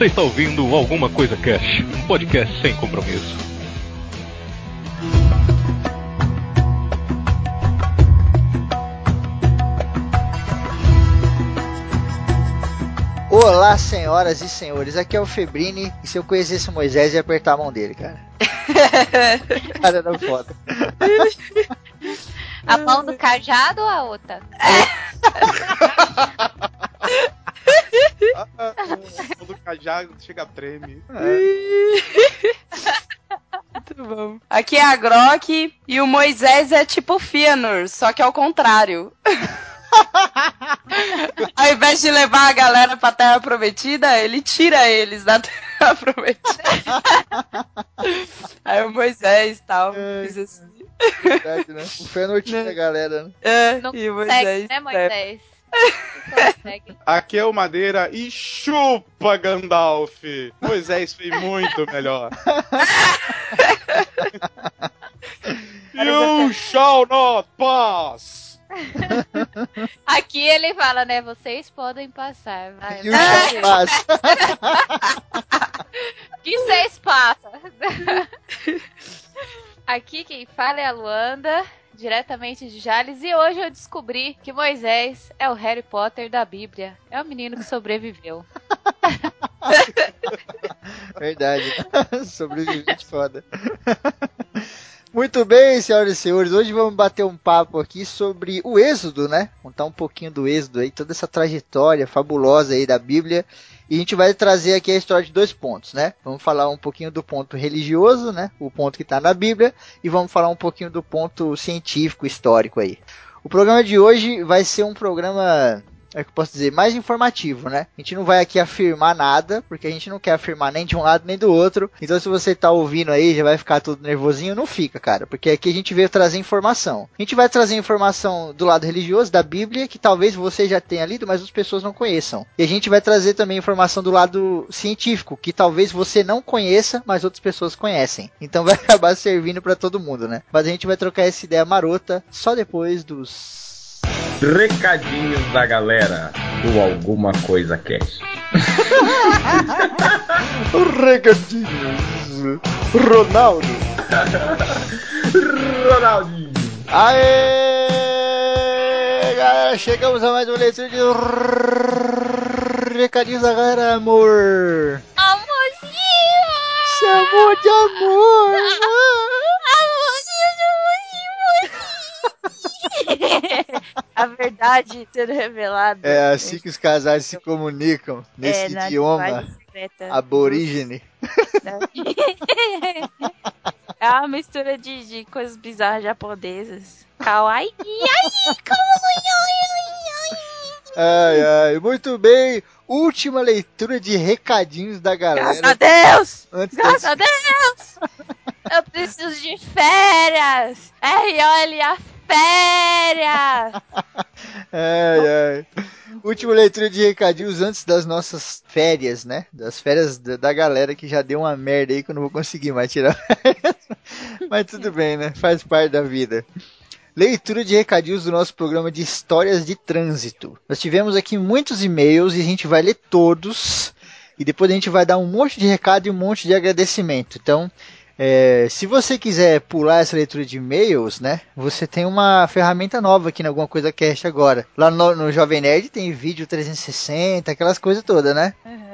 Você está ouvindo Alguma Coisa Cash, um podcast sem compromisso. Olá, senhoras e senhores, aqui é o Febrini, e se eu conhecesse o Moisés, ia apertar a mão dele, cara. cara da foto. A mão do cajado ou a outra? O do cajado chega a treme. Muito bom. Aqui é a Grok e o Moisés é tipo Fëanor, só que ao contrário. Ao invés de levar a galera pra Terra Prometida, ele tira eles da Terra Prometida. Aí o Moisés e tal. É. Fiz assim. Verdade, né? O Fëanor tinha a galera, né? É, Não e o consegue, Moisés. né, é. Moisés? Consegue. Aqui é o Madeira e chupa Gandalf. Moisés foi muito melhor. you shall not pass. Aqui ele fala, né? Vocês podem passar. Vai, E o vai. Chapaz. Que vocês passam. Aqui quem fala é a Luanda, diretamente de Jales, e hoje eu descobri que Moisés é o Harry Potter da Bíblia. É o menino que sobreviveu. Verdade. Sobrevivente foda. Muito bem, senhoras e senhores. Hoje vamos bater um papo aqui sobre o Êxodo, né? Contar um pouquinho do Êxodo aí, toda essa trajetória fabulosa aí da Bíblia. E a gente vai trazer aqui a história de dois pontos, né? Vamos falar um pouquinho do ponto religioso, né? O ponto que está na Bíblia. E vamos falar um pouquinho do ponto científico, histórico aí. O programa de hoje vai ser um programa é que eu posso dizer, mais informativo, né? A gente não vai aqui afirmar nada, porque a gente não quer afirmar nem de um lado nem do outro. Então, se você tá ouvindo aí, já vai ficar tudo nervosinho, não fica, cara, porque aqui a gente veio trazer informação. A gente vai trazer informação do lado religioso, da Bíblia, que talvez você já tenha lido, mas as pessoas não conheçam. E a gente vai trazer também informação do lado científico, que talvez você não conheça, mas outras pessoas conhecem. Então vai acabar servindo para todo mundo, né? Mas a gente vai trocar essa ideia marota só depois dos Recadinhos da galera do Alguma Coisa Cast. Recadinhos. Ronaldo. Ronaldinho. Aê! Galera, chegamos a mais uma leitura de recadinhos da galera, amor. Amorzinho! Amor de amor. A verdade sendo revelada. É assim que os casais se comunicam nesse É, idioma aborígene. É uma mistura de, de coisas bizarras japonesas. Kawaii. Ai, ai, muito bem. Última leitura de recadinhos da Graças galera. a Deus! Antes Graças a Deus! Eu preciso de férias! R.O.L.A. férias! Ai, ai. Última leitura de recadinhos antes das nossas férias, né? Das férias da, da galera que já deu uma merda aí que eu não vou conseguir mais tirar. Mas tudo bem, né? Faz parte da vida. Leitura de recadinhos do nosso programa de histórias de trânsito. Nós tivemos aqui muitos e-mails e a gente vai ler todos. E depois a gente vai dar um monte de recado e um monte de agradecimento. Então, é, se você quiser pular essa leitura de e-mails, né? Você tem uma ferramenta nova aqui na Alguma Coisa Cast agora. Lá no, no Jovem Nerd tem vídeo 360, aquelas coisas todas, né?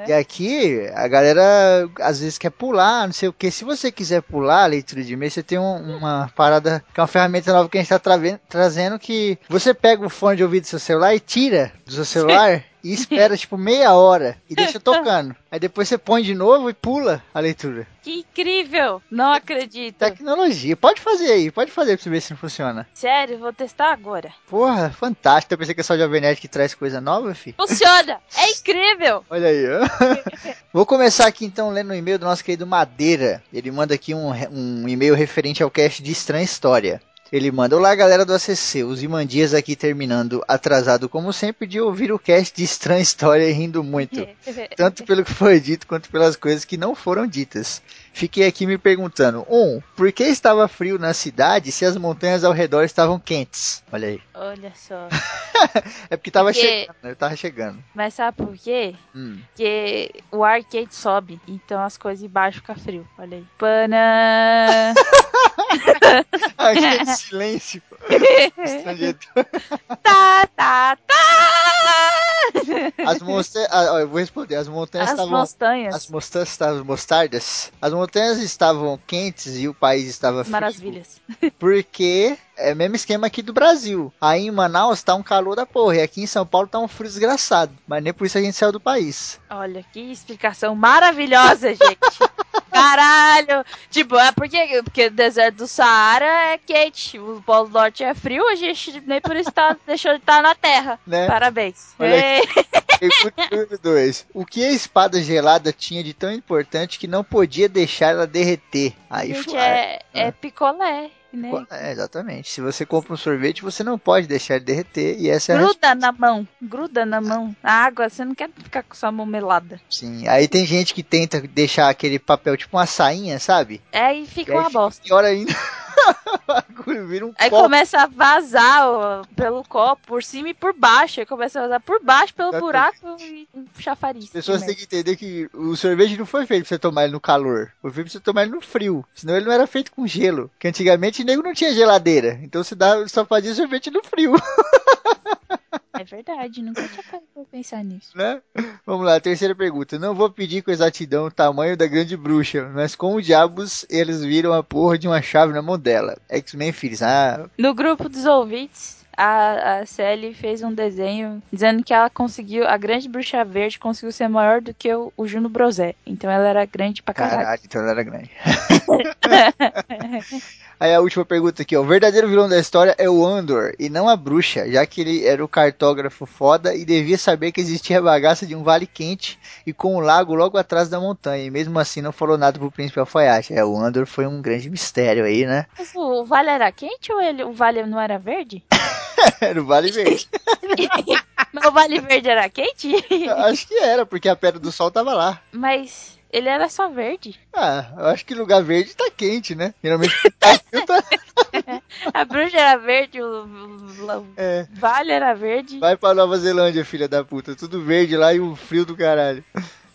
E aqui a galera às vezes quer pular, não sei o que. Se você quiser pular a leitura de e-mail, você tem um- uma parada que é uma ferramenta nova que a gente está trazendo que você pega o fone de ouvido do seu celular e tira do seu celular e espera tipo meia hora e deixa tocando. Aí depois você põe de novo e pula a leitura. Que incrível! Não acredito. Tecnologia. Pode fazer aí, pode fazer pra você ver se não funciona. Sério, vou testar agora. Porra, fantástico. Eu pensei que é só o Jovem Nerd que traz coisa nova, fi. Funciona! É incrível! Olha aí, ó. Vou começar aqui então lendo um e-mail do nosso querido Madeira. Ele manda aqui um, um e-mail referente ao cast de Estranha História. Ele manda: Olá, galera do ACC. Os Imandias aqui terminando atrasado, como sempre, de ouvir o cast de Estranha História e rindo muito. Tanto pelo que foi dito quanto pelas coisas que não foram ditas. Fiquei aqui me perguntando: um, por que estava frio na cidade se as montanhas ao redor estavam quentes? Olha aí. Olha só. É porque tava Porque- chegando, né? Tava chegando. Mas sabe por quê? Hum. Porque o ar quente sobe, então as coisas embaixo ficam frio. Olha aí. Pana! Aquele silêncio. Estrangeiro. tá, tá, tá! As montanhas. Ah, eu vou responder. As montanhas As estavam. montanhas. As montanhas estavam mostardas. As montanhas estavam quentes e o país estava frio. Maravilhas. Porque é o mesmo esquema aqui do Brasil. Aí em Manaus tá um calor da porra. E aqui em São Paulo tá um frio desgraçado. Mas nem por isso a gente saiu do país. Olha, que explicação maravilhosa, gente. Caralho! Tipo, é porque, porque o deserto do Saara é quente, o Polo Norte é frio, a gente nem por isso tá, deixou de estar na Terra. Né? Parabéns. Olha Ei, Pergunta número 2. O que a espada gelada tinha de tão importante que não podia deixar ela derreter? Aí gente, foi- é, é picolé, né? É, exatamente. Se você compra um sorvete, você não pode deixar ele derreter. E essa é a Gruda na mão, gruda na mão. A água, você não quer ficar com sua mão melada. Sim, aí tem gente que tenta deixar aquele papel tipo uma sainha, sabe? É, e fica E uma bosta. Pior ainda. vira um Aí copo. começa a vazar ó, pelo copo, por cima e por baixo. Aí começa a vazar por baixo, pelo buraco e um chafariz. As pessoas Que têm que entender que o sorvete não foi feito pra você tomar ele no calor. Foi feito pra você tomar ele no frio. Senão ele não era feito com gelo. Porque antigamente nego não tinha geladeira. Então você dá, só fazia sorvete no frio, É verdade, nunca tinha parado pra pensar nisso. né? Vamos lá, terceira pergunta. Não vou pedir com exatidão o tamanho da grande bruxa, mas como diabos eles viram a porra de uma chave na mão dela? X-Men Filhos. Ah, No grupo dos ouvintes, a, a Sally fez um desenho dizendo que ela conseguiu, a grande bruxa verde conseguiu ser maior do que o, o Juno Brosé. Então ela era grande pra caralho. caralho, então ela era grande. Aí a última pergunta aqui, ó. O verdadeiro vilão da história é o Andor e não a bruxa, já que ele era o cartógrafo foda e devia saber que existia a bagaça de um vale quente e com um lago logo atrás da montanha. E mesmo assim não falou nada pro príncipe alfaiate. É, o Andor foi um grande mistério aí, né? Mas o, vale era quente ou ele, o vale não era verde? Era o Vale Verde. Mas o vale verde era quente? Acho que era, porque a pedra do sol tava lá. Mas ele era só verde. Ah, eu acho que lugar verde tá quente, né? Geralmente tá frio, tá... A bruxa era verde, o, o- o É. vale era verde. Vai pra Nova Zelândia, filha da puta. Tudo verde lá e o frio do caralho.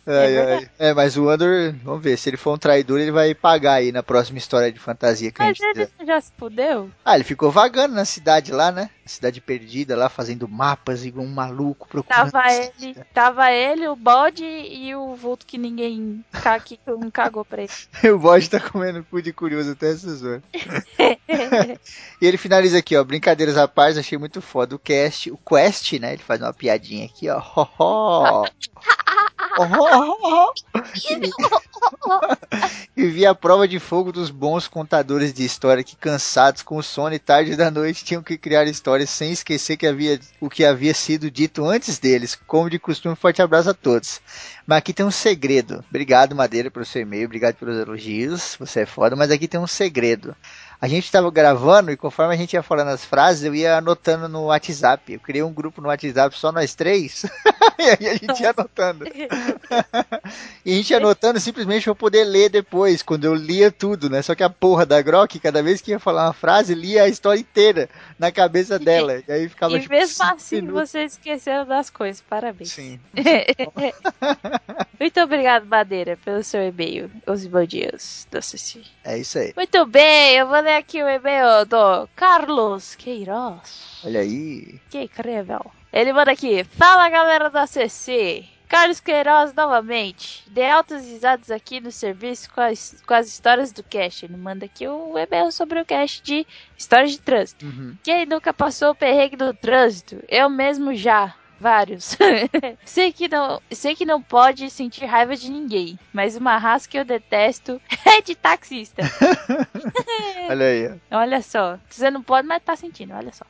Ai, verdade. ai. É, mas o Andor, vamos ver, se ele for um traidor, ele vai pagar aí na próxima história de fantasia que a Mas gente ele já se fudeu? Ah, ele ficou vagando na cidade lá, né? Cidade perdida lá, fazendo mapas igual um maluco procurando. Tava ele, tava ele, o bode e o vulto que ninguém que não cagou pra ele. o bode tá comendo cu de curioso até essas horas. E ele finaliza aqui, ó. Brincadeiras à parte, achei muito foda o cast. O Quest, né? Ele faz uma piadinha aqui, ó. Ho, ho. E vi a prova de fogo dos bons contadores de história que, cansados com o sono e tarde da noite, tinham que criar histórias sem esquecer que havia, o que havia sido dito antes deles. Como de costume, forte abraço a todos. Mas aqui tem um segredo. Obrigado, Madeira, pelo seu e-mail, obrigado pelos elogios. Você é foda, mas aqui tem um segredo. A gente estava gravando e conforme a gente ia falando as frases, eu ia anotando no WhatsApp. Eu criei um grupo no WhatsApp só nós três. e aí a gente ia anotando. E a gente ia anotando simplesmente eu poder ler depois, quando eu lia tudo, né? Só que a porra da Grok, cada vez que ia falar uma frase, lia a história inteira na cabeça dela. E aí ficava E tipo, mesmo assim minutos. você esqueceu das coisas. Parabéns. Sim. Muito obrigado, Madeira, pelo seu e-mail. Os bom dias do CC. É isso aí. Muito bem, eu vou ler aqui o e-mail do Carlos Queiroz. Olha aí. Que incrível. Ele manda aqui. Fala galera da CC. Carlos Queiroz novamente. Dei altas risadas aqui no serviço com as, com as histórias do cast. Ele manda aqui o e-mail sobre o cast de histórias de trânsito. Uhum. Quem nunca passou o perrengue do trânsito? Eu mesmo já. Vários. sei, que não, sei que não pode sentir raiva de ninguém, mas uma raça que eu detesto é de taxista. Olha aí. Olha só. Você não pode, mas tá sentindo, olha só.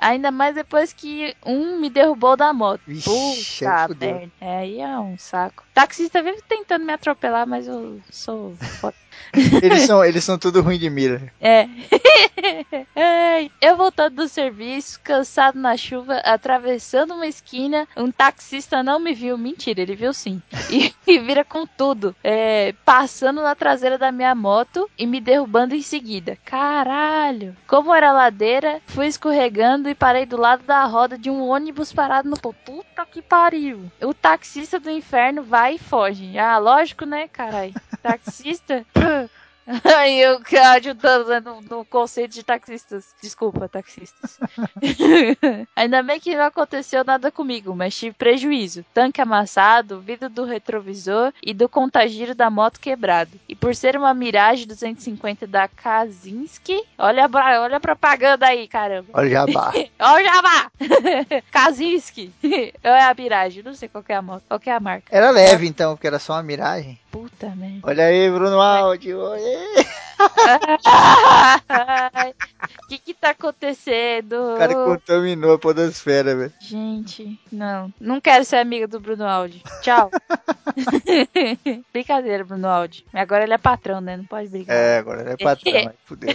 Ainda mais depois que um me derrubou da moto. Aí Puta merda. É, aí é um saco. Taxista vive tentando me atropelar, mas eu sou foda. Eles são, eles são tudo ruim de mira. É. Eu voltando do serviço, cansado na chuva, atravessando uma esquina, um taxista não me viu. Mentira, ele viu sim. E, e vira com tudo. É, passando na traseira da minha moto e me derrubando em seguida. Caralho. Como era ladeira, fui escorregando e parei do lado da roda de um ônibus parado no. Puta que pariu. O taxista do inferno vai e foge. Ah, lógico, né, caralho? Taxista? Aí eu ajudando né, no, no conceito de taxistas. Desculpa, taxistas. Ainda bem que não aconteceu nada comigo, mas tive prejuízo. Tanque amassado, vidro do retrovisor e do contagiro da moto quebrado. E por ser uma Mirage 250 da Kazinski, olha olha a propaganda aí, caramba. Olha o jabá. Olha o Jabá! Kazinski. É a Mirage, não sei qual é a moto, qual que é a marca. Era leve então, porque era só uma miragem. Puta merda. Olha aí, Bruno Áudio. Oi. O que que tá acontecendo? O cara contaminou a podosfera, velho. Gente, não. Não quero ser amiga do Bruno Aldi. Tchau. Brincadeira, Bruno Aldi. Agora ele é patrão, né? Não pode brigar. É, agora ele é patrão, fudeu.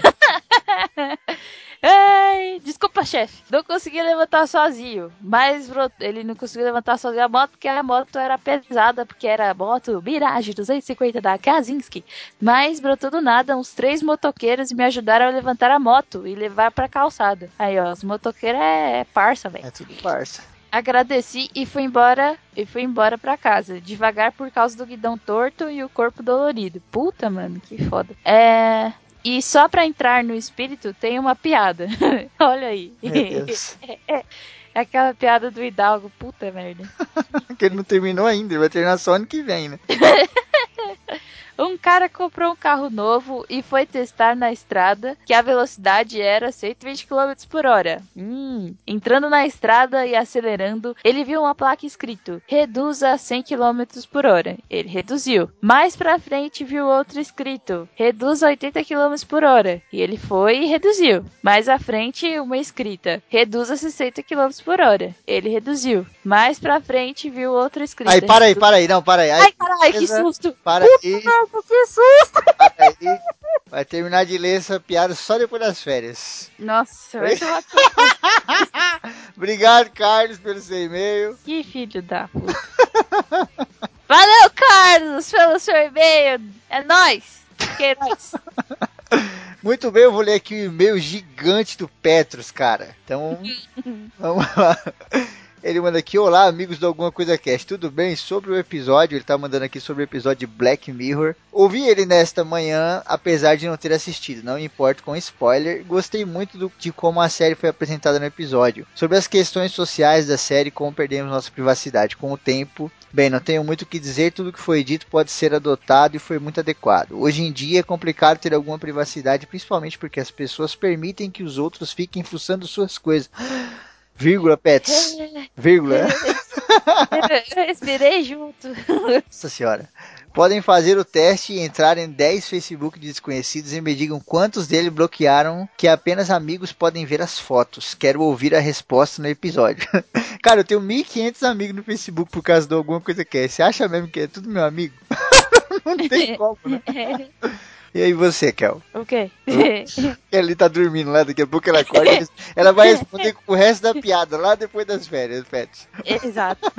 Ai, desculpa, chefe. Não consegui levantar sozinho. Mas ele não conseguiu levantar sozinho a moto porque a moto era pesada, porque era a moto Mirage 250 da Kazinski. Mas brotou do nada uns três motoqueiros me ajudaram a levantar a moto e levar pra calçada. Aí, ó, os motoqueiros é, é parça, velho. É tudo parça. Agradeci e fui embora e fui embora pra casa, devagar por causa do guidão torto e o corpo dolorido. Puta, mano, que foda. É, e só pra entrar no espírito tem uma piada. Olha aí. Meu Deus. É aquela piada do Hidalgo, puta merda. Porque ele não terminou ainda, ele vai terminar só ano que vem, né? Um cara comprou um carro novo e foi testar na estrada que a velocidade era 120 km por hora. Hum. Entrando na estrada e acelerando, ele viu uma placa escrito: reduza a 100 km por hora. Ele reduziu. Mais pra frente viu outro escrito: reduza a 80 km por hora. E ele foi e reduziu. Mais à frente, uma escrita: reduza a 60 km por hora. Ele reduziu. Mais pra frente viu outra escrita: Aí, para aí, para aí, não, para aí. Ai, caralho, que susto! para aí, Que susto! aí. Vai terminar de ler essa piada só depois das férias. Nossa, vai tomar Obrigado, Carlos, pelo seu e-mail. Que filho da puta. Valeu, Carlos, pelo seu e-mail. É nóis. Que é nóis. Muito bem, eu vou ler aqui o e-mail gigante do Petros, cara. Então, vamos lá. Ele manda aqui, olá amigos do Alguma Coisa Cast, tudo bem? Sobre o episódio, ele tá mandando aqui sobre o episódio de Black Mirror. Ouvi ele nesta manhã, apesar de não ter assistido, não importa com spoiler. Gostei muito do- de como a série foi apresentada no episódio. Sobre as questões sociais da série, como perdemos nossa privacidade com o tempo. Bem, não tenho muito o que dizer, tudo que foi dito pode ser adotado e foi muito adequado. Hoje em dia é complicado ter alguma privacidade, principalmente porque as pessoas permitem que os outros fiquem fuçando suas coisas. Vírgula, pets. Vírgula. Eu respirei junto. Nossa senhora. Podem fazer o teste e entrar em 10 Facebook de desconhecidos e me digam quantos deles bloquearam que apenas amigos podem ver as fotos. Quero ouvir a resposta no episódio. Cara, eu tenho 1.500 amigos no Facebook por causa de alguma coisa que é. Você acha mesmo que é tudo meu amigo? Não tem como, né? E aí você, Kel? O quê? Ele tá dormindo lá, daqui a pouco ela acorda. Ela vai responder com o resto da piada lá depois das férias, Pet. Exato.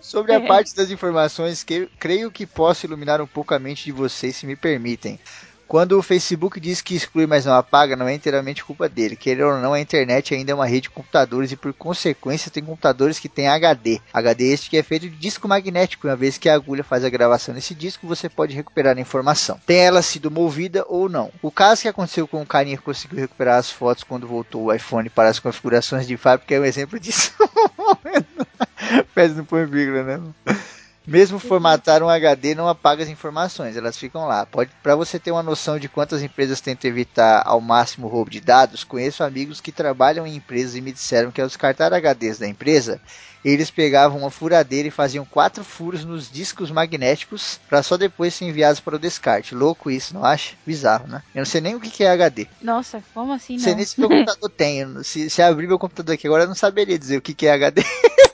Sobre a parte das informações, que creio que posso iluminar um pouco a mente de vocês, se me permitem. Quando o Facebook diz que exclui, mas não apaga, não é inteiramente culpa dele. Querer ou não, a internet ainda é uma rede de computadores e, por consequência, tem computadores que têm HD. HD este que é feito de disco magnético, uma vez que a agulha faz a gravação nesse disco, você pode recuperar a informação. Tem ela sido movida ou não. O caso que aconteceu com o carinha que conseguiu recuperar as fotos quando voltou o iPhone para as configurações de fábrica é um exemplo disso. Pede não põe vírgula, né? Mesmo formatar um HD não apaga as informações, elas ficam lá. Pode, para você ter uma noção de quantas empresas tentam evitar ao máximo o roubo de dados, conheço amigos que trabalham em empresas e me disseram que ao descartar HDs da empresa, eles pegavam uma furadeira e faziam quatro furos nos discos magnéticos para só depois ser enviados para o descarte. Louco isso, não acha? Bizarro, né? Eu não sei nem o que é HD. Nossa, como assim Não sei nem se meu computador tem. Se, se abrir meu computador aqui agora, eu não saberia dizer o que é HD.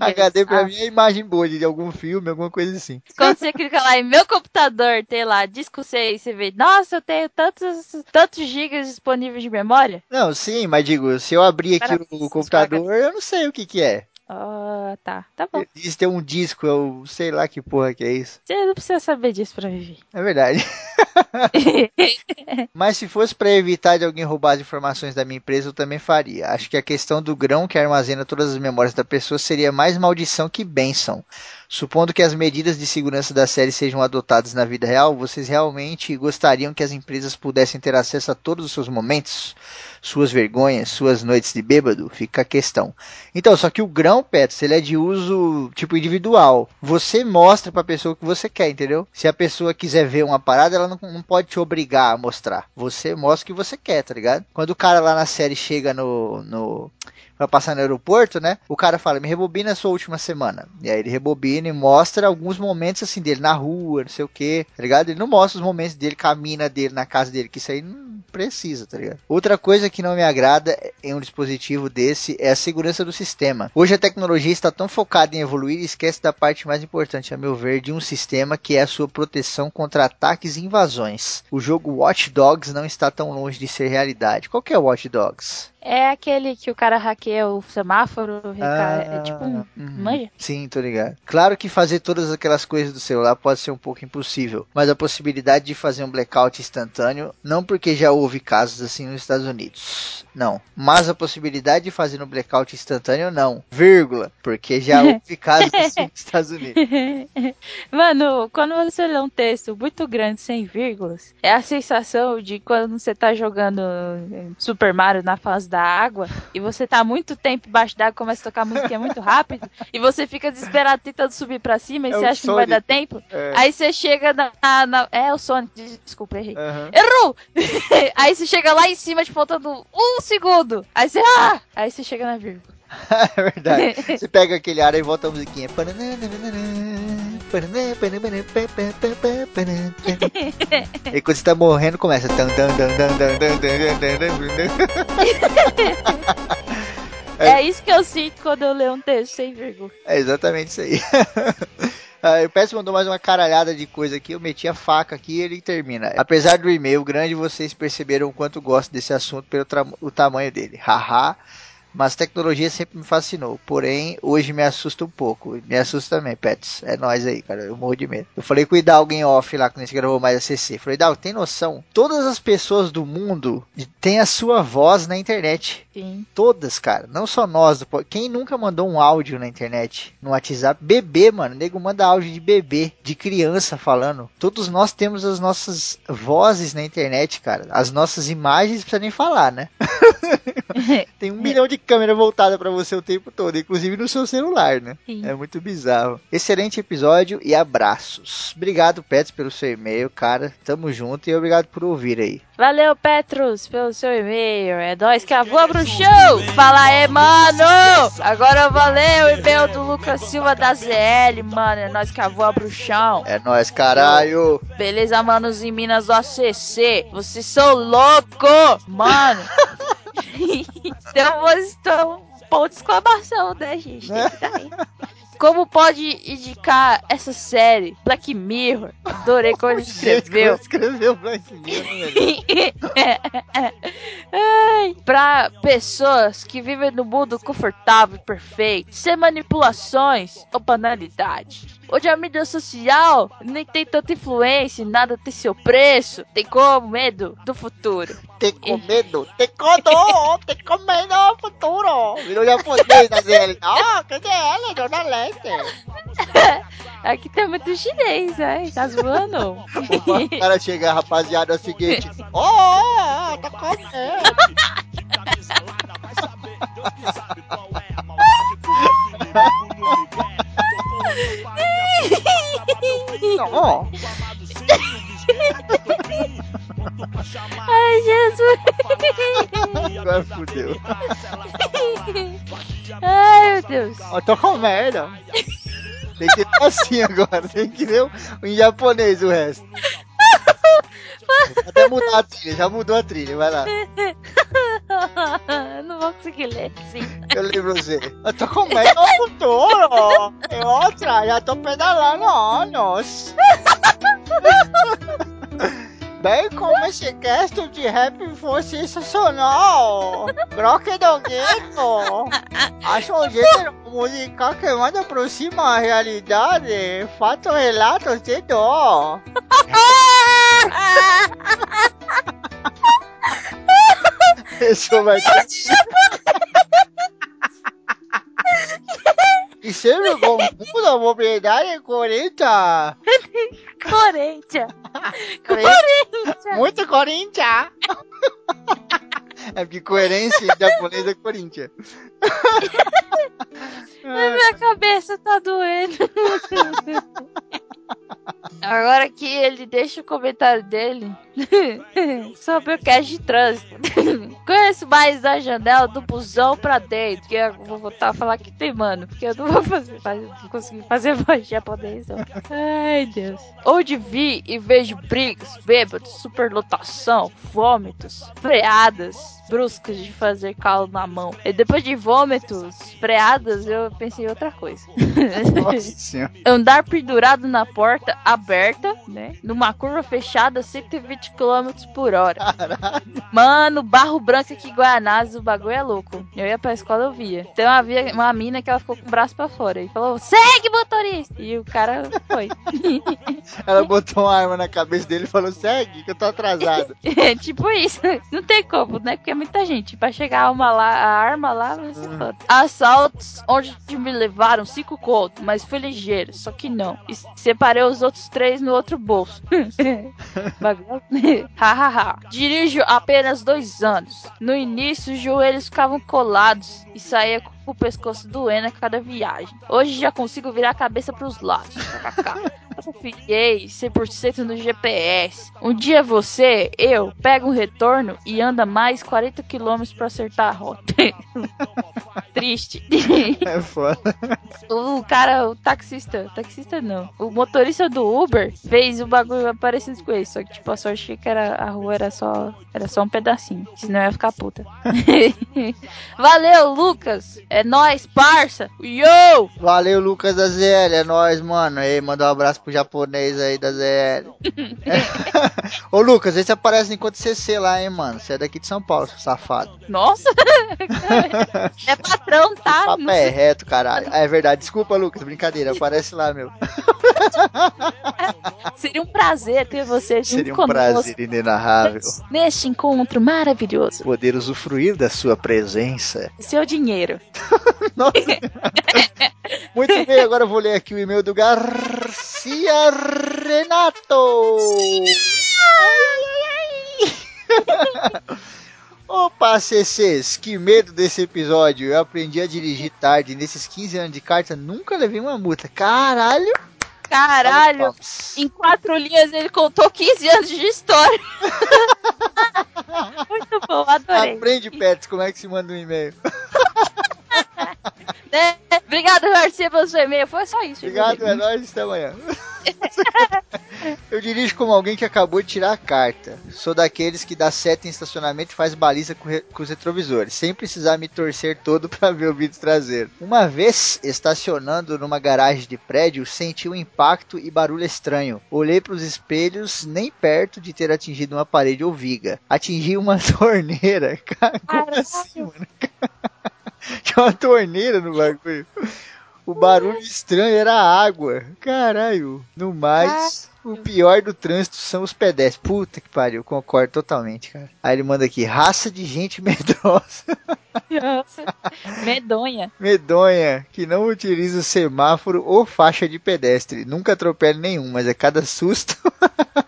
HD pra Ah, mim é imagem boa de algum filme, alguma coisa assim. Quando você clica lá em meu computador, tem lá disco 6, você vê, nossa, eu tenho tantos, tantos gigas disponíveis de memória. Não, sim, mas digo, se eu abrir aqui Parabéns, o computador, eu não sei o que que é. Ah, tá, tá bom. Diz ter um disco, eu sei lá que porra que é isso. Você não precisa saber disso pra viver. É verdade. Mas se fosse para evitar de alguém roubar as informações da minha empresa, eu também faria. Acho que a questão do grão que armazena todas as memórias da pessoa seria mais maldição que bênção. Supondo que as medidas de segurança da série sejam adotadas na vida real, vocês realmente gostariam que as empresas pudessem ter acesso a todos os seus momentos? Suas vergonhas, suas noites de bêbado? Fica a questão. Então, só que o grão, Petros, ele é de uso tipo individual. Você mostra pra pessoa o que você quer, entendeu? Se a pessoa quiser ver uma parada, ela não, não pode te obrigar a mostrar. Você mostra o que você quer, tá ligado? Quando o cara lá na série chega no. no Vai passar no aeroporto, né? O cara fala, me rebobina a sua última semana. E aí ele rebobina e mostra alguns momentos assim dele na rua, não sei o que, tá ligado? Ele não mostra os momentos dele, camina dele na casa dele, que isso aí não precisa, tá ligado? Outra coisa que não me agrada em um dispositivo desse é a segurança do sistema. Hoje a tecnologia está tão focada em evoluir e esquece da parte mais importante, a meu ver, de um sistema que é a sua proteção contra ataques e invasões. O jogo Watch Dogs não está tão longe de ser realidade. Qual que é o Watch Dogs? É aquele que o cara hackeia o semáforo, é Ah, tipo um. uhum. Manja? Sim, tô ligado. Claro que fazer todas aquelas coisas do celular pode ser um pouco impossível, mas a possibilidade de fazer um blackout instantâneo, não porque já houve casos assim nos Estados Unidos, não. Mas a possibilidade de fazer um blackout instantâneo, não. Vírgula, porque já houve casos assim nos Estados Unidos. Mano, quando você lê um texto muito grande sem vírgulas, é a sensação de quando você tá jogando eh, Super Mario na fase da água e você tá muito tempo embaixo d'água, começa a tocar música muito rápido e você fica desesperado tentando subir pra cima e É você acha que não vai Sonic. dar tempo. É. Aí você chega na, na- É o Sonic, des- desculpa, errei. Aham. Errou! Aí você chega lá em cima, te faltando um segundo. Aí você. Ah! Aí você chega na vírgula. é verdade. Você pega aquele ar e volta a musiquinha. E quando você tá morrendo, começa. É isso que eu sinto quando eu leio um texto sem vírgula. É exatamente isso aí. Ah, o Pets mandou mais uma caralhada de coisa aqui. Eu meti a faca aqui e ele termina. Apesar do e-mail grande, vocês perceberam o quanto gosto desse assunto pelo o tamanho dele. Haha. Mas tecnologia sempre me fascinou. Porém, hoje me assusta um pouco. Me assusta também, Pets. É nóis aí, cara. Eu morro de medo. Eu falei com o Hidalgo em off lá, quando a gente gravou mais a CC. Falei, Hidalgo, tem noção? Todas as pessoas do mundo têm a sua voz na internet. Sim. Todas, cara. Não só nós. Quem nunca mandou um áudio na internet? No WhatsApp? Bebê, mano. O nego manda áudio de bebê, de criança falando. Todos nós temos as nossas vozes na internet, cara. As nossas imagens, não precisa nem falar, né? Tem um milhão de câmera voltada pra você o tempo todo, inclusive no seu celular, né? Sim. É muito bizarro. Excelente episódio e abraços. Obrigado, Pets, pelo seu e-mail, cara. Tamo junto e obrigado por ouvir aí. Valeu, Petrus, pelo seu e-mail. É nóis que avô bruxão. Fala aí, mano. Agora valeu o e-mail do Lucas Silva da ZL, mano. É nóis que avô bruxão. É nóis, caralho. Beleza, manos em Minas do ACC. Vocês são loucos, mano. Tem um botão, ponto de exclamação, né, gente? Aí. Como pode indicar essa série? Black Mirror. Adorei quando ele escreveu. Escreveu Black Mirror. Ai, pra pessoas que vivem no mundo confortável e perfeito, sem manipulações ou banalidade. Onde a mídia social nem tem tanta influência, nada tem seu preço, tem como medo do futuro. Tem com medo? Tem codo, tem com medo no futuro. Virou japonês ZL. Ah, que ZL, Dona Leste. Aqui tem muito chinês, ai, tá zoando? O cara chega, rapaziada, é o seguinte. Ó, oh, tá com medo. Ó. Ai, Jesus. Agora fudeu. Ai, meu Deus. Ó, tô com merda. Tem que ler assim agora, tem que ler em japonês o resto. Até mudar a trilha, já mudou a trilha, vai lá. Não vou conseguir ler, sim. Eu pra você. Eu tô com medo do futuro. É outra, já tô pedalando anos. Bem como esse cast de rap foi sensacional. Grock Dogueto. Acho um gênero musical que mais aproxima a realidade. Fato relatos de dó. Isso vai ter... E sempre com muda mobilidade 40. Corinthians. Corinthians. Muito Corinthians. É porque coerência em japonês é Corinthians. Ai, minha cabeça tá doendo. Agora que ele deixa o comentário dele sobre o cast de trânsito. Conheço mais da janela do busão pra dentro. Que eu vou voltar a falar que tem, mano. Porque eu não vou fazer, fazer não conseguir fazer voz japonês. Não. Ai, Deus. Onde vi e vejo brigas, bêbados, superlotação, vômitos, freadas bruscas de fazer calo na mão. E depois de vômitos, freadas, eu pensei em outra coisa. Nossa. Andar pendurado na porta aberta, né? Numa curva fechada, 120 km por hora. Caralho. Mano, barro branco aqui em Guianazes, o bagulho é louco. Eu ia pra escola, eu via. Então havia uma mina que ela ficou com o braço pra fora e falou: segue, motorista! E o cara foi. Ela botou uma arma na cabeça dele e falou: segue, que eu tô atrasado. É tipo isso. Não tem como, né? Porque é muita gente. Pra chegar uma lá, a arma lá, ser foda. Assaltos onde me levaram cinco contos, mas fui ligeiro. Só que não. E separei os outros três no outro bolso. Bagulho. Hahaha. Dirijo apenas dois anos. No início, os joelhos ficavam colados e saía com o pescoço doendo a cada viagem. Hoje já consigo virar a cabeça pros lados. Confiei 100% no GPS. Um dia você, eu, pega um retorno e anda mais 40 km pra acertar a rota. Triste. É foda. O cara, o taxista, taxista não. O motorista do Uber fez o bagulho parecido com esse. Só que, tipo, a sorte é que era, a rua era só, era só um pedacinho. Senão ia ficar puta. Valeu, Lucas. É nóis, parça. Yo! Valeu, Lucas da ZL. É nóis, mano. Aí, manda um abraço pro japonês aí da ZL. Ô, Lucas, esse aparece enquanto CC lá, hein, mano. Você é daqui de São Paulo, seu safado. Nossa! é patrão, tá? O papo Não é reto, caralho. É verdade. Desculpa, Lucas. Brincadeira. Aparece lá, meu. Seria um prazer ter você junto Seria um conosco prazer inenarrável neste encontro maravilhoso. poder usufruir da sua presença. Seu dinheiro. Nossa. Muito bem, agora eu vou ler aqui o e-mail do Garcia Renato. Opa, CCs, que medo desse episódio. Eu aprendi a dirigir tarde. Nesses 15 anos de carta, nunca levei uma multa. Caralho! Caralho! Em quatro linhas ele contou 15 anos de história. Muito bom, adorei. Aprende, Pets, como é que se manda um e-mail. Né? Obrigado, Garcia, pelo seu e-mail. Foi só isso. Obrigado, é nóis, até amanhã. Eu dirijo como alguém que acabou de tirar a carta. Sou daqueles que dá seta em estacionamento e faz baliza com, re- com os retrovisores, sem precisar me torcer todo pra ver o vidro traseiro. Uma vez, estacionando numa garagem de prédio, senti um impacto e barulho estranho. Olhei pros espelhos, nem perto de ter atingido uma parede ou viga. Atingi uma torneira. Cara, como Caralho. assim, mano? Tinha uma torneira no bagulho. O barulho estranho era a água. Caralho. No mais, o pior do trânsito são os pedestres. Puta que pariu, concordo totalmente, cara. Aí ele manda aqui, raça de gente medrosa. Medonha. Medonha, que não utiliza semáforo ou faixa de pedestre. Nunca atropela nenhum, mas é cada susto.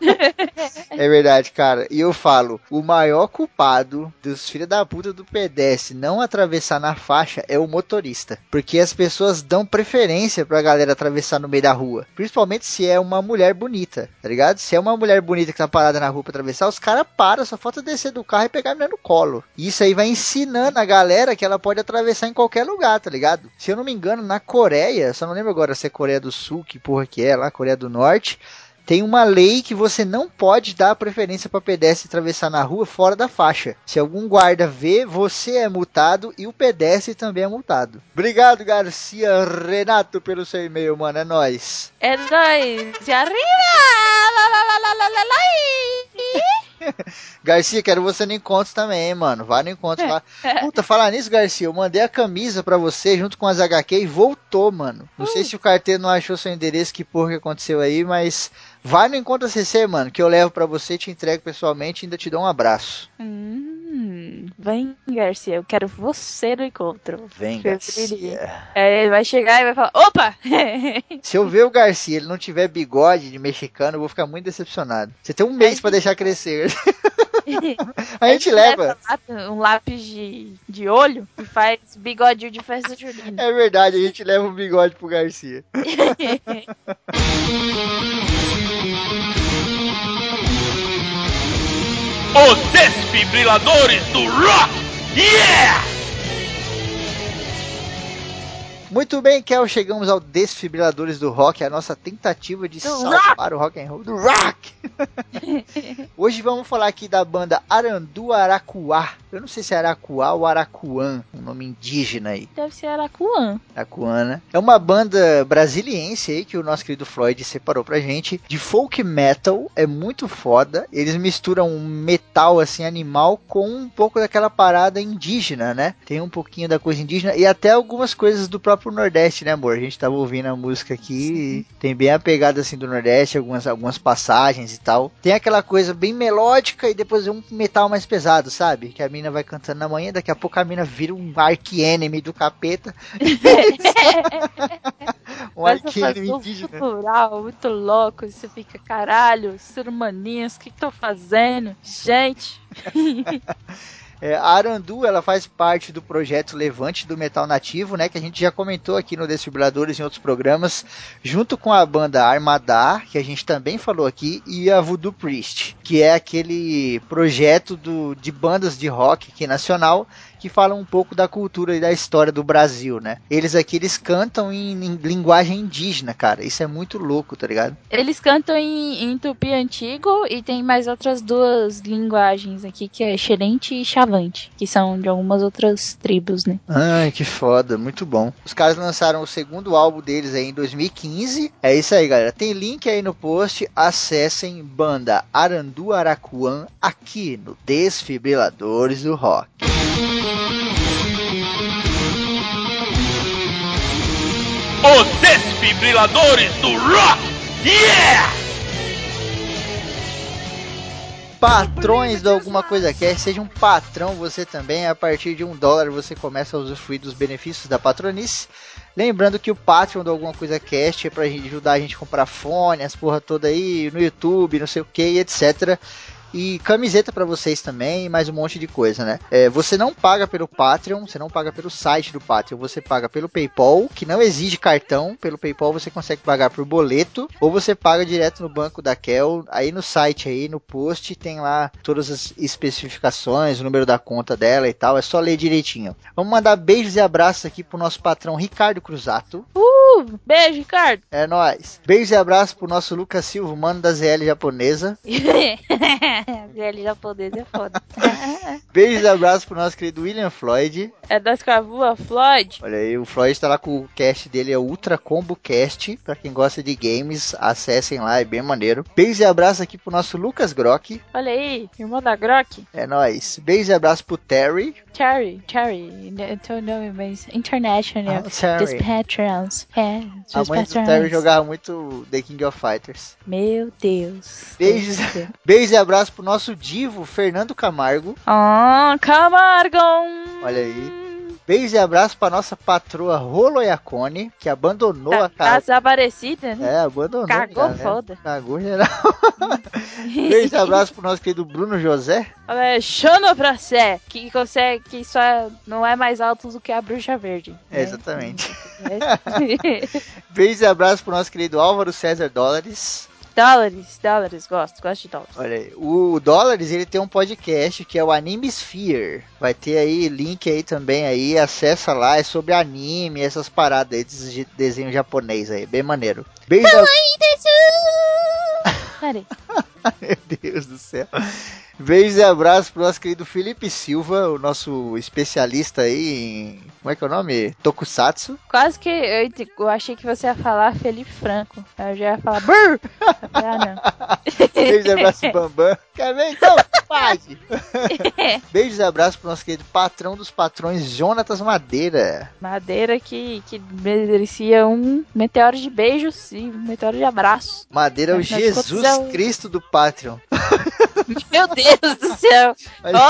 é verdade, cara. E eu falo, o maior culpado dos filhos da puta do pedestre não atravessar na faixa é o motorista. Porque as pessoas dão preferência pra galera atravessar no meio da rua. Principalmente se é uma mulher bonita, tá ligado? Se é uma mulher bonita que tá parada na rua pra atravessar, os caras param, só falta descer do carro e pegar a menina no colo. E isso aí vai ensinando a galera que ela pode atravessar em qualquer lugar, tá ligado? Se eu não me engano, na Coreia, só não lembro agora se é Coreia do Sul, que porra que é, lá, Coreia do Norte, tem uma lei que você não pode dar preferência para pedestre atravessar na rua fora da faixa. Se algum guarda vê, você é multado e o pedestre também é multado. Obrigado, Garcia Renato, pelo seu e-mail, mano. É nóis. É nóis. De arriba! Lá, lá, lá, lá, lá, lá, lá. Garcia, quero você no encontro também, mano. Vai no encontro lá. Puta, falar nisso, Garcia, eu mandei a camisa pra você junto com as HQ e voltou, mano. Não sei se o carteiro não achou seu endereço, que porra que aconteceu aí, mas vai no encontro CC, mano, que eu levo pra você, te entrego pessoalmente e ainda te dou um abraço. Hum, vem, Garcia, eu quero você no encontro. Vem. Garcia. Aí ele vai chegar e vai falar: opa! Se eu ver o Garcia, ele não tiver bigode de mexicano, eu vou ficar muito decepcionado. Você tem um mês pra deixar crescer. A gente leva. um lápis de, de olho e faz bigodinho de festa junina. É verdade, a gente leva um bigode pro Garcia. Os desfibriladores do rock! Yeah! Muito bem, Kel, chegamos ao Desfibriladores do Rock, a nossa tentativa de salvar o rock and roll do rock. Hoje vamos falar aqui da banda Arandu Aracuá. Eu não sei se é Aracuá ou Aracuã, um nome indígena aí. Deve ser Aracuã. Aracuã, né? É uma banda brasiliense aí que o nosso querido Floyd separou pra gente, de folk metal, é muito foda. Eles misturam um metal assim animal com um pouco daquela parada indígena, né? Tem um pouquinho da coisa indígena e até algumas coisas do próprio Nordeste, né, amor? A gente tava ouvindo a música aqui, tem bem a pegada assim do Nordeste, algumas, algumas passagens e tal. Tem aquela coisa bem melódica e depois um metal mais pesado, sabe? Que a mina vai cantando na manhã, daqui a pouco a mina vira um arqui-enemy do capeta. um arqui-enemy indígena. cultural muito louco. Você fica, caralho, ser humaninhos, o que que tô fazendo? Gente. É, a Arandu ela faz parte do projeto Levante do Metal Nativo, né? Que a gente já comentou aqui no Desfibriladores em outros programas, junto com a banda Armadar, que a gente também falou aqui, e a Voodoo Priest, que é aquele projeto do, de bandas de rock aqui nacional que falam um pouco da cultura e da história do Brasil, né? Eles aqui eles cantam em, em linguagem indígena, cara. Isso é muito louco, tá ligado? Eles cantam em, em tupi antigo e tem mais outras duas linguagens aqui, que é xerente e chavante, que são de algumas outras tribos, né? Ai, que foda, muito bom. Os caras lançaram o segundo álbum deles aí em 2015. É isso aí, galera. Tem link aí no post. Acessem banda Arandu Aracuã aqui no Desfibriladores do Rock. Os desfibriladores do rock! Yeah! Patrões do Alguma Coisa Quer, seja um patrão você também. A partir de um dólar você começa a usufruir dos benefícios da patronice. Lembrando que o Patreon do Alguma Coisa Cast é pra ajudar a gente a comprar fone, as porra toda aí, no YouTube, não sei o que, etc. E camiseta pra vocês também, e mais um monte de coisa, né? É, você não paga pelo Patreon, você não paga pelo site do Patreon, você paga pelo PayPal, que não exige cartão. Pelo PayPal você consegue pagar por boleto, ou você paga direto no banco da Kel. Aí no site aí, no post, tem lá todas as especificações, o número da conta dela e tal. É só ler direitinho. Vamos mandar beijos e abraços aqui pro nosso patrão Ricardo Cruzato. Uh, beijo, Ricardo. É nóis. Beijos e abraços pro nosso Lucas Silva, mano da ZL japonesa. Velho japonês é foda. Beijos e abraços pro nosso querido William Floyd. é da escravua Floyd. Olha aí, o Floyd tá lá com o cast dele, é o Ultra Combo Cast. Pra quem gosta de games, acessem lá, é bem maneiro. Beijos e abraços aqui pro nosso Lucas Grock. Olha aí, irmão da Grok. É nóis. Beijos e abraços pro Terry. Cherry, Cherry, então não, mas International Ah, Terry. Dispatchers. É, A mãe do Terry jogava muito The King of Fighters. Meu Deus. Beijos, beijos e abraços pro nosso divo, Fernando Camargo. Ah, Camargo. Olha aí. Beijo e abraço pra nossa patroa Roloiacone, que abandonou Tá a casa. desaparecida, né? É, abandonou. Cagou galera. foda. Cagou geral. Beijo e abraço pro nosso querido Bruno José. Alexandre Prassé, que consegue, que só não é mais alto do que a bruxa verde. É, né? exatamente. É. Beijo e abraço pro nosso querido Álvaro César Dólares. Dólares, dólares, gosto, gosto de dólares. Olha aí, o Dólares ele tem um podcast que é o Anime Sphere. Vai ter aí link aí também aí, acessa lá, é sobre anime, essas paradas aí, desses de- desenho japonês aí, bem maneiro. Beijo, a- Peraí. meu Deus do céu. Beijos e abraços pro nosso querido Felipe Silva, o nosso especialista aí em. Como é que é o nome? Tokusatsu. Quase que eu, eu achei que você ia falar Felipe Franco. Eu já ia falar Brrr! Ah, não. Beijos e abraços, Bambam. Quer ver então? Pode! Beijos e abraços pro nosso querido patrão dos patrões, Jonatas Madeira. Madeira que, que merecia um meteoro de beijos e um meteoro de abraços. Madeira é o Jesus é Cristo do Patreon. Meu Deus do céu!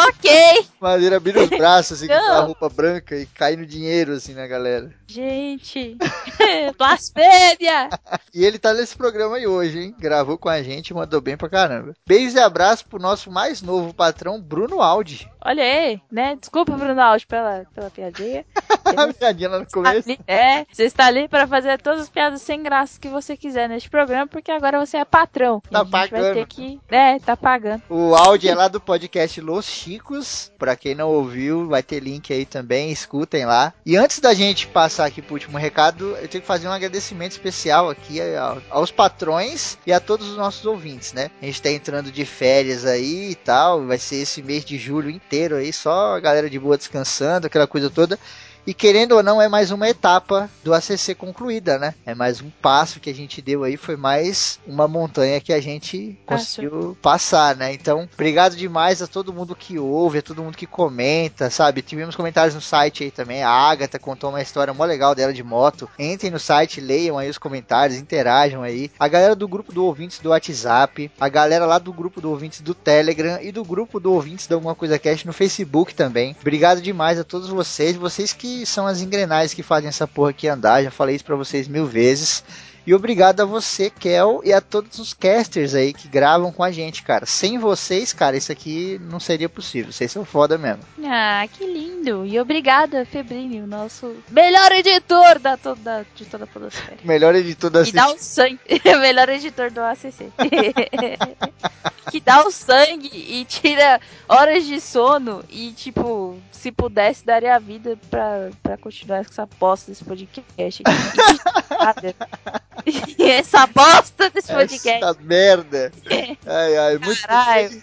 Ok! Madeira vira os braços assim, com Não. a roupa branca e cai no dinheiro assim na galera. Gente! Blasfêmia! E ele tá nesse programa aí hoje, hein? Gravou com a gente mandou bem pra caramba. Beijos e abraços pro nosso mais novo patrão, Bruno Aldi. Olha aí, né? Desculpa, Bruno Alves, pela, pela piadinha. A piadinha lá no começo. Ali- É, você está ali para fazer todas as piadas sem graça que você quiser neste programa, porque agora você é patrão. Tá a gente vai pagando. ter que. É, tá pagando. O áudio é lá do podcast Los Chicos. Pra quem não ouviu, vai ter link aí também, escutem lá. E antes da gente passar aqui pro último recado, eu tenho que fazer um agradecimento especial aqui ao- aos patrões e a todos os nossos ouvintes, né? A gente tá entrando de férias aí e tal, vai ser esse mês de julho inteiro aí, só a galera de boa descansando, aquela coisa toda. E querendo ou não, é mais uma etapa do ACC concluída, né? É mais um passo que a gente deu aí, foi mais uma montanha que a gente conseguiu passar, né? Então, obrigado demais a todo mundo que ouve, a todo mundo que comenta, sabe? Tivemos comentários no site aí também. A Agatha contou uma história mó legal dela de moto. Entrem no site, leiam aí os comentários, interajam aí. A galera do grupo do ouvintes do WhatsApp, a galera lá do grupo do ouvintes do Telegram e do grupo do ouvintes da Alguma Coisa Cast no Facebook também. Obrigado demais a todos vocês, vocês que são as engrenagens que fazem essa porra aqui andar. Já falei isso pra vocês mil vezes. E obrigado a você, Kel, e a todos os casters aí que gravam com a gente, cara. Sem vocês, cara, isso aqui não seria possível. Vocês são foda mesmo. Ah, que lindo! E obrigada, Febrini, o nosso melhor editor da toda, de toda a podosfera. Melhor editor da Que dá o sangue. melhor editor do ACC. que dá o sangue e tira horas de sono. E, tipo, se pudesse, daria a vida pra, pra continuar com essa bosta desse podcast. essa bosta desse podcast. Essa merda. Ai, ai, muito Caralho. bem.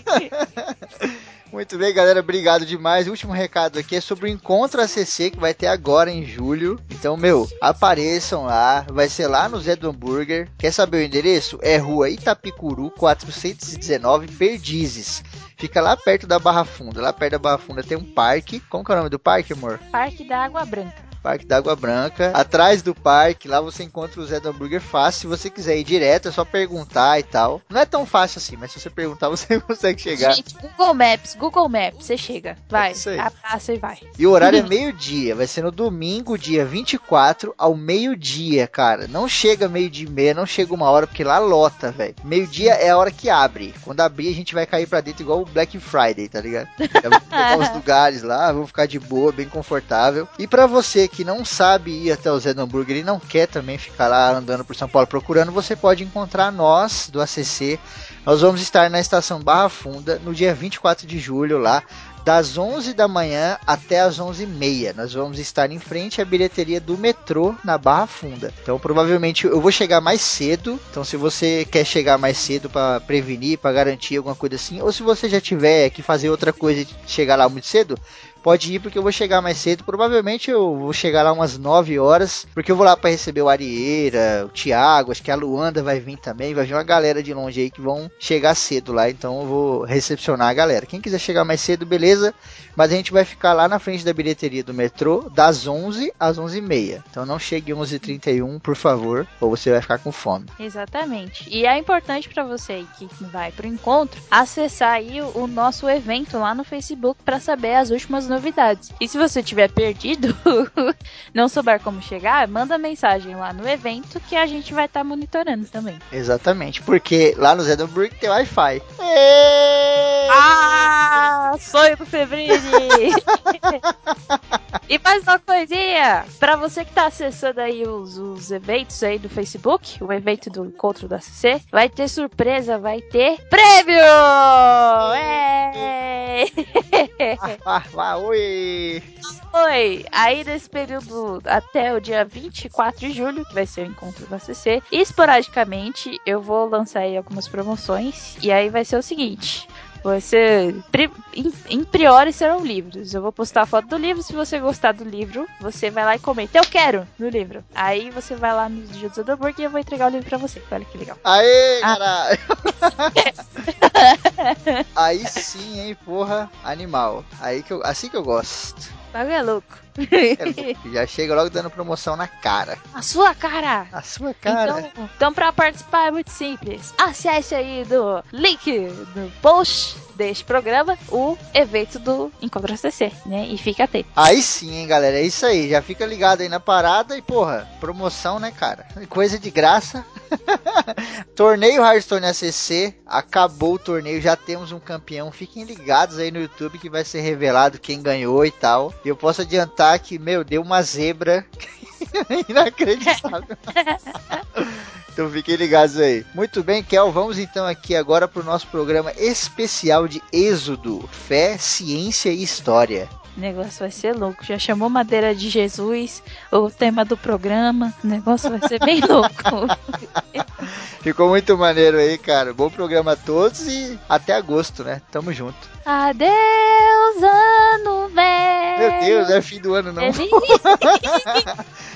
Muito bem, galera. Obrigado demais. O último recado aqui é sobre o Encontro ACC que vai ter agora em julho. Então, meu, apareçam lá. Vai ser lá no Zé do Hambúrguer. Quer saber o endereço? É Rua Itapicuru, 419, Perdizes. Fica lá perto da Barra Funda. Lá perto da Barra Funda tem um parque. Como que é o nome do parque, amor? Parque da Água Branca. Parque da Água Branca. Atrás do parque, lá você encontra o Zé do Hambúrguer fácil. Se você quiser ir direto, é só perguntar e tal. Não é tão fácil assim, mas se você perguntar, você consegue chegar. Gente, Google Maps, Google Maps, você chega. Vai, É abraça e vai. E o horário é meio-dia. Vai ser no domingo, dia 24, ao meio-dia, cara. Não chega meio-dia e meia, não chega uma hora, porque lá lota, velho. Meio-dia é a hora que abre. Quando abrir, a gente vai cair pra dentro igual o Black Friday, tá ligado? Já vamos pegar os lugares lá, vamos ficar de boa, bem confortável. E pra você que não sabe ir até o Zé do Hambúrguer e não quer também ficar lá andando por São Paulo procurando, você pode encontrar nós do ACC. Nós vamos estar na estação Barra Funda no dia 24 de julho lá das 11 da manhã até as 11h30. Nós vamos estar em frente à bilheteria do metrô na Barra Funda. Então, provavelmente eu vou chegar mais cedo. Então, se você quer chegar mais cedo para prevenir, para garantir alguma coisa assim, ou se você já tiver que fazer outra coisa e chegar lá muito cedo, pode ir porque eu vou chegar mais cedo. Provavelmente eu vou chegar lá umas 9 horas, porque eu vou lá para receber o Arieira, o Thiago, acho que a Luanda vai vir também, vai vir uma galera de longe aí que vão chegar cedo lá, então eu vou recepcionar a galera. Quem quiser chegar mais cedo, beleza, mas a gente vai ficar lá na frente da bilheteria do metrô das 11 às 11h30. Então não chegue 11h31, por favor, ou você vai ficar com fome. Exatamente. E é importante pra você que vai pro encontro acessar aí o, nosso evento lá no Facebook pra saber as últimas novidades. E se você tiver perdido, não souber como chegar, manda mensagem lá no evento que a gente vai estar monitorando também. Exatamente, porque lá no Zedonburg tem Wi-Fi. Ah, sonho do Febrini! e mais uma coisinha, pra você que tá acessando aí os, os eventos aí do Facebook, o evento do encontro da CC, vai ter surpresa, vai ter prêmio! É! Oi! Oi! Aí nesse período até o dia 24 de julho, que vai ser o encontro da CC, esporadicamente eu vou lançar aí algumas promoções, e aí vai ser o seguinte. Você. Em, em priori serão livros. Eu vou postar a foto do livro. Se você gostar do livro, você vai lá e comenta. Eu quero no livro. Aí você vai lá no Dia do Hambúrguer e eu vou entregar o livro pra você. Olha que legal. Aê, Ah. caralho! Aí sim, hein, porra, animal. Aí que eu, assim que eu gosto. Bagulho é louco. É. Já chega logo dando promoção na cara. A sua cara! Na sua cara. Então, então, pra participar é muito simples. Acesse aí do link do post deste programa o evento do Encontro CC, né? E fica atento. Aí sim, hein, galera. É isso aí. Já fica ligado aí na parada e, porra, promoção, né, cara? Coisa de graça. torneio Hearthstone ACC. Acabou o torneio. Já temos um campeão. Fiquem ligados aí no YouTube que vai ser revelado quem ganhou e tal. E eu posso adiantar que, meu, deu uma zebra. Inacreditável. Então fiquem ligados aí. Muito bem, Kel, vamos então aqui agora para o nosso programa especial de Êxodo, Fé, Ciência e História. O negócio vai ser louco. Já chamou Madeira de Jesus, o tema do programa. O negócio vai ser bem louco. Ficou muito maneiro aí, cara. Bom programa a todos e até agosto, né? Tamo junto. Adeus, ano velho. Meu Deus, é fim do ano não. Feliz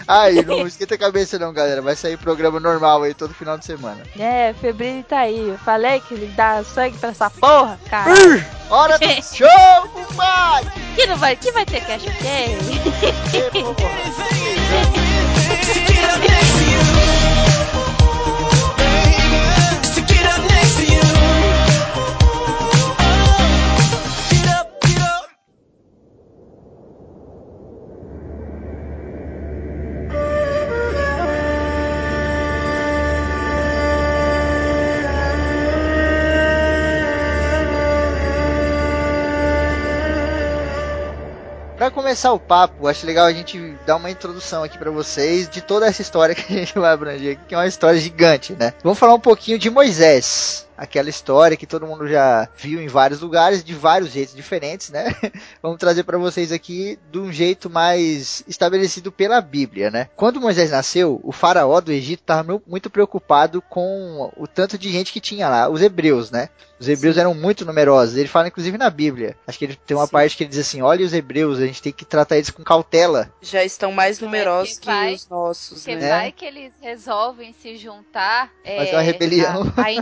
Aí, não esquenta a cabeça não, galera. Vai sair programa normal aí todo final de semana. É, Febrini tá aí. Eu falei que ele dá sangue pra essa porra, cara. Hora do show, compadre! Que não vai, que vai ter cash play. começar o papo, acho legal a gente dar uma introdução aqui pra vocês de toda essa história que a gente vai abranger que é uma história gigante, né? Vamos falar um pouquinho de Moisés. Aquela história que todo mundo já viu em vários lugares, de vários jeitos diferentes, né? Vamos trazer pra vocês aqui de um jeito mais estabelecido pela Bíblia, né? Quando Moisés nasceu, o faraó do Egito estava muito preocupado com o tanto de gente que tinha lá, os hebreus, né? Os hebreus eram muito numerosos. Ele fala, inclusive, na Bíblia. Acho que ele tem uma Sim. parte que ele diz assim: olha os hebreus, a gente tem que tratar eles com cautela. Já estão mais numerosos que que, vai- os nossos, Porque né? vai que eles resolvem se juntar Fazer é, uma rebelião. A, a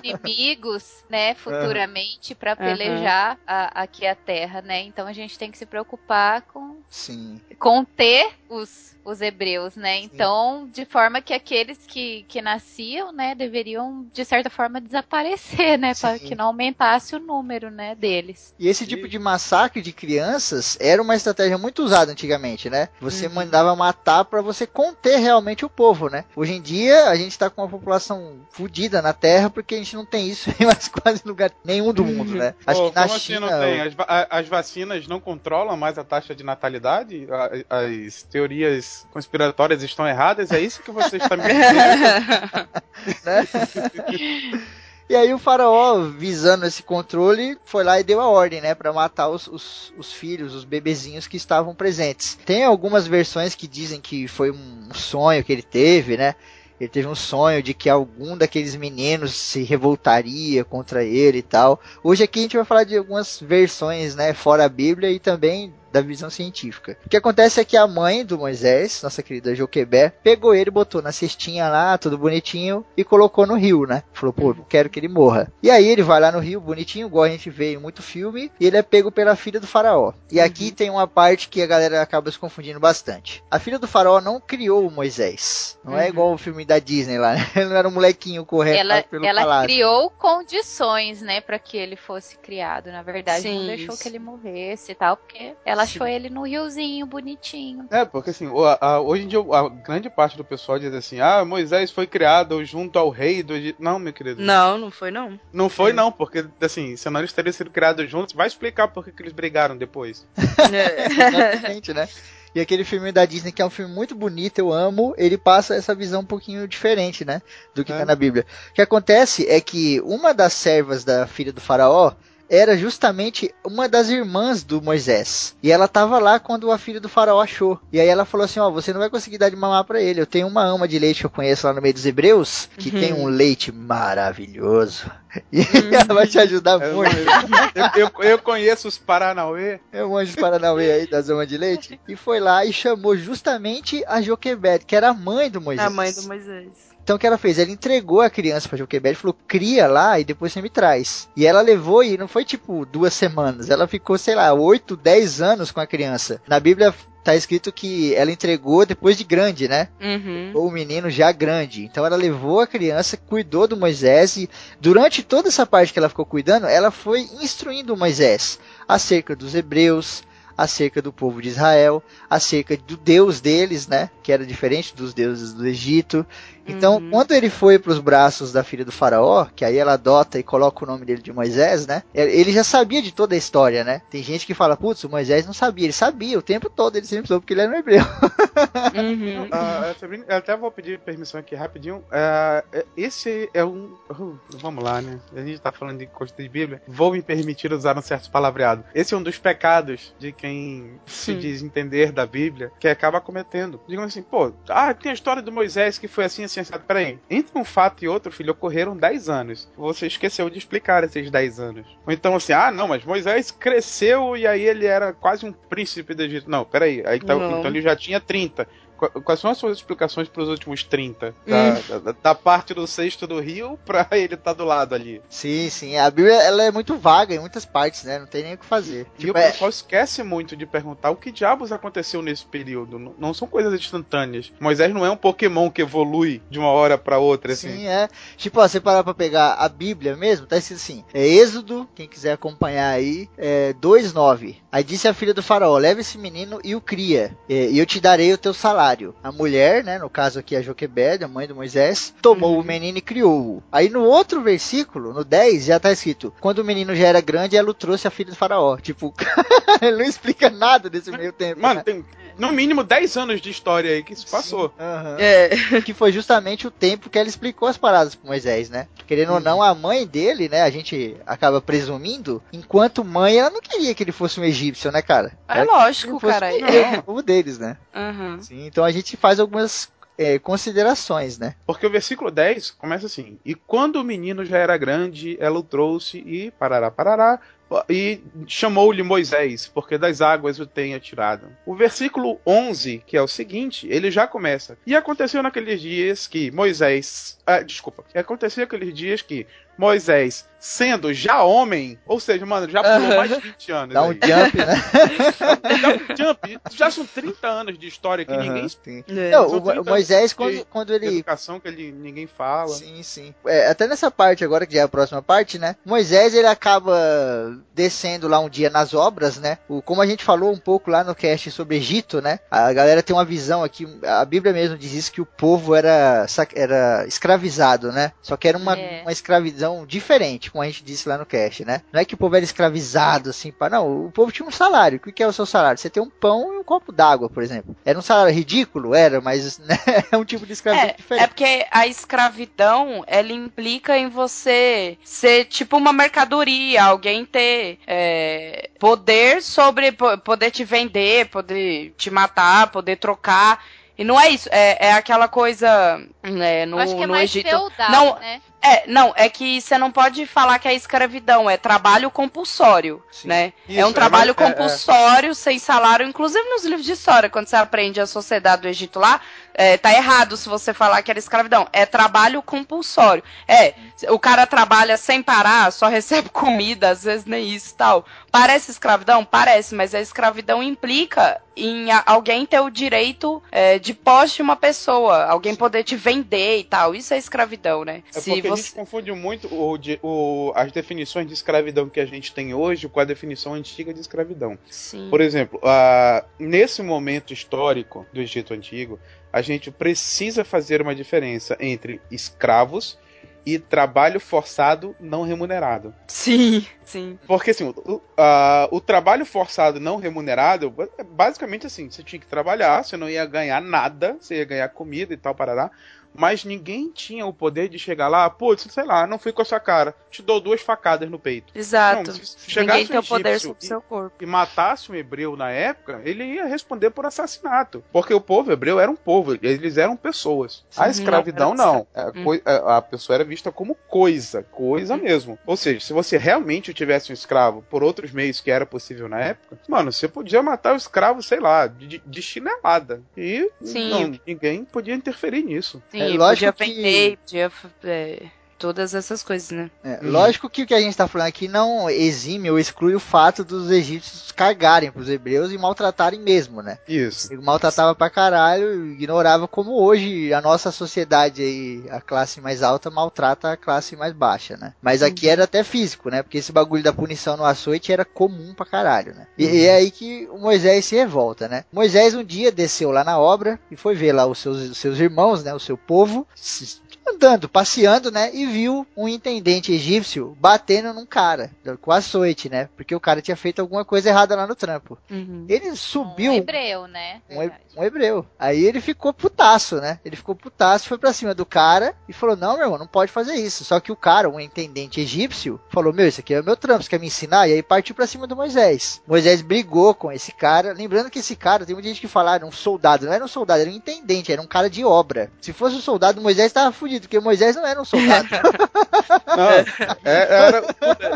inimigos, né, futuramente, pra pelejar a- aqui a Terra, né? Então a gente tem que se preocupar com Sim. conter os, os hebreus, né? Então, de forma que aqueles que, que nasciam, né, deveriam, de certa forma, desaparecer, né? Para Sim. que não aumentasse o número, né, deles. E esse tipo de massacre de crianças era uma estratégia muito usada antigamente, né? Você Uhum. mandava matar pra você conter realmente o povo, né? Hoje em dia a gente tá com uma população fodida na Terra porque a gente não tem isso em mais quase lugar nenhum do mundo, né? Acho Pô, que na como China. assim não tem? As, as vacinas não controlam mais a taxa de natalidade? A- As teorias conspiratórias estão erradas? É isso que você está me dizendo? né? E aí o faraó, visando esse controle, foi lá e deu a ordem, né, Pra matar os, os, os filhos, os bebezinhos que estavam presentes. Tem algumas versões que dizem que foi um sonho que ele teve, né? Ele teve um sonho de que algum daqueles meninos se revoltaria contra ele e tal. Hoje aqui a gente vai falar de algumas versões, né, fora a Bíblia e também da visão científica. O que acontece é que a mãe do Moisés, nossa querida Joquebé, pegou ele, botou na cestinha lá, tudo bonitinho, e colocou no rio, né? Falou, pô, não quero que ele morra. E aí ele vai lá no rio, bonitinho, igual a gente vê em muito filme, e ele é pego pela filha do faraó. E aqui tem uma parte que a galera acaba se confundindo bastante. A filha do faraó não criou o Moisés. Não é Uhum. igual o filme da Disney lá, né? Ele não era um molequinho correndo lá ela pelo ela palácio. criou condições, né, para que ele fosse criado. Na verdade, não Sim, deixou isso. que ele morresse e tal, porque ela ela achou ele no riozinho, bonitinho. É, porque assim, o- a- a- hoje em dia a grande parte do pessoal diz assim: ah, Moisés foi criado junto ao rei do Egito. Não, meu querido. Não, não foi não. Não foi, não, porque assim, senão eles teriam sido criados juntos. Vai explicar por que que eles brigaram depois. É. Exatamente, né? E aquele filme da Disney, que é um filme muito bonito, eu amo, ele passa essa visão um pouquinho diferente, né? Do que É. tá na Bíblia. O que acontece é que uma das servas da filha do faraó era justamente uma das irmãs do Moisés. E ela tava lá quando a filha do faraó achou. E aí ela falou assim, ó, você não vai conseguir dar de mamar pra ele. Eu tenho uma ama de leite que eu conheço lá no meio dos hebreus, que Uhum. tem um leite maravilhoso. E ela vai te ajudar Eu, muito. eu- eu- eu conheço os Paranauê. É um anjo Paranauê aí da Zoma de Leite. E foi lá e chamou justamente a Joquebed, que era a mãe do Moisés. A mãe do Moisés. Então o que ela fez? Ela entregou a criança pra Joquebed, falou, cria lá e depois você me traz. E ela levou e não foi tipo duas semanas, ela ficou, sei lá, oito, dez anos com a criança. Na Bíblia tá escrito que ela entregou depois de grande, né? Uhum. ou o menino já grande. Então ela levou a criança, cuidou do Moisés e durante toda essa parte que ela ficou cuidando, ela foi instruindo o Moisés acerca dos hebreus, acerca do povo de Israel, acerca do Deus deles, né, que era diferente dos deuses do Egito. Então, Uhum. quando ele foi para os braços da filha do faraó, que aí ela adota e coloca o nome dele de Moisés, né? Ele já sabia de toda a história, né? Tem gente que fala, putz, o Moisés não sabia. Ele sabia o tempo todo, ele sempre soube porque ele era um hebreu. Uhum. Sabrina, eu até vou pedir permissão aqui rapidinho. É- esse é um. uh, vamos lá, né? A gente tá falando de coisa de Bíblia. Vou me permitir usar um certo palavreado. Esse é um dos pecados de quem se diz entender da Bíblia, que acaba cometendo. Digamos assim, pô, ah, tem a história do Moisés que foi assim, Peraí, entre um fato e outro, filho, ocorreram 10 anos. Você esqueceu de explicar esses 10 anos. Ou então assim, ah, não, mas Moisés cresceu e aí ele era quase um príncipe do Egito. Não, peraí, aí Não. então ele já tinha 30. Qu- Quais são as suas explicações para os últimos 30? Da, Hum. da- da parte do sexto do rio pra ele estar do lado ali. Sim, sim. A Bíblia ela é muito vaga em muitas partes, né? Não tem nem o que fazer. E Tipo, o é- pessoal esquece muito de perguntar o que diabos aconteceu nesse período. Não, são coisas instantâneas. Moisés não é um Pokémon que evolui de uma hora pra outra, assim. Sim, é. Tipo, ó, você parar pra pegar a Bíblia mesmo, tá escrito assim: é Êxodo, quem quiser acompanhar aí, é 2,9. Aí disse a filha do faraó: leva esse menino e o cria, é, e eu te darei o teu salário. A mulher, né, no caso aqui a Joquebed, a mãe do Moisés, tomou o menino e criou-o. Aí no outro versículo, no 10, já tá escrito: quando o menino já era grande, ela o trouxe a filha do faraó. Tipo, ele não explica nada desse meio tempo. Mano, né? tem no mínimo 10 anos de história aí que se passou. Aham. É. que foi justamente o tempo que ela explicou as paradas pro Moisés, né? Querendo ou não, a mãe dele, né? A gente acaba presumindo, enquanto mãe, ela não queria que ele fosse um egípcio, né, cara? É Ela lógico, cara. fosse um o povo deles, né? Uhum. Sim, então a gente faz algumas é, considerações, né? Porque o versículo 10 começa assim: E quando o menino já era grande, ela o trouxe e parará, parará. E chamou-lhe Moisés, porque das águas o tenha tirado. O versículo 11, que é o seguinte, ele já começa. E aconteceu naqueles dias que Moisés. Ah, desculpa. E aconteceu naqueles dias que Moisés, sendo já homem, ou seja, mano, já pulou Aham. mais de 20 anos. Dá um aí. jump, né? Dá um jump. Já são 30 anos de história que ninguém Aham, sim. É. Não, o, 30 o Moisés, de- quando, quando de ele educação que ele, ninguém fala. Sim, sim. É, até nessa parte agora, que já é a próxima parte, né? Moisés, ele acaba descendo lá um dia nas obras, né? O, como a gente falou um pouco lá no cast sobre Egito, né? A galera tem uma visão aqui, a Bíblia mesmo diz isso, que o povo era, era escravizado, né? Só que era uma, É. uma escravidão diferente, como a gente disse lá no cast, né? Não é que o povo era escravizado, assim, para não, o povo tinha um salário. O que que é o seu salário? Você tem um pão e um copo d'água, por exemplo. Era um salário ridículo? Era, mas né? é um tipo de escravidão É, diferente. é porque a escravidão, ela implica em você ser tipo uma mercadoria, alguém ter é, poder sobre, po- poder te vender, poder te matar, poder trocar. E não é isso, é, é aquela coisa né, no, Eu acho que é no mais Egito. feudal, Não, né? É, não, é que você não pode falar que é escravidão, é trabalho compulsório, Sim. né? Isso, é um é, trabalho é, é. compulsório, sem salário, inclusive nos livros de história, quando você aprende a sociedade do Egito lá, é, tá errado se você falar que era escravidão. É trabalho compulsório. É, o cara trabalha sem parar, só recebe comida, às vezes nem isso e tal. Parece escravidão? Parece, mas a escravidão implica em a- alguém ter o direito é, de posse de uma pessoa, alguém poder te vender e tal. Isso é escravidão, né? É se porque a Você- gente confunde muito o, o- as definições de escravidão que a gente tem hoje com a definição antiga de escravidão. Sim. Por exemplo, ah, nesse momento histórico do Egito Antigo, a gente precisa fazer uma diferença entre escravos e trabalho forçado não remunerado. Sim, sim. Porque assim, o, o- o trabalho forçado não remunerado, é basicamente assim, você tinha que trabalhar, você não ia ganhar nada, você ia ganhar comida e tal, parará. Mas ninguém tinha o poder de chegar lá, putz, sei lá, não fui com a sua cara, te dou duas facadas no peito. Exato. Não, se chegasse Ninguém tem um o poder sobre o e- seu corpo. e matasse um hebreu na época, ele ia responder por assassinato. Porque o povo hebreu era um povo, eles eram pessoas. a Sim, escravidão não, não. A, Hum. a- a pessoa era vista como coisa, coisa mesmo. Ou seja, se você realmente tivesse um escravo por outros meios que era possível na época, mano, você podia matar o escravo, sei lá, de, de chinelada. E Sim. não, ninguém podia interferir nisso. Sim, É lógico podia que- vender, podia. é, todas essas coisas, né? É, Uhum. Lógico que o que a gente tá falando aqui não exime ou exclui o fato dos egípcios cagarem pros hebreus e maltratarem mesmo, né? Isso. Ele maltratava pra caralho, ignorava como hoje a nossa sociedade aí, a classe mais alta maltrata a classe mais baixa, né? Mas aqui era até físico, né? Porque esse bagulho da punição no açoite era comum pra caralho, né? E, e é aí que o Moisés se revolta, né? Moisés um dia desceu lá na obra e foi ver lá os seus, os seus irmãos, né? O seu povo, se- andando, passeando, né? E viu um intendente egípcio batendo num cara, com açoite, né? Porque o cara tinha feito alguma coisa errada lá no trampo. Uhum. Ele subiu Um hebreu, né? um, he- um hebreu. Aí ele ficou putaço, né? Ele ficou putaço, foi pra cima do cara e falou: Não, meu irmão, não pode fazer isso. Só que o cara, um intendente egípcio, falou: Meu, isso aqui é o meu trampo, você quer me ensinar? E aí partiu pra cima do Moisés. Moisés brigou com esse cara. Lembrando que esse cara, tem muita gente que fala, era um soldado. Não era um soldado, era um intendente, era um cara de obra. Se fosse um soldado, Moisés tava fudido, porque Moisés não era um soldado. Não, é- era,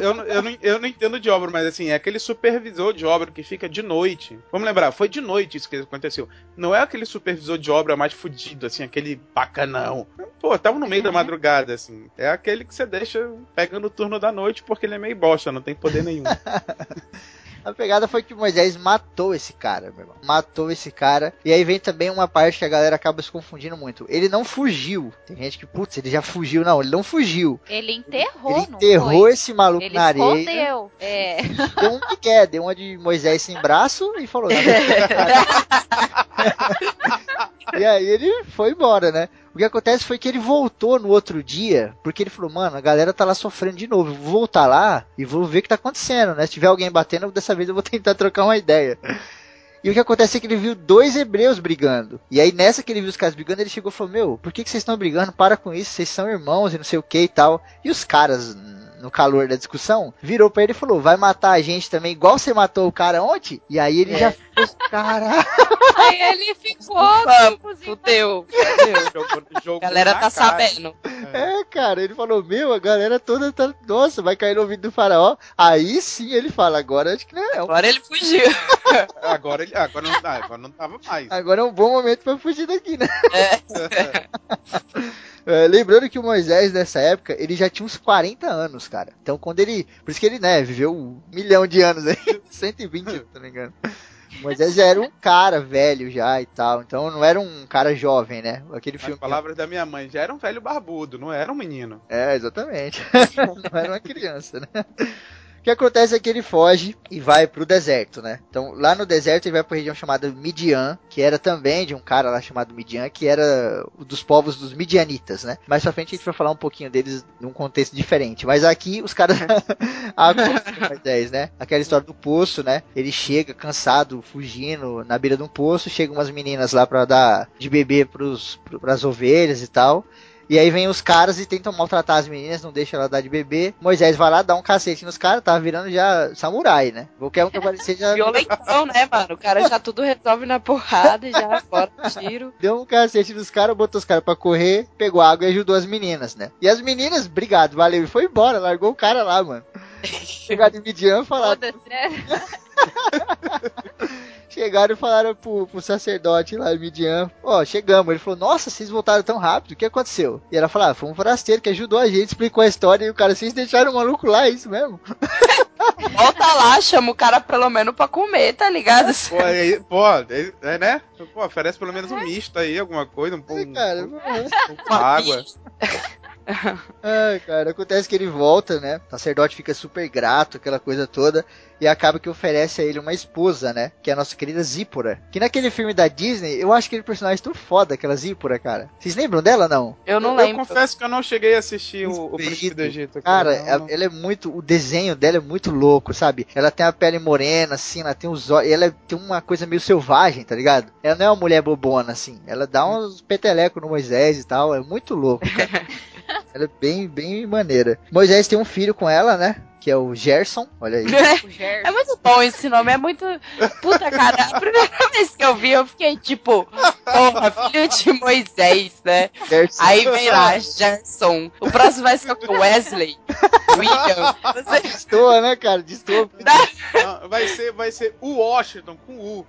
eu, não- eu, não, eu não entendo de obra, mas assim, é aquele supervisor de obra que fica de noite. Vamos lembrar, foi de noite isso que aconteceu. Não é aquele supervisor de obra mais fudido, assim, aquele bacanão. Pô, tava no meio da madrugada, assim. É aquele que você deixa pegando o turno da noite porque ele é meio bosta, não tem poder nenhum. A pegada foi que Moisés matou esse cara, meu irmão. Matou esse cara. E aí vem também uma parte que a galera acaba se confundindo muito. Ele não fugiu. Tem gente que, putz, ele já fugiu. Não, ele não fugiu. Ele enterrou, ele não enterrou foi? esse maluco Ele na areia. escondeu. É. Deu um migué, deu uma de Moisés sem braço e falou. "Não, e aí ele foi embora, né? O que acontece foi que ele voltou no outro dia, porque ele falou, mano, a galera tá lá sofrendo de novo. Vou voltar lá e vou ver o que tá acontecendo, né? Se tiver alguém batendo, dessa vez eu vou tentar trocar uma ideia. E o que acontece é que ele viu dois hebreus brigando. E aí, nessa que ele viu os caras brigando, ele chegou e falou: Meu, por que, que vocês estão brigando? Para com isso, vocês são irmãos e não sei o que e tal. E os caras, no calor da discussão, virou pra ele e falou: Vai matar a gente também, igual você matou o cara ontem? E aí ele já fez, caralho. Aí ele ficou, tipo, Fudeu, fudeu. Jogou- jogou A galera tá cara. sabendo. É, cara, ele falou: Meu, a galera toda tá. Nossa, vai cair no ouvido do faraó. Aí sim ele fala: Agora acho que não é. Agora ele fugiu. Agora ele agora não, agora não tava mais. Agora é um bom momento pra fugir daqui, né? É. É, lembrando que o Moisés, nessa época, ele já tinha uns 40 anos, cara. Então, quando ele. Por isso que ele, né, viveu um milhão de anos aí. 120, se não me engano. Moisés já era um cara velho já e tal. Então, não era um cara jovem, né? Aquele As filme. palavras da minha mãe já era um velho barbudo, não era um menino. É, exatamente. não era uma criança, né? Que acontece é que ele foge e vai pro deserto, né? Então, lá no deserto ele vai pra região chamada Midian, que era também de um cara lá chamado Midian, que era dos povos dos midianitas, né? Mais pra frente a gente vai falar um pouquinho deles num contexto diferente. Mas aqui os caras Moisés, né? Aquela história do poço, né? Ele chega cansado, fugindo na beira de um poço, chegam umas meninas lá pra dar de beber pros, pro- pras ovelhas e tal. E aí vem os caras e tentam maltratar as meninas, não deixam ela dar de bebê. Moisés vai lá, dá um cacete nos caras, tava virando já samurai, né? Qualquer um que aparecer já Violentão, né, mano? O cara já tudo resolve na porrada e já fora o tiro. deu um cacete nos caras, botou os caras pra correr, pegou água e ajudou as meninas, né? E as meninas, obrigado, valeu, e foi embora, largou o cara lá, mano. Chegaram em Midian e falaram, Foda-se, né? chegaram e falaram pro, pro sacerdote lá em Midian, ó, chegamos. Ele falou, nossa, vocês voltaram tão rápido, o que aconteceu? E ela falou, ah, foi um forasteiro que ajudou a gente, explicou a história e o cara, vocês deixaram o maluco lá, é isso mesmo? Volta lá, chama o cara pelo menos pra comer, tá ligado? Pô, aí, pô, é, é, né? Pô, oferece pelo menos um misto aí, alguma coisa, um É, cara, um- um- com água. Ai, cara, acontece que ele volta, né? O sacerdote fica super grato, aquela coisa toda, e acaba que oferece a ele uma esposa, né? Que é a nossa querida Zípora. Que naquele filme da Disney, eu acho aquele personagem tão foda, aquela Zípora, cara. Vocês lembram dela, não? Eu não eu lembro. confesso que eu não cheguei a assistir o, o. Príncipe do Egito. Cara, Não, ela, não. ela é muito. O desenho dela é muito louco, sabe? Ela tem a pele morena, assim, ela tem os olhos. Ela tem uma coisa meio selvagem, tá ligado? Ela não é uma mulher bobona, assim. Ela dá uns petelecos no Moisés e tal. É muito louco, cara. ela é bem, bem maneira. Moisés tem um filho com ela, né? Que é o Gerson. Olha aí. O Gerson. É muito bom esse nome, é muito. Puta, cara, a primeira vez que eu vi, eu fiquei tipo, porra, filho de Moisés, né? Gerson. Aí vem lá, Gerson. O próximo vai ser o Wesley. William. Você... Destoa, né, cara? Destoa. Não, vai, ser, vai ser o Washington com U.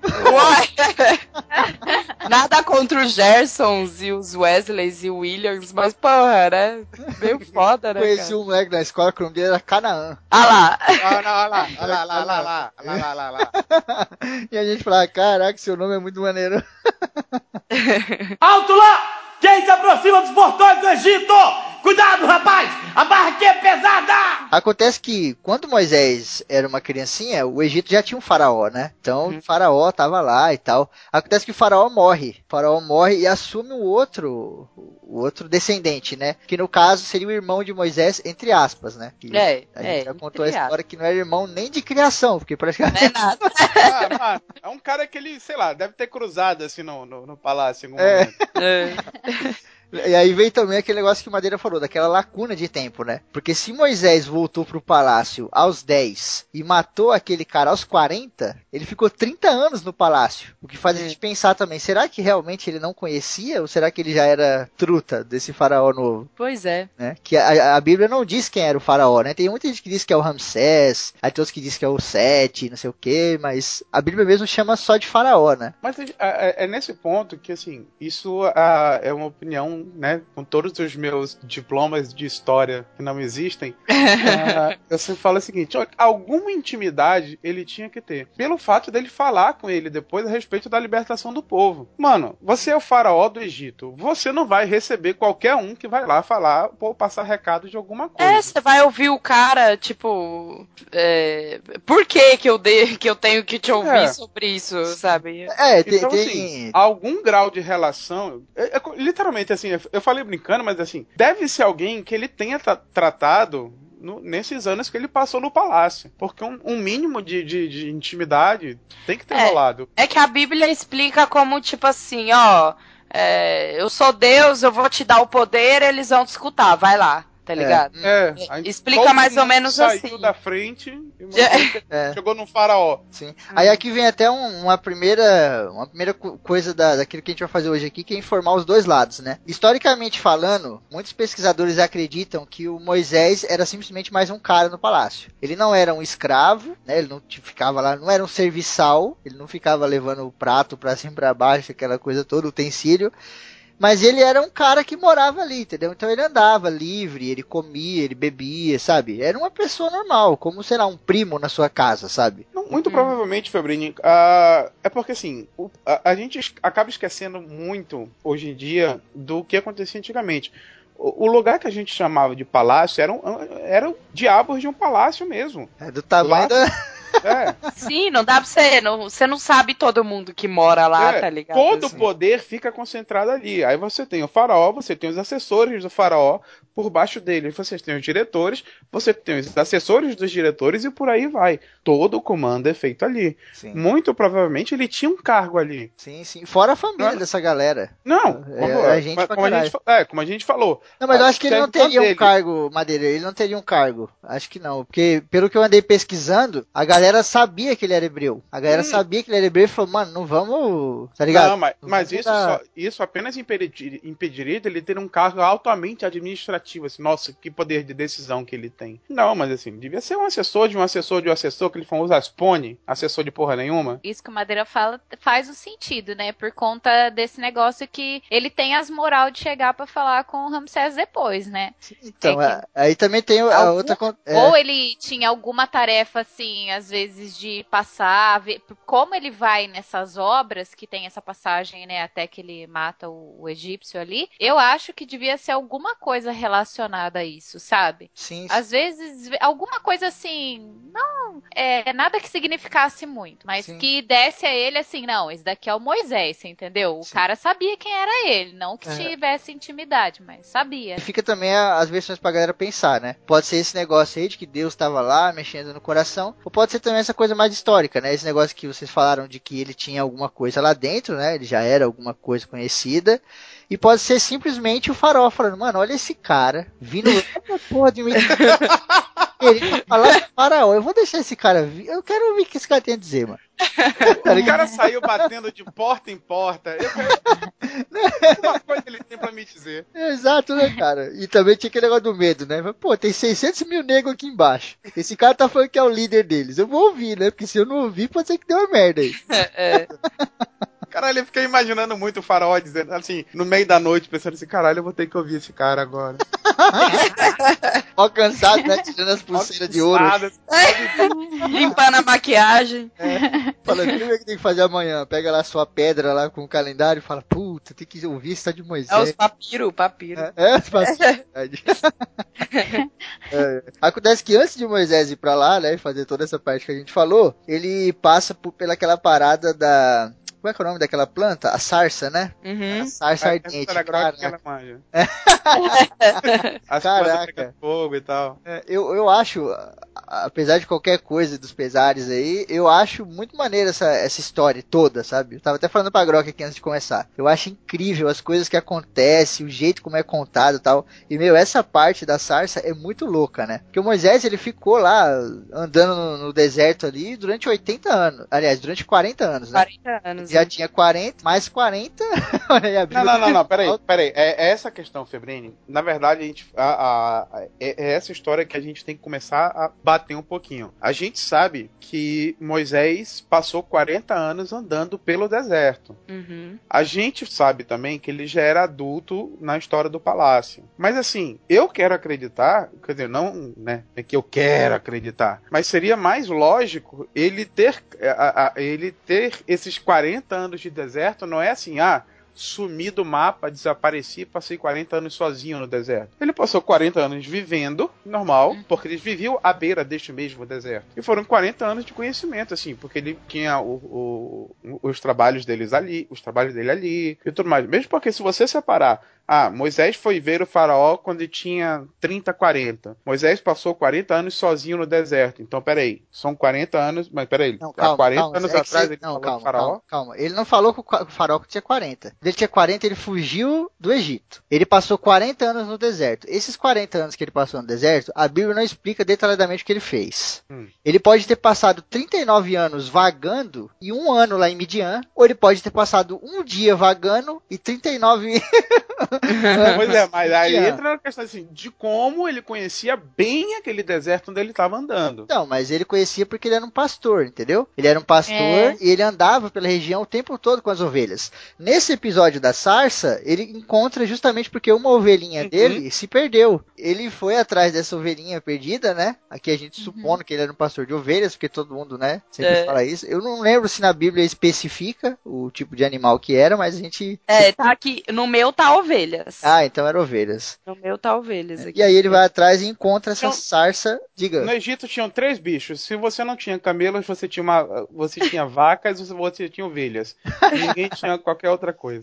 Nada contra os Gersons e os Wesleys e Williams, mas porra, né? Meio foda, né? Conheci Cara? um moleque na escola que o nome dele era Canaã. Ah lá. Ah, não, olha lá, olha lá, olha lá, olha lá, olha lá, olha lá. E a gente falava, caraca, seu nome é muito maneiro. Alto lá! Quem se aproxima dos portões do Egito? Cuidado, rapaz! A barra aqui é pesada! Acontece que quando Moisés era uma criancinha, o Egito já tinha um faraó, né? Então o faraó tava lá e tal. Acontece que o faraó morre. O faraó morre e assume o outro, o outro descendente, né? Que no caso seria o irmão de Moisés, entre aspas, né? Que É, a é, gente já contou a história que não era irmão nem de criação, porque praticamente Não é nada. Ah, mano, é um cara que ele, sei lá, deve ter cruzado assim no, no, no palácio em algum É. momento. E aí vem também aquele negócio que o Madeira falou, daquela lacuna de tempo, né? Porque se Moisés voltou pro palácio aos 10 e matou aquele cara aos 40, ele ficou 30 anos no palácio. O que faz a gente pensar também, será que realmente ele não conhecia ou será que ele já era truta desse faraó novo? Pois é. Né? Que a, a Bíblia não diz quem era o faraó, né? Tem muita gente que diz que é o Ramsés, aí tem outros que diz que é o Sete, não sei o que, mas a Bíblia mesmo chama só de faraó, né? Mas é, é- é nesse ponto que, assim, isso ah, é uma opinião, né? Com todos os meus diplomas de história que não existem, ah, eu sempre falo o seguinte: alguma intimidade ele tinha que ter. Pelo fato dele falar com ele depois a respeito da libertação do povo. Mano, você é o faraó do Egito. Você não vai receber qualquer um que vai lá falar ou passar recado de alguma coisa. É, você vai ouvir o cara, tipo. é, por que que eu, de, que eu tenho que te ouvir É. sobre isso, sabe? É, tem, Então, tem- assim, algum grau de relação. é- é literalmente, assim, eu- eu falei brincando, mas assim, deve ser alguém que ele tenha tra- tratado no- nesses anos que ele passou no palácio. Porque um, um mínimo de, de- de intimidade tem que ter É. rolado. É que a Bíblia explica como, tipo assim, ó. é, eu sou Deus, eu vou te dar o poder, eles vão te escutar, vai lá, tá ligado? É, aí Explica mais ou menos saiu assim. da frente e É. É. chegou num faraó. Sim. Aí aqui vem até um- uma primeira, uma primeira co- coisa da, daquilo que a gente vai fazer hoje aqui, que é informar os dois lados, né? Historicamente falando, muitos pesquisadores acreditam que o Moisés era simplesmente mais um cara no palácio. Ele não era um escravo, né? Ele não ficava lá, não era um serviçal, ele não ficava levando o prato pra cima e pra baixo, aquela coisa toda, utensílio. Mas ele era um cara que morava ali, entendeu? Então ele andava livre, ele comia, ele bebia, sabe? Era uma pessoa normal, como, sei lá, um primo na sua casa, sabe? Não, Muito provavelmente, Febrini, ah, é porque assim, o- a, a gente acaba esquecendo muito hoje em dia do que acontecia antigamente. O, o lugar que a gente chamava de palácio eram, eram diabos de um palácio mesmo. É do tamanho Lá- da. É, Sim, não dá pra você. Não, você não sabe todo mundo que mora lá, é, tá ligado? todo o Assim. poder fica concentrado ali. Aí você tem o faraó, você tem os assessores do faraó por baixo dele. Você tem os diretores, você tem os assessores dos diretores e por aí vai. Todo o comando é feito ali. Sim, Muito provavelmente ele tinha um cargo ali. sim, sim. Fora a família Ah. dessa galera. Não, É, como, é gente mas pra como, a gente, é, como a gente falou. Não, mas eu acho que ele não teria um cargo, Madeira. Ele não teria um cargo. Acho que não. Porque, pelo que eu andei pesquisando, a galera sabia que ele era hebreu. A galera Hum. sabia que ele era hebreu e falou, mano, não vamos. Tá ligado? Não, mas, Não mas isso, só- isso apenas impediria, impediria dele ter um cargo altamente administrativo. Assim, nossa, que poder de decisão que ele tem. Não, mas assim, devia ser um assessor de um assessor de um assessor, que ele famoso Aspone, assessor de porra nenhuma. Isso que o Madeira fala faz o sentido, né? Por conta desse negócio que ele tem as moral de chegar pra falar com o Ramsés depois, né? Então, É que- aí também tem a Algum- outra. é, Ou ele tinha alguma tarefa, assim, às às vezes, de passar, ver como ele vai nessas obras que tem essa passagem, né, até que ele mata o, o egípcio ali. Eu acho que devia ser alguma coisa relacionada a isso, sabe? Sim, Às vezes, alguma coisa assim, não é nada que significasse muito, mas Sim. que desse a ele assim, não, esse daqui é o Moisés, entendeu? O Sim. cara sabia quem era ele, não que É. tivesse intimidade, mas sabia. E fica também as versões pra galera pensar, né? Pode ser esse negócio aí de que Deus estava lá mexendo no coração, ou pode ser também essa coisa mais histórica, né? Esse negócio que vocês falaram de que ele tinha alguma coisa lá dentro, né? Ele já era alguma coisa conhecida. E pode ser simplesmente o farol falando, mano, olha esse cara vindo lá porra de mim. Ele falar com o faraó, eu vou deixar esse cara vir. Eu quero ouvir o que esse cara tem a dizer, mano. O cara saiu batendo de porta em porta. Eu quero... Alguma coisa ele tem pra me dizer. Exato, né, cara? E também tinha aquele negócio do medo, né? Pô, tem 600 mil negros aqui embaixo. Esse cara tá falando que é o líder deles. Eu vou ouvir, né? Porque se eu não ouvir, pode ser que dê uma merda aí. É, Caralho, eu fiquei imaginando muito o faraó dizendo assim, no meio da noite, pensando assim, caralho, eu vou ter que ouvir esse cara agora. Ó, cansado, né? Tirando as pulseiras de ouro. Limpando a maquiagem. Falando, o que é que tem que fazer amanhã? Pega lá sua pedra lá com o calendário e fala, puta, tem que ouvir esse tá de É os Moisés. papiro, papiro. É, é, facilidade. É. Acontece que antes de Moisés ir pra lá, né, e fazer toda essa parte que a gente falou, ele passa por, pelaquela parada da. Como é que é o nome daquela planta? A sarça, né? Uhum. A sarça Essa ardente. grossa que Caraca. ela manja. As Caraca. fogo e tal. É, eu, eu acho, a- apesar de qualquer coisa dos pesares aí, eu acho muito maneira essa, essa história toda, sabe? Eu tava até falando pra Grok aqui antes de começar. Eu acho incrível as coisas que acontecem, o jeito como é contado e tal. E, meu, essa parte da sarça é muito louca, né? Porque o Moisés, ele ficou lá andando no, no deserto ali durante 80 anos. Aliás, durante 40 anos, né? 40 anos. Já tinha 40, mais 40. Olha aí, a Não, não, não, não, peraí, peraí. É, é essa questão, Febrini. Na verdade, a gente, a, a- é, é essa história que a gente tem que começar a bater um pouquinho. A gente sabe que Moisés passou 40 anos andando pelo deserto. Uhum. A gente sabe também que ele já era adulto na história do palácio. Mas assim, eu quero acreditar, quer dizer, não, né, é que eu quero acreditar, mas seria mais lógico ele ter a- a- ele ter esses 40 anos de deserto, não é assim, ah, sumi do mapa, desapareci, passei 40 anos sozinho no deserto. Ele passou 40 anos vivendo, normal, porque ele viveu à beira deste mesmo deserto. E foram 40 anos de conhecimento, assim, porque ele tinha o- o- os trabalhos deles ali, os trabalhos dele ali e tudo mais. Mesmo porque se você separar, ah, Moisés foi ver o faraó quando ele tinha 30, 40. Moisés passou 40 anos sozinho no deserto. Então, peraí, são 40 anos, mas peraí, Não, há calma, 40 calma, anos é que atrás você- ele não, falou calma, faraó? calma, calma. Ele não falou que o faraó tinha 40. Ele tinha 40, ele fugiu do Egito. Ele passou 40 anos no deserto. Esses 40 anos que ele passou no deserto, a Bíblia não explica detalhadamente o que ele fez. Hum. Ele pode ter passado 39 anos vagando e um ano lá em Midian, ou ele pode ter passado um dia vagando e 39 Pois é, mas aí Tinha. entra na questão assim, de como ele conhecia bem aquele deserto onde ele estava andando. Não, mas ele conhecia porque ele era um pastor, entendeu? Ele era um pastor É. e ele andava pela região o tempo todo com as ovelhas. Nesse episódio da sarça, ele encontra justamente porque uma ovelhinha Uhum. dele se perdeu. Ele foi atrás dessa ovelhinha perdida, né? Aqui a gente Uhum. supondo que ele era um pastor de ovelhas, porque todo mundo, né, sempre É. fala isso. Eu não lembro se na Bíblia especifica o tipo de animal que era, mas a gente. É, tá aqui. No meu tá ovelhas. Ah, então era ovelhas. No meu tá ovelhas aqui. E aí ele vai atrás e encontra essa Então- sarça. Diga. No Egito tinham três bichos. Se você não tinha camelos, você tinha uma, você tinha vacas, você- você tinha ovelhas. Ninguém tinha qualquer outra coisa.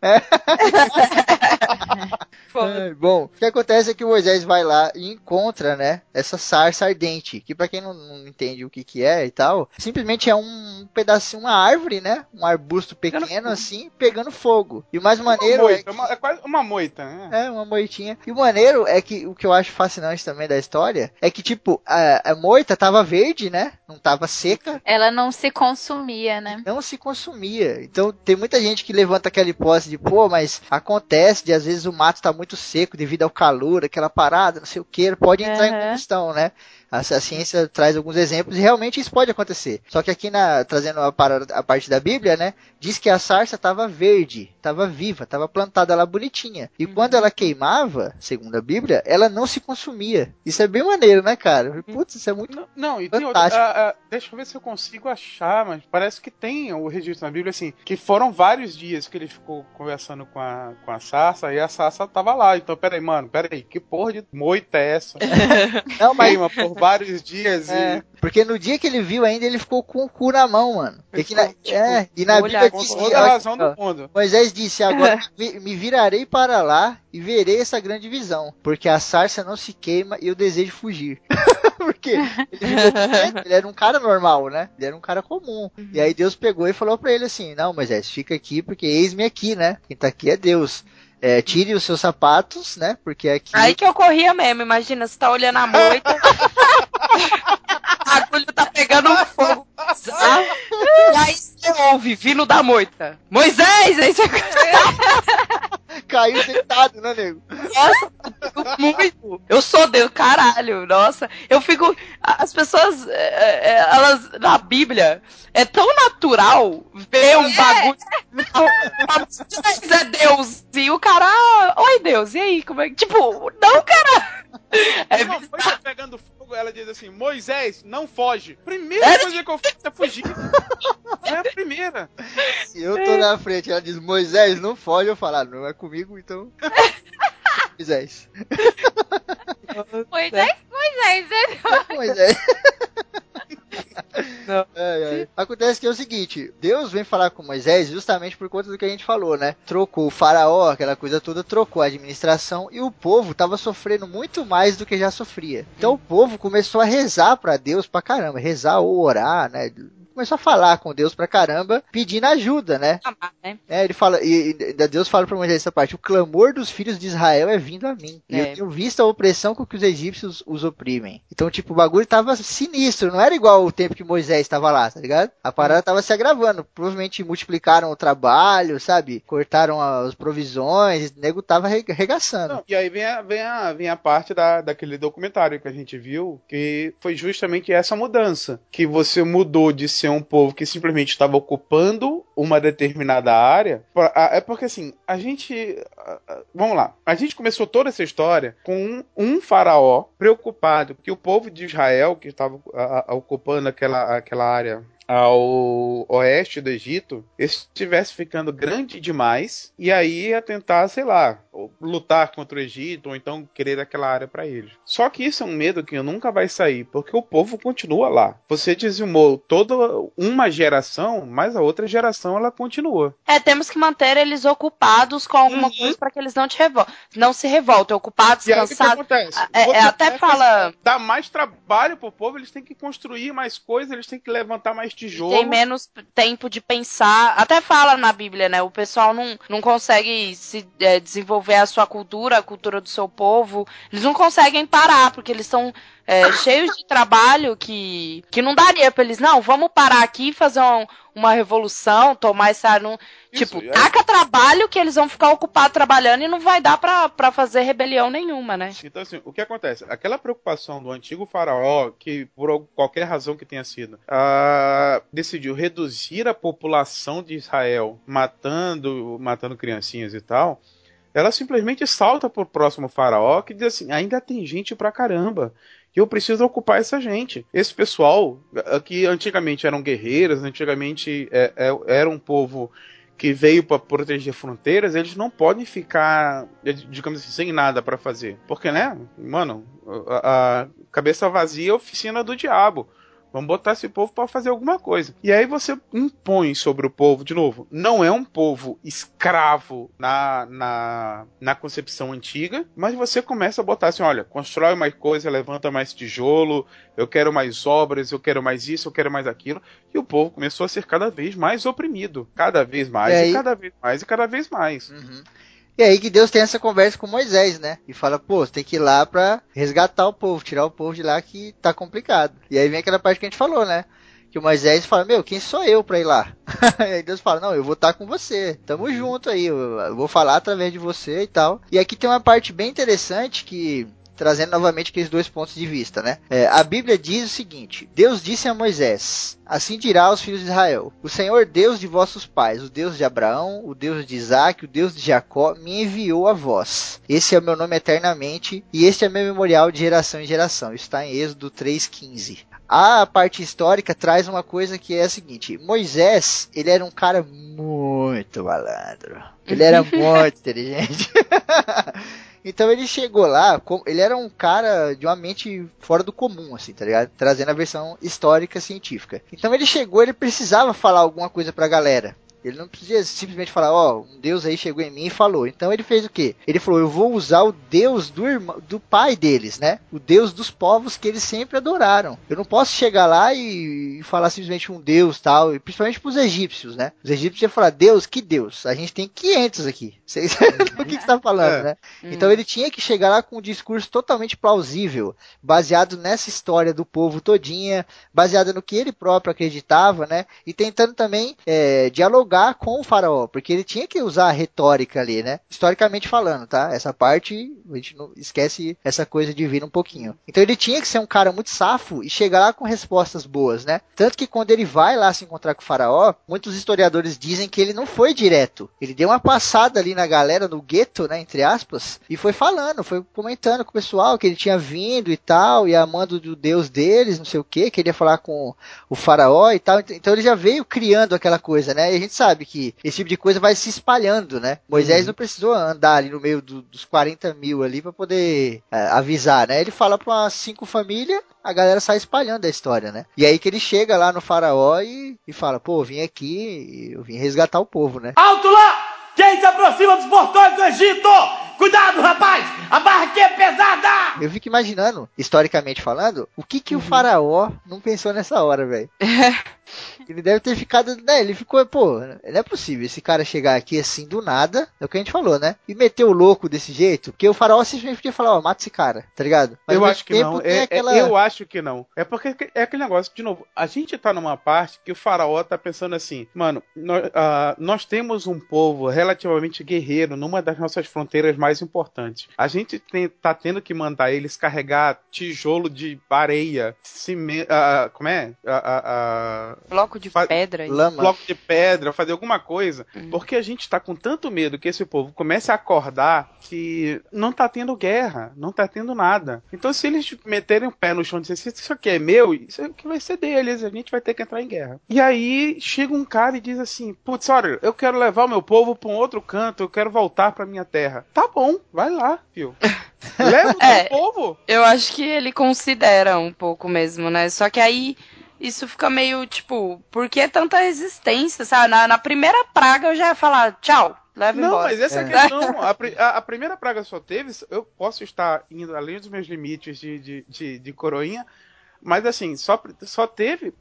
Foda. É, bom, o que acontece é que Moisés vai lá e encontra, né, essa sarça ardente, que pra quem não, não entende o que que é e tal, simplesmente é um pedacinho, uma árvore, né, um arbusto pequeno Pegando fogo. assim, pegando fogo. E o mais Uma maneiro é moita, que... uma- é quase uma moita, né? É, uma moitinha. E o maneiro é que o que eu acho fascinante também da história é que, tipo, a, a moita tava verde, né? Não tava seca, Ela não se consumia, né? não se consumia. Então tem muita gente que levanta aquela hipótese de, pô, mas acontece de às vezes o mato tá muito seco devido ao calor, aquela parada, não sei o que, pode entrar em Aham. combustão, né? A, a ciência traz alguns exemplos e realmente isso pode acontecer. Só que aqui na, trazendo a, a parte da Bíblia, né, diz que a sarça estava verde, estava viva, estava plantada lá bonitinha. E Uhum. quando ela queimava, segundo a Bíblia, ela não se consumia. Isso é bem maneiro, né, cara? Putz, isso é muito Não, não, e tem outra, Fantástico. ah, ah, deixa eu ver se eu consigo achar, mas parece que tem o registro na Bíblia, assim, que foram vários dias que ele ficou conversando com a, com a Sarsa e a Sarsa tava lá. Então, peraí, mano, peraí, que porra de moita é essa? Não, mas Queima por vários dias É, e. porque no dia que ele viu ainda, ele ficou com o cu na mão, mano. E que na- ficou, tipo, é, e na Bíblia diz que, toda a razão ó, do mundo. Moisés disse, agora me, virarei para lá e verei essa grande visão, porque a sarça não se queima e eu desejo fugir. porque ele, ficou ele era um cara normal, né? Ele era um cara comum. E aí Deus pegou e falou pra ele assim, não, Moisés, fica aqui, porque eis-me aqui, né? Quem tá aqui é Deus. É, tire os seus sapatos, né? Porque aqui... Aí que eu corria mesmo, imagina, você tá olhando a moita. a agulha tá pegando um fogo. bizarro, E aí você ouve, vindo da moita. Moisés! Aí você Caiu deitado, né, nego? Nossa, eu muito. Eu sou Deus, caralho. Nossa, eu fico. As pessoas, é, é, elas, na Bíblia, é tão natural ver um bagulho. Mas é Deus. E o cara, ah, oi Deus, e aí? Como é que. Tipo, não, cara. É Uma coisa pegando fogo, ela diz assim: Moisés, não foge. Primeira É? coisa que eu fiz é fugir. É a primeira. Se eu tô na frente, ela diz, Moisés, não foge, eu falo, ah, não é comigo, então. Moisés. Moisés, Moisés, é Moisés. Não. Ai, ai. Acontece que é o seguinte, Deus vem falar com Moisés justamente por conta do que a gente falou, né? Trocou o faraó, aquela coisa toda, trocou a administração e o povo tava sofrendo muito mais do que já sofria. Então o povo começou a rezar pra Deus pra caramba, rezar ou orar, né? Começou a falar com Deus pra caramba, pedindo ajuda, né? Né? É, ele fala, e e Deus fala pra Moisés essa parte: o clamor dos filhos de Israel é vindo a mim. E É. eu tenho visto a opressão com que os egípcios os oprimem. Então, tipo, o bagulho tava sinistro, não era igual o tempo que Moisés estava lá, tá ligado? A parada tava se agravando. Provavelmente multiplicaram o trabalho, sabe? Cortaram as provisões, o nego tava arregaçando. Não, e aí vem a, vem a, vem a parte da, daquele documentário que a gente viu, que foi justamente essa mudança. Que você mudou de ser um povo que simplesmente estava ocupando uma determinada área. É porque assim, a gente. Vamos lá. A gente começou toda essa história com um, faraó preocupado que o povo de Israel, que estava ocupando aquela, aquela área ao oeste do Egito estivesse ficando grande demais e aí ia tentar, sei lá, lutar contra o Egito ou então querer aquela área para eles. Só que isso é um medo que nunca vai sair, porque o povo continua lá. Você dizimou toda uma geração, mas a outra geração ela continua. É, temos que manter eles ocupados com alguma Uhum. coisa para que eles não te revol não se revoltem, ocupados, E aí o que, cansados. acontece? É, é, até quer fala- dar mais trabalho pro povo, eles têm que construir mais coisas, eles têm que levantar mais tem menos tempo de pensar. Até fala na Bíblia, né? O pessoal não, não consegue se é, desenvolver a sua cultura, a cultura do seu povo. Eles não conseguem parar, porque eles são é, cheios de trabalho que, que não daria pra eles. Não, vamos parar aqui e fazer um- uma revolução, tomar essa. Não, Isso, tipo, aí- taca trabalho que eles vão ficar ocupados trabalhando e não vai dar pra, pra fazer rebelião nenhuma, né? Então, assim, o que acontece? Aquela preocupação do antigo faraó, que por qualquer razão que tenha sido, ah, decidiu reduzir a população de Israel, matando, matando criancinhas e tal, ela simplesmente salta pro próximo faraó que diz assim: ainda tem gente pra caramba. E eu preciso ocupar essa gente. Esse pessoal, ah, que antigamente eram guerreiros, antigamente é, é, era um povo que veio para proteger fronteiras, eles não podem ficar, eh, digamos assim, sem nada para fazer. Porque, né, mano, a, a cabeça vazia é a oficina do diabo. Vamos botar esse povo para fazer alguma coisa. E aí você impõe sobre o povo, de novo, não é um povo escravo na, na, na concepção antiga, mas você começa a botar assim: olha, constrói mais coisa, levanta mais tijolo, eu quero mais obras, eu quero mais isso, eu quero mais aquilo. E o povo começou a ser cada vez mais oprimido. Cada vez mais, E e, aí- cada vez mais, e cada vez mais. Uhum. E aí que Deus tem essa conversa com Moisés, né? E fala, pô, você tem que ir lá pra resgatar o povo, tirar o povo de lá que tá complicado. E aí vem aquela parte que a gente falou, né? Que o Moisés fala, meu, quem sou eu pra ir lá? e aí Deus fala, não, eu vou estar com você. Tamo junto aí, eu vou falar através de você e tal. E aqui tem uma parte bem interessante que trazendo novamente aqueles dois pontos de vista, né? É, a Bíblia diz o seguinte: Deus disse a Moisés: Assim dirá aos filhos de Israel: O Senhor Deus de vossos pais, o Deus de Abraão, o Deus de Isaac, o Deus de Jacó, me enviou a vós. Esse é o meu nome eternamente, e este é meu memorial de geração em geração. Está em Êxodo 3,15. A parte histórica traz uma coisa que é a seguinte: Moisés, ele era um cara muito malandro. Ele era muito inteligente. Então ele chegou lá, ele era um cara de uma mente fora do comum, assim, tá ligado? Trazendo a versão histórica científica. Então ele chegou, ele precisava falar alguma coisa pra galera. Ele não precisa simplesmente falar, ó, oh, um Deus aí chegou em mim e falou. Então ele fez o quê? Ele falou, eu vou usar o Deus do irmão, do pai deles, né? O Deus dos povos que eles sempre adoraram. Eu não posso chegar lá e, e falar simplesmente um Deus tal, e principalmente pros egípcios, né? Os egípcios iam falar, Deus, que Deus? A gente tem 500 aqui. Vocês o que, que você tá falando, é. né? Hum. Então ele tinha que chegar lá com um discurso totalmente plausível, baseado nessa história do povo todinha, baseado no que ele próprio acreditava, né? E tentando também é, dialogar dialogar com o faraó, porque ele tinha que usar a retórica ali, né? Historicamente falando, tá? Essa parte, a gente não esquece essa coisa divina um pouquinho. Então ele tinha que ser um cara muito safo e chegar lá com respostas boas, né? Tanto que quando ele vai lá se encontrar com o faraó, muitos historiadores dizem que ele não foi direto. Ele deu uma passada ali na galera, no gueto, né? Entre aspas, e foi falando, foi comentando com o pessoal que ele tinha vindo e tal, e amando do Deus deles, não sei o que, queria falar com o faraó e tal. Então ele já veio criando aquela coisa, né? E a gente sabe sabe que esse tipo de coisa vai se espalhando, né? Moisés uhum. não precisou andar ali no meio do, dos 40 mil ali para poder é, avisar, né? Ele fala para umas cinco famílias, a galera sai espalhando a história, né? E aí que ele chega lá no faraó e, e fala, pô, vim aqui, eu vim resgatar o povo, né? Alto lá! Quem se aproxima dos portões do Egito? Cuidado, rapaz! A barra aqui é pesada! Eu fico imaginando, historicamente falando, o que que uhum. o faraó não pensou nessa hora, velho? Ele deve ter ficado. Né, ele ficou, pô, não é possível esse cara chegar aqui assim do nada, é o que a gente falou, né? E meter o louco desse jeito, porque o faraó simplesmente podia falar, ó, mata esse cara, tá ligado? Mas eu acho que não. É, é, aquela... eu acho que não. É porque é aquele negócio, de novo, a gente tá numa parte que o faraó tá pensando assim, mano, nós, uh, nós temos um povo relativamente guerreiro numa das nossas fronteiras mais importantes. A gente tem, tá tendo que mandar eles carregar tijolo de areia, cimento, uh, como é? Uh, bloco de pedra. Lama. Bloco de pedra, fazer alguma coisa. Uhum. Porque a gente tá com tanto medo que esse povo comece a acordar que não tá tendo guerra, não tá tendo nada. Então se eles meterem o pé no chão e disserem, isso aqui é meu, isso aqui vai ser deles, a gente vai ter que entrar em guerra. E aí chega um cara e diz assim, putz, olha, eu quero levar o meu povo pra um outro canto, eu quero voltar pra minha terra. Tá bom, vai lá, filho. Leva o é, povo. Eu acho que ele considera um pouco mesmo, né? Só que aí isso fica meio tipo, por que tanta resistência, sabe? Na, na primeira praga eu já ia falar, tchau, leva não, embora. Não, mas essa é. questão, a, a, a, primeira praga só teve, eu posso estar indo além dos meus limites de, de, de, de coroinha, mas assim, só, só teve.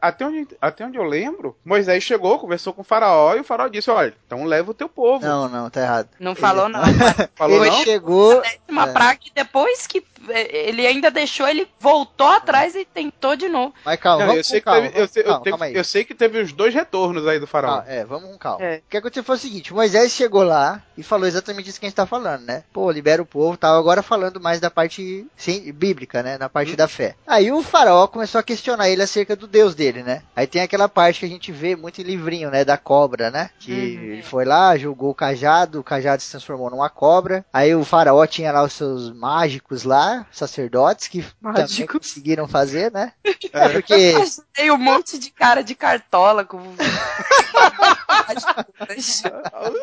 até, onde, até onde eu lembro, Moisés chegou, conversou com o faraó e o faraó disse: Olha, então leva o teu povo. Não, não, tá errado. Não falou, não. falou, ele não? chegou. Uma é. praga e depois que é, ele ainda deixou, ele voltou atrás e tentou de novo. Mas calma, não, eu sei, calma, teve, eu, sei, calma, eu, teve, eu, sei que teve os dois retornos aí do faraó. Ah, é, vamos com calma. É. O que aconteceu foi o seguinte: Moisés chegou lá e falou exatamente isso que a gente tá falando, né? Pô, libera o povo, tava agora falando mais da parte sim, bíblica, né? Na parte hum. da fé. Aí o faraó começou a questionar ele acerca do Deus dele, né? Aí tem aquela parte que a gente vê muito em livrinho, né? Da cobra, né? Que uhum. ele foi lá, julgou o cajado, o cajado se transformou numa cobra. Aí o faraó tinha lá os seus mágicos lá, sacerdotes, que também conseguiram fazer, né? É porque... Tem um monte de cara de cartola com...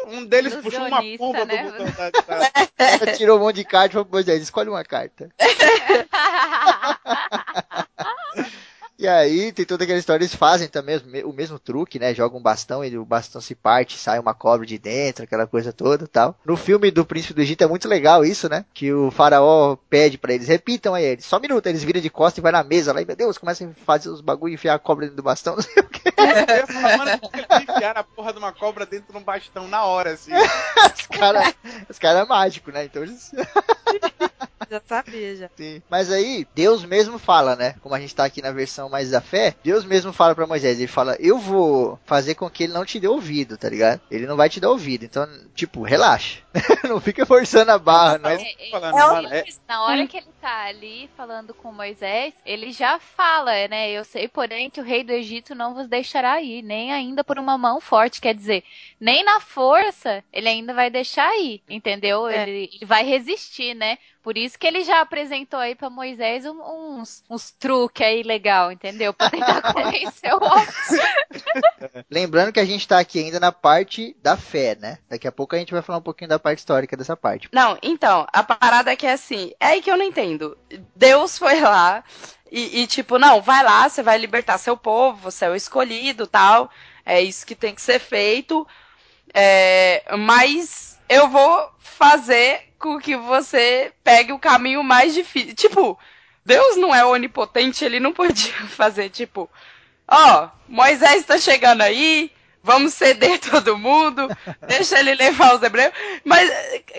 um deles puxou uma pomba né? do botão da... Tirou um monte de carta e falou, Moisés, escolhe uma carta. E aí tem toda aquela história, eles fazem também o mesmo truque, né? Jogam um bastão e o bastão se parte, sai uma cobra de dentro, aquela coisa toda tal. No filme do Príncipe do Egito é muito legal isso, né? Que o faraó pede para eles, repitam aí, eles, só um minuto, eles viram de costas e vai na mesa lá e, meu Deus, começam a fazer os bagulho e enfiar a cobra dentro do bastão, não sei o quê. enfiar a porra de uma cobra dentro de um bastão na hora, assim. os caras os cara é mágico, né? Então eles... já sabia, já. Sim. Mas aí, Deus mesmo fala, né? Como a gente tá aqui na versão mais da fé, Deus mesmo fala para Moisés, ele fala, eu vou fazer com que ele não te dê ouvido, tá ligado? Ele não vai te dar ouvido, então, tipo, relaxa. não fica forçando a barra, não. É, Tô é, falando, É mano, é- Na hora que ele tá ali falando com Moisés, ele já fala, né? Eu sei, porém, que o rei do Egito não vos deixará ir, nem ainda por uma mão forte. Quer dizer, nem na força ele ainda vai deixar ir, entendeu? É. Ele, ele vai resistir, né? Por isso que ele já apresentou aí pra Moisés um- uns, uns truques aí legal, entendeu? Pra tentar convencer o homem. Lembrando que a gente tá aqui ainda na parte da fé, né? Daqui a pouco a gente vai falar um pouquinho da parte histórica dessa parte. Não, então, a parada é que é assim, é aí que eu não entendo. Deus foi lá e, e, tipo, não, vai lá, você vai libertar seu povo, você é o escolhido tal, é isso que tem que ser feito, é, mas eu vou fazer com que você pegue o caminho mais difícil. Tipo, Deus não é onipotente, ele não podia fazer, tipo, ó, Moisés tá chegando aí, vamos ceder todo mundo, deixa ele levar os hebreus. Mas,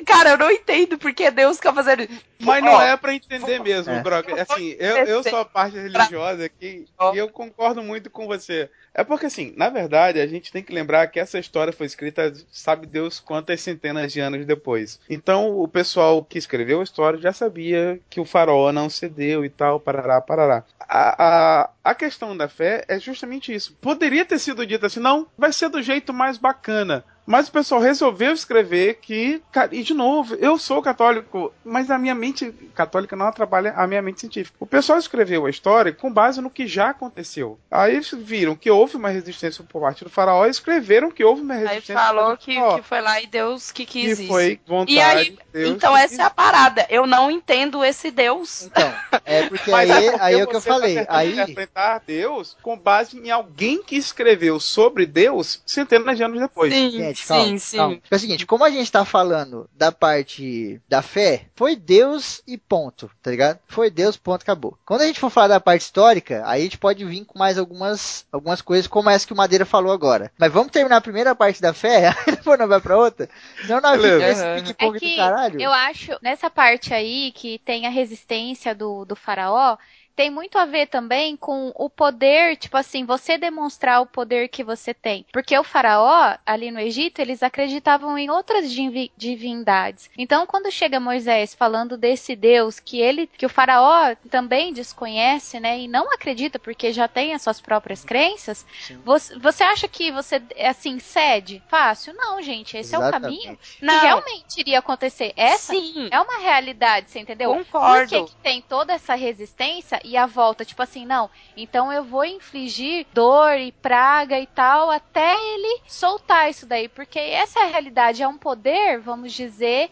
cara, eu não entendo porque Deus quer fazer isso. Mas não é pra entender mesmo, É. Grog. Assim, eu, eu sou a parte religiosa aqui e eu concordo muito com você. É porque, assim, na verdade, a gente tem que lembrar que essa história foi escrita, sabe Deus quantas centenas de anos depois. Então, o pessoal que escreveu a história já sabia que o faraó não cedeu e tal, parará, parará. A, a, a questão da fé é justamente isso. Poderia ter sido dito assim, não, vai ser do jeito mais bacana. Mas o pessoal resolveu escrever que, e de novo, eu sou católico, mas a minha mente católica não atrapalha a minha mente científica. O pessoal escreveu a história com base no que já aconteceu. Aí eles viram que houve uma resistência por parte do faraó e escreveram que houve uma Aí resistência falou por parte que, que foi lá e Deus que quis que isso. foi vontade E aí, de Deus. então essa é a parada. Eu não entendo esse Deus. Então, é porque Mas aí, é porque aí é o que eu tá falei. Aí, interpretar Deus com base em alguém que escreveu sobre Deus centenas de anos depois. Sim, Gente, sim, calma, sim. calma. É o seguinte, como a gente tá falando da parte da fé, foi Deus e ponto, tá ligado? Foi Deus, ponto, acabou. Quando a gente for falar da parte histórica, aí a gente pode vir com mais algumas, algumas coisas, como essa que o Madeira falou agora. Mas vamos terminar a primeira parte da fé, aí depois não vai pra outra? Senão nós Beleza. ficamos esse Uhum. É do que caralho. eu acho, nessa parte aí, que tem a resistência do, do faraó, tem muito a ver também com o poder, tipo assim, você demonstrar o poder que você tem. Porque o faraó, ali no Egito, eles acreditavam em outras divi- divindades. Então, quando chega Moisés falando desse Deus que ele, que o faraó também desconhece, né, e não acredita porque já tem as suas próprias crenças, você, você acha que você, assim, cede? Fácil? Não, gente, esse é o caminho Exatamente. que Não, realmente iria acontecer. Essa sim, é uma realidade, você entendeu? Por concordo. que, que tem toda essa resistência e a volta? Tipo assim, não, então eu vou infligir dor e praga e tal até ele soltar isso daí. Porque essa é a realidade, é um poder, vamos dizer,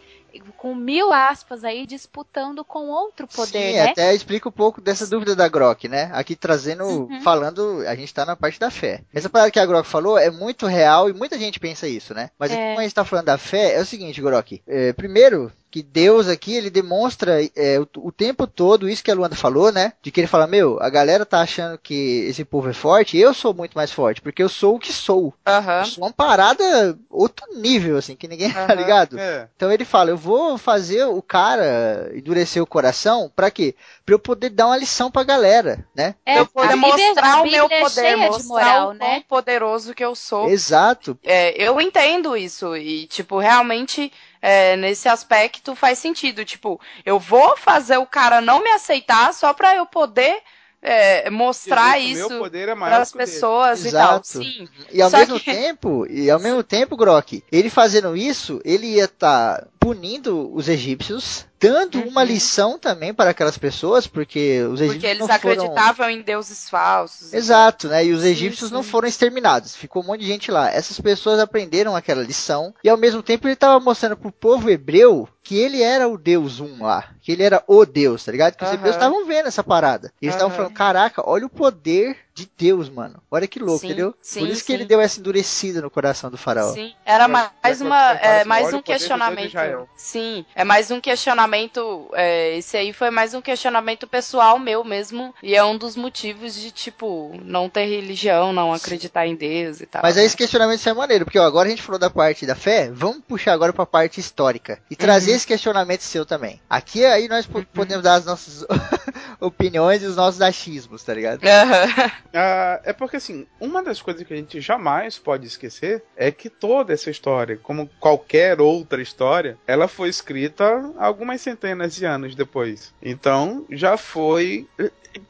com mil aspas aí, disputando com outro poder, Sim, né? até explica um pouco dessa dúvida da Grok, né? Aqui trazendo, Uhum. falando, a gente tá na parte da fé. Essa parada que a Grok falou é muito real e muita gente pensa isso, né? Mas aqui, É. como a gente tá falando da fé, é o seguinte, Grok. É, primeiro, que Deus aqui, ele demonstra é, o, o tempo todo isso que a Luanda falou, né? De que ele fala, meu, a galera tá achando que esse povo é forte, eu sou muito mais forte, porque eu sou o que sou. Aham. Eu sou uma parada outro nível, assim, que ninguém tá Aham. ligado. É. Então ele fala, eu vou fazer o cara endurecer o coração, pra quê? Pra eu poder dar uma lição pra galera, né? É, eu poder Bíblia- mostrar o meu é poder, cheia de mostrar moral, o né? poderoso que eu sou. Exato. É, eu entendo isso e, tipo, realmente, é, nesse aspecto faz sentido. Tipo, eu vou fazer o cara não me aceitar só pra eu poder é, mostrar isso meu poder é para as pessoas e tal. Exato. Sim. E ao Só mesmo que- tempo, e ao mesmo tempo, Grok, ele fazendo isso, ele ia estar punindo os egípcios, dando uma Uhum. lição também para aquelas pessoas, porque os egípcios Porque eles não foram... acreditavam em deuses falsos. Exato, né? E os Sim, egípcios não sim. foram exterminados. Ficou um monte de gente lá. Essas pessoas aprenderam aquela lição. E ao mesmo tempo ele estava mostrando pro povo hebreu que ele era o Deus um lá. Que ele era o Deus, tá ligado? Que os Aham. hebreus estavam vendo essa parada. Eles estavam Aham. falando, caraca, olha o poder de Deus, mano. Olha que louco, Sim, entendeu? sim, Por isso que sim. ele deu essa endurecida no coração do faraó. Sim, era mais uma, é, mais um questionamento. Sim, é mais um questionamento. é, esse aí foi mais um questionamento pessoal meu mesmo. E é um dos motivos de, tipo, não ter religião, não acreditar em Deus e tal. Mas aí esse questionamento é maneiro, porque ó, agora a gente falou da parte da fé, vamos puxar agora pra parte histórica e trazer Uhum. esse questionamento seu também. Aqui aí nós po- podemos dar as nossas opiniões e os nossos achismos, tá ligado? Aham. Ah, é porque assim, uma das coisas que a gente jamais pode esquecer é que toda essa história, como qualquer outra história, ela foi escrita algumas centenas de anos depois. Então, já foi.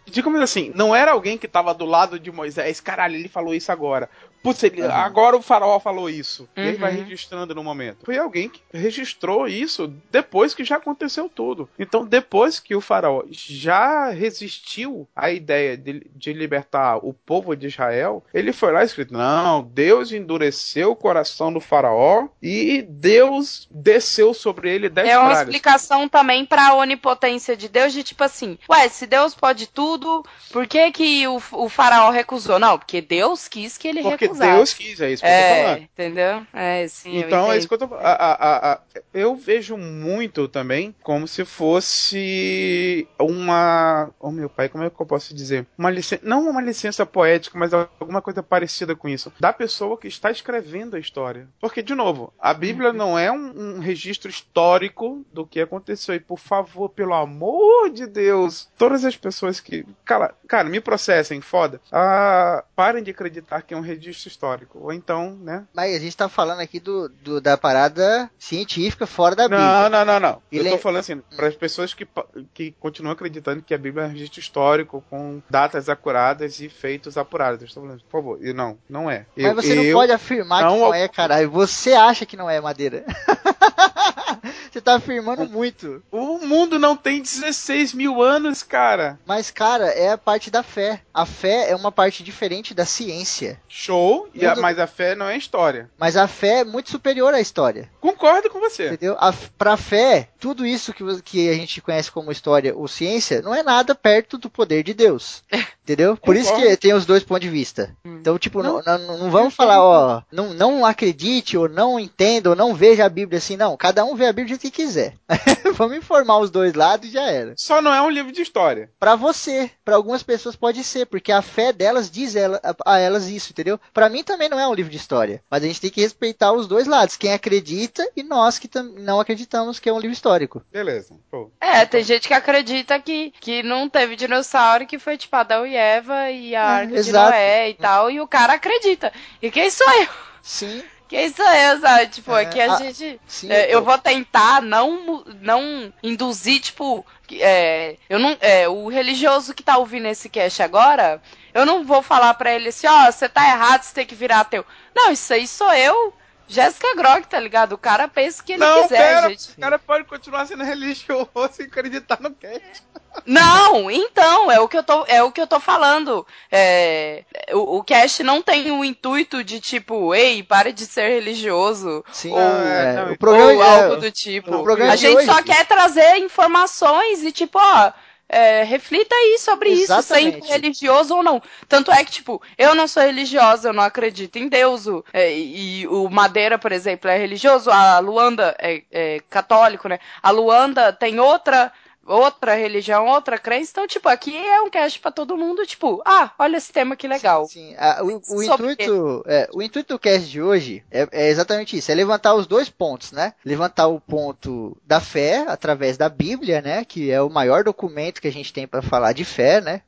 Digamos assim, não era alguém que estava do lado de Moisés, caralho, ele falou isso agora. Putz, ele, Uhum. agora o faraó falou isso. E aí vai Uhum. registrando no momento. Foi alguém que registrou isso depois que já aconteceu tudo. Então, depois que o faraó já resistiu à ideia de, de libertar o povo de Israel, ele foi lá e escrito: Não, Deus endureceu o coração do faraó e Deus desceu sobre ele dez É uma pragas. explicação também pra onipotência de Deus, de tipo assim, ué, se Deus pode tudo, por que que o, o faraó recusou? Não, porque Deus quis que ele Porque recusasse. Deus quis, é isso que eu tô É, falando. entendeu? É, sim, Então é isso que eu tô a, a- a- Eu vejo muito também como se fosse uma. Oh meu pai, como é que eu posso dizer? Uma licença. Não uma licença poética, mas alguma coisa parecida com isso. Da pessoa que está escrevendo a história. Porque, de novo, a Bíblia não é um, um registro histórico do que aconteceu. E por favor, pelo amor de Deus, todas as pessoas que. Cara, cara me processem, foda. Ah, parem de acreditar que é um registro histórico. Ou então, né? Mas a gente tá falando aqui do, do- da parada científica fora da Não, Bíblia. não, não, não. Ele Eu tô é- falando assim, para as pessoas que, que continuam acreditando que a Bíblia é um registro histórico com datas acuradas e feitos apurados. Eu estou falando, por favor, e não, não é. Mas Eu- você não eu- pode afirmar não- que não é, caralho. Você acha que não é madeira. você tá afirmando muito. O mundo não tem 16 mil anos, cara. Mas, cara, é a parte da fé. A fé é uma parte diferente da ciência. Show, e a- mas a fé não é história. Mas a fé é muito superior à história. Concordo com você. Entendeu? A, pra fé, tudo isso que, que a gente conhece como história ou ciência não é nada perto do poder de Deus. Entendeu? Por isso que tem os dois pontos de vista. Hum. Então, tipo, não, Não. não, vamos falar, ó, não, não acredite ou não entenda ou não veja a Bíblia assim, não. Cada um vê a Bíblia do que quiser. vamos informar os dois lados e já era. Só não é um livro de história. Pra você, pra algumas pessoas pode ser, porque a fé delas diz ela, a, a elas isso, entendeu? Pra mim também não é um livro de história, mas a gente tem que respeitar os dois lados, quem acredita e nós que não acreditamos que é um livro histórico. Beleza. Pô. É, tem gente que acredita que, que não teve dinossauro, que foi tipo Adão e Eva e a É, Arca de exato. Noé e tal, e o cara acredita. E quem sou eu? Sim, Quem sou eu, sabe? Tipo, É, aqui a a- gente. sim. É, eu vou tentar não, não induzir, tipo, é, eu não, é, o religioso que tá ouvindo esse cast agora, eu não vou falar pra ele assim, ó, você tá errado, você tem que virar ateu. Não, isso aí sou eu, Jéssica Grog, tá ligado? O cara pensa o que ele Não, quiser, pera, gente. o cara pode continuar sendo religioso e acreditar no cast. Não, então, é o que eu tô, é o que eu tô falando. É, o, o cast não tem o intuito de tipo, ei, pare de ser religioso. Sim, ou- é, não, o programa ou é- algo do tipo. o programa a gente hoje- só quer trazer informações e tipo, ó, é, reflita aí sobre isso, Exatamente. sendo religioso ou não. Tanto é que, tipo, eu não sou religiosa, eu não acredito em Deus. o- é, e o Madeira, por exemplo, é religioso, a Luanda é, é católico, né? A Luanda tem outra. Outra religião, outra crença, então, tipo, aqui é um cast pra todo mundo, tipo, ah, olha esse tema que legal. Sim, a- o, o Sobre intuito, é, o intuito do cast de hoje é, é exatamente isso, é levantar os dois pontos, né? Levantar o ponto da fé através da Bíblia, né? Que é o maior documento que a gente tem para falar de fé, né?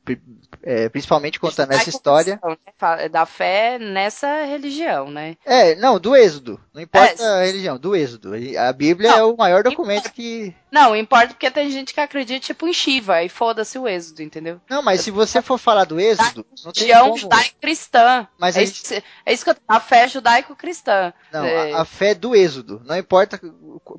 É, principalmente contando essa história. Né? Da fé nessa religião, né? É, não, do Êxodo. Não importa É, a religião, do Êxodo. A Bíblia Não, é o maior documento que. Não, importa porque tem gente que acredita, tipo, em Shiva, e foda-se o êxodo, entendeu? Não, mas se você for falar do Êxodo, não tem como. judaico-cristã. Mas é, a isso, é isso que eu. A fé judaico-cristã. Não, É. a, a fé é do êxodo. Não importa.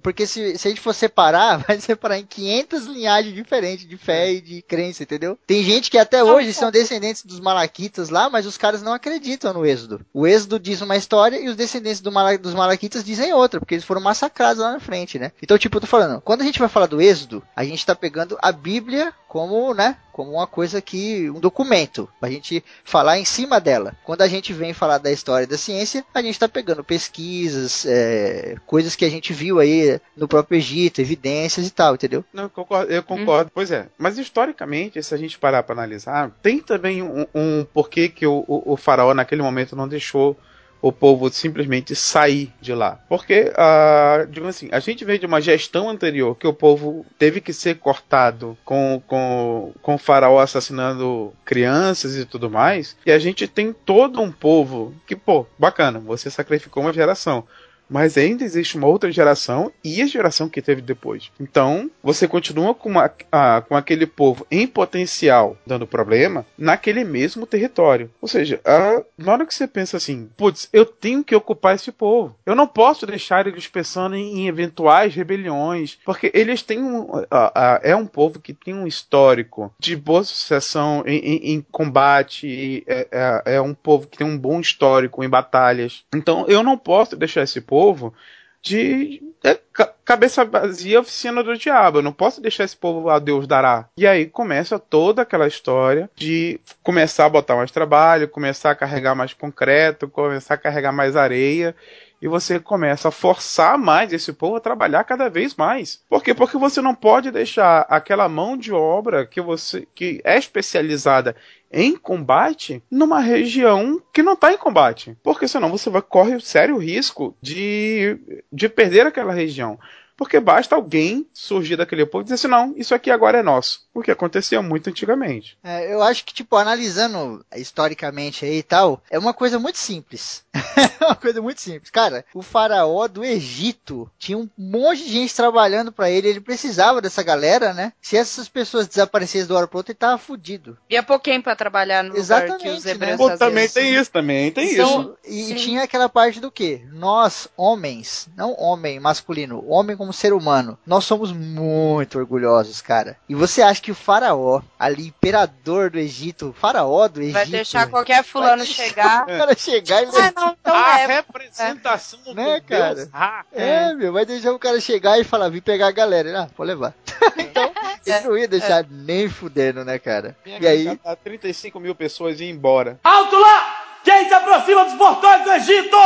Porque se, se a gente for separar, vai separar em 500 linhagens diferentes de fé e de crença, entendeu? Tem gente que até hoje são descendentes dos malaquitas lá, mas os caras não acreditam no êxodo. O êxodo diz uma história e os descendentes do mala- dos malaquitas dizem outra, porque eles foram massacrados lá na frente, né? Então, tipo, eu tô falando, quando a gente vai falar do êxodo, a gente tá pegando a Bíblia como, né? Como uma coisa que. um documento. Pra gente falar em cima dela. Quando a gente vem falar da história da ciência, a gente tá pegando pesquisas, é, coisas que a gente viu aí no próprio Egito, evidências e tal, entendeu? Não, eu concordo. Eu concordo. Pois é. Mas historicamente, se a gente parar para analisar, tem também um, um porquê que o, o, o faraó naquele momento não deixou o povo simplesmente sair de lá. Porque, uh, digamos assim, a gente vem de uma gestão anterior que o povo teve que ser cortado com, com, com o faraó assassinando crianças e tudo mais. E a gente tem todo um povo que, pô, bacana, você sacrificou uma geração mas ainda existe uma outra geração e a geração que teve depois. Então, você continua com, uma, a, com aquele povo em potencial dando problema naquele mesmo território. Ou seja, a, na hora que você pensa assim, putz, eu tenho que ocupar esse povo. Eu não posso deixar eles pensando em, em eventuais rebeliões, porque eles têm um. A, é um povo que tem um histórico de boa sucessão em, em, em combate, é, é, é um povo que tem um bom histórico em batalhas. Então, eu não posso deixar esse povo povo de é, cabeça vazia, oficina do diabo. Eu não posso deixar esse povo a Deus dará. E aí começa toda aquela história de começar a botar mais trabalho, começar a carregar mais concreto, começar a carregar mais areia e você começa a forçar mais esse povo a trabalhar cada vez mais. Por quê? Porque você não pode deixar aquela mão de obra que você que é especializada em combate numa região que não está em combate. Porque senão você vai corre sério risco de, de perder aquela região. Porque basta alguém surgir daquele povo e dizer assim, não, isso aqui agora é nosso. O que acontecia muito antigamente. É, eu acho que, tipo, analisando historicamente aí e tal, é uma coisa muito simples. é uma coisa muito simples. Cara, o faraó do Egito tinha um monte de gente trabalhando para ele, ele precisava dessa galera, né? Se essas pessoas desaparecessem do hora pro outro, ele tava fudido. Ia pouquinho pra trabalhar no Exatamente, lugar que os né? hebreus Pô, faziam também tem isso, também tem Então, isso. e Sim. tinha aquela parte do que? Nós, homens, não homem masculino, homem como ser humano, nós somos muito orgulhosos, cara. E você acha que o faraó, ali, imperador do Egito, faraó do Egito, Vai deixar qualquer fulano vai deixar chegar. o cara chegar e Ah, não, então a é. representação Né, do cara? Deus Ra. É, meu, vai deixar o cara chegar e falar, vim pegar a galera. Ele, Ah, pode levar. então, ele não ia deixar nem fudendo, né, cara? Minha E aí, amiga, 35 mil pessoas iam embora. Alto lá! Quem se aproxima dos portões do Egito?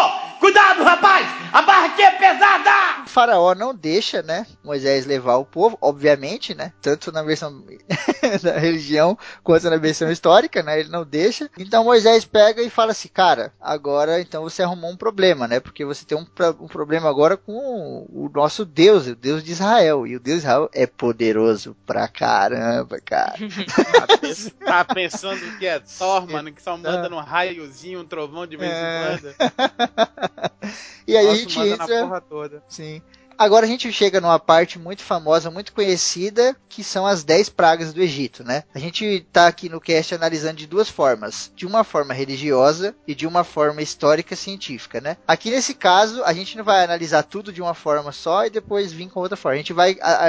Cuidado, rapaz! A barra aqui é pesada! o faraó não deixa, né, Moisés levar o povo, obviamente, né, tanto na versão da religião quanto na versão histórica, né, ele não deixa. Então Moisés pega e fala assim, cara, agora então você arrumou um problema, né, porque você tem um, um problema agora com o nosso Deus, o Deus de Israel, e o Deus de Israel é poderoso pra caramba, cara. Tá pens- pensando que é Thor, mano, que só manda num raiozinho, um trovão de vez É. em quando. E aí a Nossa, gente manda na entra... porra toda. Sim. Agora a gente chega numa parte muito famosa, muito conhecida, que são as 10 pragas do Egito, né? A gente tá aqui no cast analisando de duas formas, de uma forma religiosa e de uma forma histórica científica, né? Aqui nesse caso, a gente não vai analisar tudo de uma forma só e depois vir com outra forma. A gente vai a- a-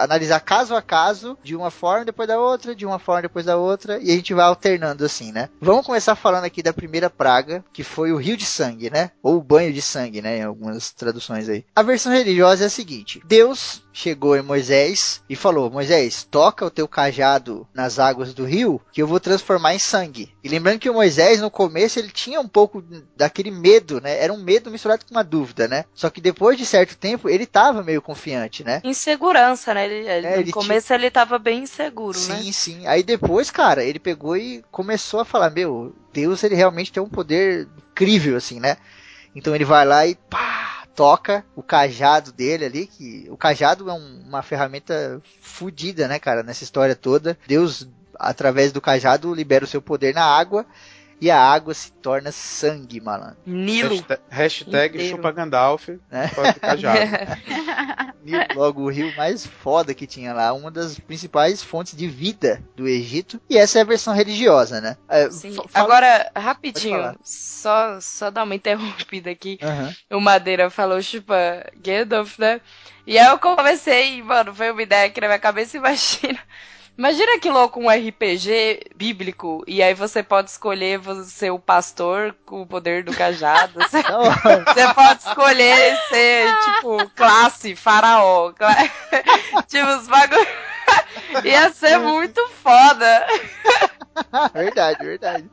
a- analisar caso a caso, de uma forma depois da outra, de uma forma depois da outra, e a gente vai alternando assim, né? Vamos começar falando aqui da primeira praga, que foi o rio de sangue, né? Ou o banho de sangue, né? Em algumas traduções aí. A versão religiosa é a seguinte: Deus chegou em Moisés e falou: Moisés, toca o teu cajado nas águas do rio, que eu vou transformar em sangue. E lembrando que o Moisés, no começo, ele tinha um pouco daquele medo, né? Era um medo misturado com uma dúvida, né? Só que depois de certo tempo, ele tava meio confiante, né? Insegurança, né? Ele, ele- É, no ele começo ele tava bem inseguro, né? Sim, sim. Aí depois, cara, ele pegou e começou a falar: Meu, Deus, ele realmente tem um poder incrível, assim, né? Então ele vai lá e pá, toca o cajado dele ali, que o cajado é um- uma ferramenta fodida, né, cara, nessa história toda. Deus, através do cajado, libera o seu poder na água e a água se torna sangue, malandro. Nilo. Hashtag, hashtag chupa Gandalf. Né? pode ficar já. Nilo, logo o rio mais foda que tinha lá, uma das principais fontes de vida do Egito. E essa é a versão religiosa, né? É, Sim. fa- fala- Agora, rapidinho, só, só dar uma interrompida aqui. Aham. O Madeira falou chupa Gandalf, né? E aí eu comecei, mano, veio uma ideia aqui na minha cabeça, imagina. Imagina que louco um RPG bíblico, e aí você pode escolher você o pastor com o poder do cajado. Você, você pode escolher ser, tipo, classe, faraó. tipo, os bagulho. Ia ser muito foda. Verdade, verdade.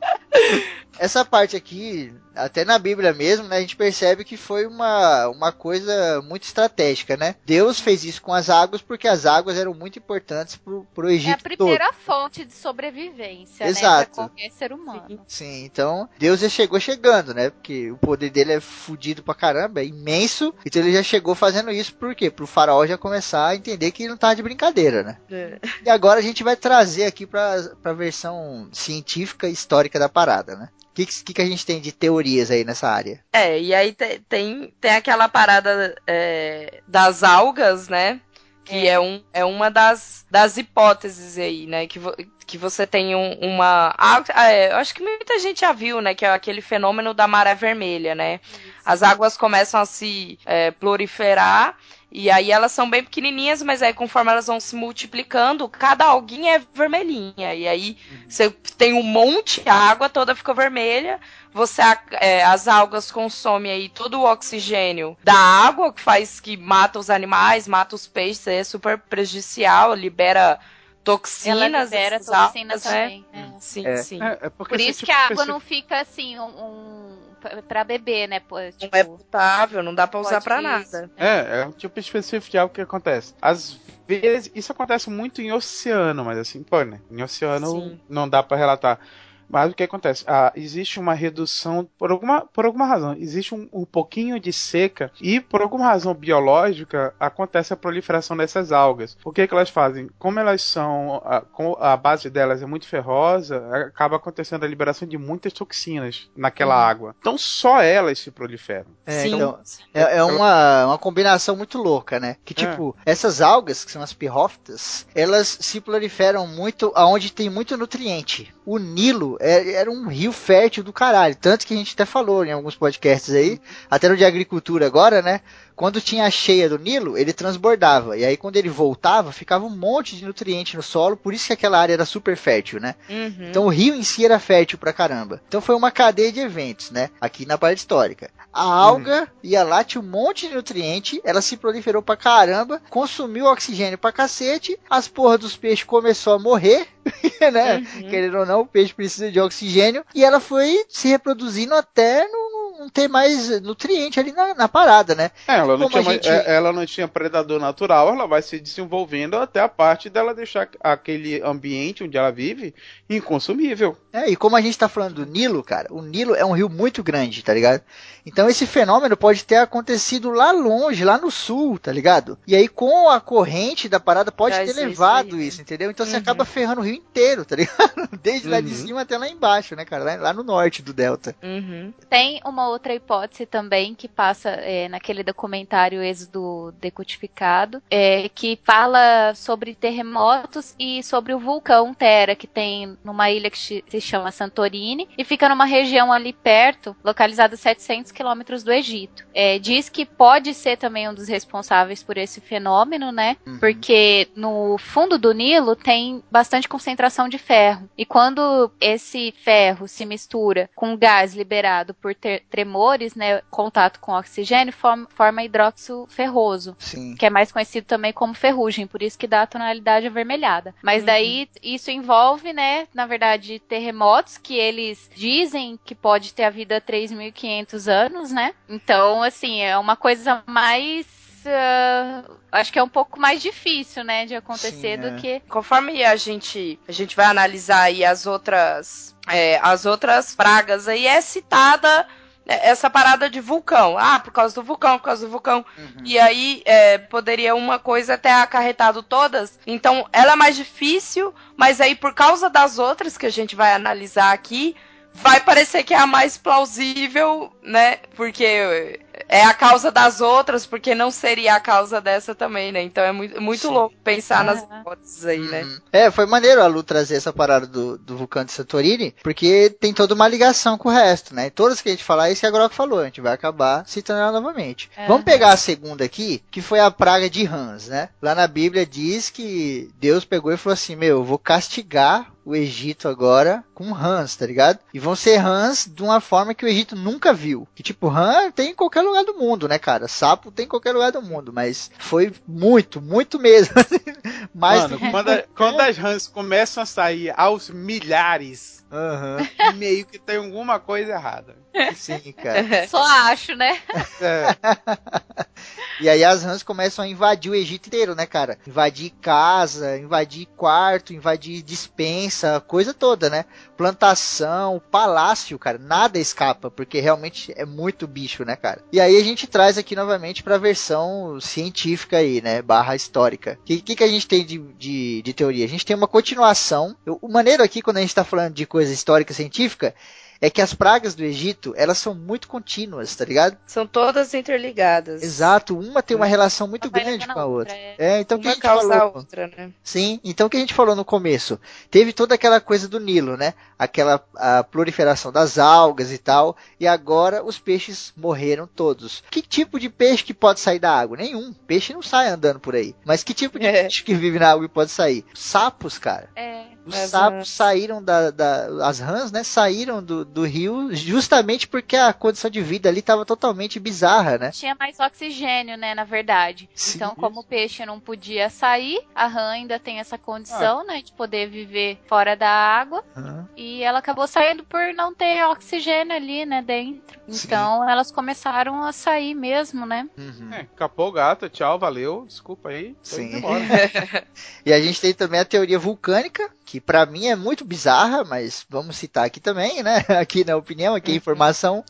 essa parte aqui, até na Bíblia mesmo, né, a gente percebe que foi uma, uma coisa muito estratégica, né? Deus fez isso com as águas porque as águas eram muito importantes pro, pro Egito É a primeira todo. fonte de sobrevivência, Exato. né? Pra qualquer ser humano. Sim, então Deus já chegou chegando, né? Porque o poder dele é fudido pra caramba, é imenso. Então ele já chegou fazendo isso por quê? Pro faraó já começar a entender que ele não tá de brincadeira, né? É. E agora a gente vai trazer aqui pra, pra versão científica e histórica da parada, né? O que, que, que a gente tem de teorias aí nessa área? É, e aí te- tem, tem aquela parada é, das algas, né? Que é, um, é uma das, das hipóteses aí, né? Que, vo- que você tem um- uma. ah, é, eu acho que muita gente já viu, né? Que é aquele fenômeno da maré vermelha, né? As águas começam a se é, proliferar. E aí elas são bem pequenininhas, mas aí conforme elas vão se multiplicando, cada alguinha é vermelhinha. E aí você tem um monte, a água toda fica vermelha. Você é, as algas consomem aí todo o oxigênio da água, que faz que mata os animais, mata os peixes, é super prejudicial, libera toxinas. Ela libera essas toxinas algas, né? também. é. Sim, É. sim. É, é porque Por isso tipo que a água específico- não fica assim, um, pra beber, né? Pô, Não tipo, é potável, não dá pra usar isso. nada. É, é um tipo específico de algo que acontece. Às vezes, isso acontece muito em oceano, mas assim, pô, né? Em oceano Sim. não dá pra relatar. Mas o que acontece? Ah, existe uma redução, por alguma, por alguma razão, existe um, um pouquinho de seca e por alguma razão biológica acontece a proliferação dessas algas. O que, que elas fazem? Como elas são, a, como a base delas é muito ferrosa, acaba acontecendo a liberação de muitas toxinas naquela água. Então só elas se proliferam. É, sim. então, É, é uma, uma combinação muito louca, né? Que tipo, essas algas, que são as pirrófitas, elas se proliferam muito aonde tem muito nutriente. O Nilo é- era um rio fértil do caralho. Tanto que a gente até falou em alguns podcasts aí, até no de agricultura agora, né? Quando tinha a cheia do Nilo, ele transbordava. E aí, quando ele voltava, ficava um monte de nutriente no solo. Por isso que aquela área era super fértil, né? Uhum. Então o rio em si era fértil pra caramba. Então foi uma cadeia de eventos, né? Aqui na parte histórica. A alga ia lá, tinha um monte de nutriente, ela se proliferou pra caramba, consumiu oxigênio pra cacete, as porras dos peixes começou a morrer, né? Uhum. Querendo ou não, o peixe precisa de oxigênio, e ela foi se reproduzindo até não, não ter mais nutriente ali na, na parada, né? É, ela não, tinha, gente- é, ela não tinha predador natural, ela vai se desenvolvendo até a parte dela deixar aquele ambiente onde ela vive inconsumível. É, e como a gente tá falando do Nilo, cara, o Nilo é um rio muito grande, tá ligado? Então esse fenômeno pode ter acontecido lá longe, lá no sul, tá ligado? E aí com a corrente da parada pode ter levado isso, entendeu? Então você Uhum. acaba ferrando o rio inteiro, tá ligado? Desde lá de Uhum. cima até lá embaixo, né, cara? Lá, lá no norte do delta. Uhum. Tem uma outra hipótese também que passa é, naquele documentário Êxodo Decodificado, é, que fala sobre terremotos e sobre o vulcão Terra, que tem numa ilha que se chama Santorini e fica numa região ali perto, localizada a 700 quilômetros do Egito. É, diz que pode ser também um dos responsáveis por esse fenômeno, né? Porque no fundo do Nilo tem bastante concentração de ferro. E quando esse ferro se mistura com gás liberado por ter- tremores, né, contato com oxigênio, forma, forma hidróxido ferroso. Sim. Que é mais conhecido também como ferrugem, por isso que dá a tonalidade avermelhada. Mas daí isso envolve, né, na verdade, terremotos que eles dizem que pode ter havido há 3.500 anos, né? Então, assim, é uma coisa mais. ah, acho que é um pouco mais difícil, né, de acontecer Sim, do é. que. Conforme a gente, a gente vai analisar aí as outras, é, as outras pragas aí, é citada essa parada de vulcão. Ah, por causa do vulcão, por causa do vulcão. E aí é, poderia uma coisa ter acarretado todas. Então ela é mais difícil, mas aí por causa das outras que a gente vai analisar aqui, vai parecer que é a mais plausível, né? Porque é a causa das outras, porque não seria a causa dessa também, né? Então é muito, muito louco pensar nas Aham. hipóteses aí, né? Uhum. É, foi maneiro a Lu trazer essa parada do, do vulcão de Santorini, porque tem toda uma ligação com o resto, né? Todas que a gente falar, é isso que a Grok falou, a gente vai acabar citando ela novamente. Aham. Vamos pegar a segunda aqui, que foi a praga de rãs, né? Lá na Bíblia diz que Deus pegou e falou assim, meu, eu vou castigar o Egito agora com rãs, tá ligado? E vão ser rãs de uma forma que o Egito nunca viu. Que tipo, rã tem em qualquer lugar do mundo, né, cara? Sapo tem em qualquer lugar do mundo, mas foi muito, muito mesmo. Mais Mano, quando, a- quando as rãs começam a sair aos milhares, Aham, meio que tem alguma coisa errada. sim, cara. Só acho, né? É, E aí as rãs começam a invadir o Egito inteiro, né, cara? Invadir casa, invadir quarto, invadir dispensa, coisa toda, né? Plantação, palácio, cara, nada escapa, porque realmente é muito bicho, né, cara? E aí a gente traz aqui novamente pra versão científica aí, né, barra histórica. O que, que, que a gente tem de, de, de teoria? A gente tem uma continuação. O maneiro aqui, quando a gente tá falando de coisa histórica científica, é que as pragas do Egito, elas são muito contínuas, tá ligado? São todas interligadas. Exato, uma tem uma relação muito Uma grande com a a outra. outra, é. É, então o que a Uma gente causa a falou. outra, né? Sim, então o que a gente falou no começo? Teve toda aquela coisa do Nilo, né? Aquela a proliferação das algas e tal, e agora os peixes morreram todos. Que tipo de peixe que pode sair da água? Nenhum. Peixe não sai andando por aí. Mas que tipo de É. peixe que vive na água e pode sair? Sapos, cara. É. Os sapos rãs. saíram da, da- as rãs, né? Saíram do, do rio justamente porque a condição de vida ali estava totalmente bizarra, né? Tinha mais oxigênio, né, na verdade. Sim, então, como o peixe não podia sair, a rã ainda tem essa condição, né, de poder viver fora da água. E ela acabou saindo por não ter oxigênio ali, né, dentro. Sim. Então, elas começaram a sair mesmo, né? Uhum. é, capou o gato, tchau, valeu, desculpa aí. Sim. E a gente tem também a teoria vulcânica, que pra mim é muito bizarra, mas vamos citar aqui também, né? Aqui na opinião, aqui a informação,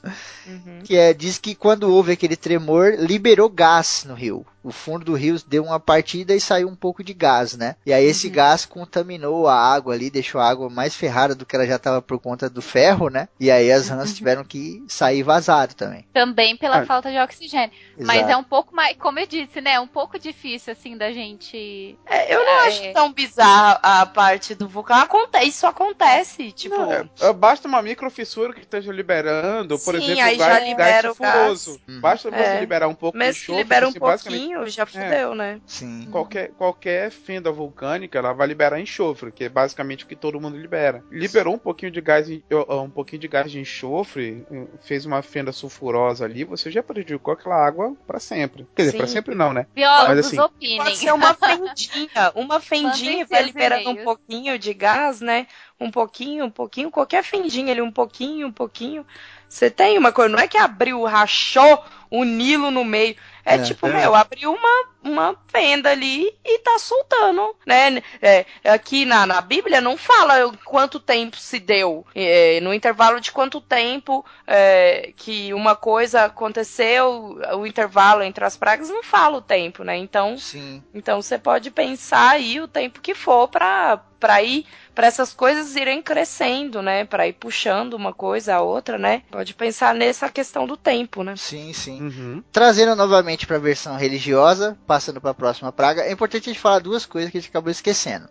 Uhum. que é diz que quando houve aquele tremor, liberou gás no rio. O fundo do rio deu uma partida e saiu um pouco de gás, né? E aí esse gás contaminou a água ali, deixou a água mais ferrada do que ela já estava por conta do ferro, né? E aí as rãs tiveram que sair vazado também. Também pela Ah. falta de oxigênio. Mas Exato. é um pouco mais, como eu disse, né? É um pouco difícil, assim, da gente. É, eu não É. acho tão bizarra a parte do vulcão. Acontece, isso acontece. Tipo, Não, é, é, basta uma microfissura que esteja liberando, por Sim, exemplo, aí já gás, libera gás o gás. Hum. Basta você É. liberar um pouco mesmo de enxofre, libera um assim, pouquinho, já fudeu, né? Sim. Qualquer, qualquer fenda vulcânica, ela vai liberar enxofre, que é basicamente o que todo mundo libera. Liberou um pouquinho de gás, um pouquinho de gás de enxofre, fez uma fenda sulfurosa ali, você já prejudicou aquela água pra sempre. Quer dizer, Sim. pra sempre não, né? Biólogos Mas, assim, opinem. Pode ser uma fendinha. Uma fendinha vai liberando um pouquinho de gás, né? Um pouquinho, um pouquinho. Qualquer fendinha ali, um pouquinho, um pouquinho. Você tem uma coisa. Não é que abriu, rachou o Nilo no meio. É, É. tipo, meu, abriu uma, uma fenda ali e tá soltando, né? É, aqui na, na Bíblia não fala quanto tempo se deu. É, no intervalo de quanto tempo é, que uma coisa aconteceu, o intervalo entre as pragas não fala o tempo, né? Então, Sim. então você pode pensar aí o tempo que for pra para ir para essas coisas irem crescendo, né? Para ir puxando uma coisa a outra, né? Pode pensar nessa questão do tempo, né? Sim, sim. Uhum. Trazendo novamente para a versão religiosa, passando para a próxima praga, é importante a gente falar duas coisas que a gente acabou esquecendo.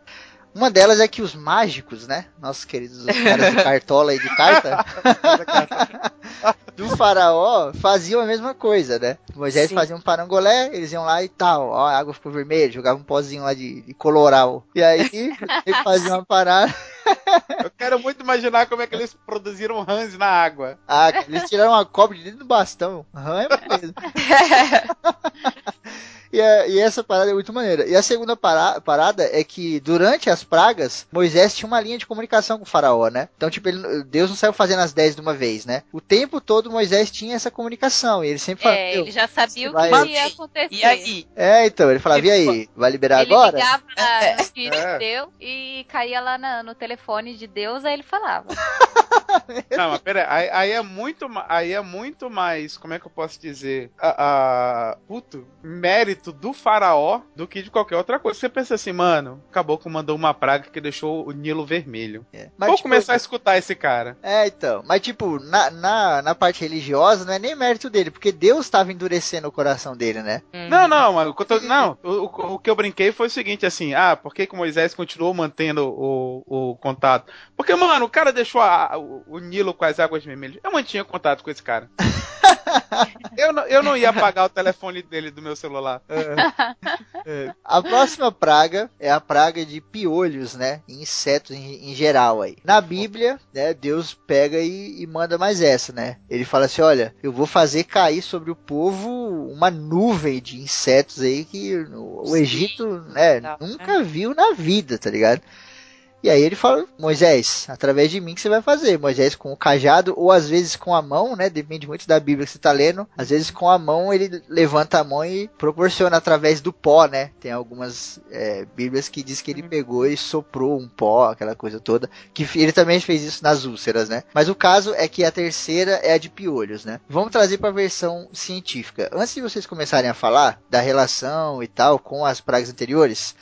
Uma delas é que os mágicos, né? Nossos queridos caras de cartola e de carta, do faraó, faziam a mesma coisa, né? Moisés Sim. fazia um parangolé, eles iam lá e tal, ó, a água ficou vermelha, jogava um pozinho lá de, de coloral. E aí, ele fazia uma parada, Eu quero muito imaginar como é que eles produziram rãs na água. ah, eles tiraram uma cobra de dentro do bastão. Rã é mesmo. E, a- e essa parada é muito maneira. E a segunda para- parada é que durante as pragas, Moisés tinha uma linha de comunicação com o faraó, né? Então, tipo, ele- Deus não saiu fazendo as 10 de uma vez, né? O tempo todo Moisés tinha essa comunicação. E ele sempre falava, É, "Meu, ele já sabia o vai- que ia acontecer. E aí? é, então, ele falava, e aí, vai liberar Ele agora? ligava na- no espírito É. de Deus e caía lá na- no telefone de Deus, aí ele falava. Não, mas pera aí, aí é muito aí é muito mais, como é que eu posso dizer, a, a puto, mérito do faraó do que de qualquer outra coisa. Você pensa assim, mano, acabou que mandou uma praga que deixou o Nilo vermelho. É. Mas, Vou tipo, começar a escutar esse cara. É, então. Mas, tipo, na, na, na parte religiosa, não é nem mérito dele, porque Deus estava endurecendo o coração dele, né? Não, não, mano. o que eu tô- não, o, o- o que eu brinquei foi o seguinte, assim, ah, por que, que Moisés continuou mantendo o, o contato? Porque, mano, o cara deixou a- o, o Nilo com as águas vermelhas. Eu mantinha contato com esse cara. Eu não, eu não ia apagar o telefone dele do meu celular. A próxima praga é a praga de piolhos, né? E Insetos em, em geral aí. Na Bíblia, né, Deus pega e, e manda mais essa, né? Ele fala assim: olha, eu vou fazer cair sobre o povo uma nuvem de insetos aí que o Egito, né, Tá. nunca viu na vida, tá ligado? E aí ele fala, Moisés, através de mim que você vai fazer. Moisés com o cajado, ou às vezes com a mão, né? Depende muito da Bíblia que você tá lendo. Às vezes com a mão ele levanta a mão e proporciona através do pó, né? Tem algumas é, Bíblias que diz que ele pegou e soprou um pó, aquela coisa toda. Que ele também fez isso nas úlceras, né? Mas o caso é que a terceira é a de piolhos, né? Vamos trazer para a versão científica. Antes de vocês começarem a falar da relação e tal com as pragas anteriores,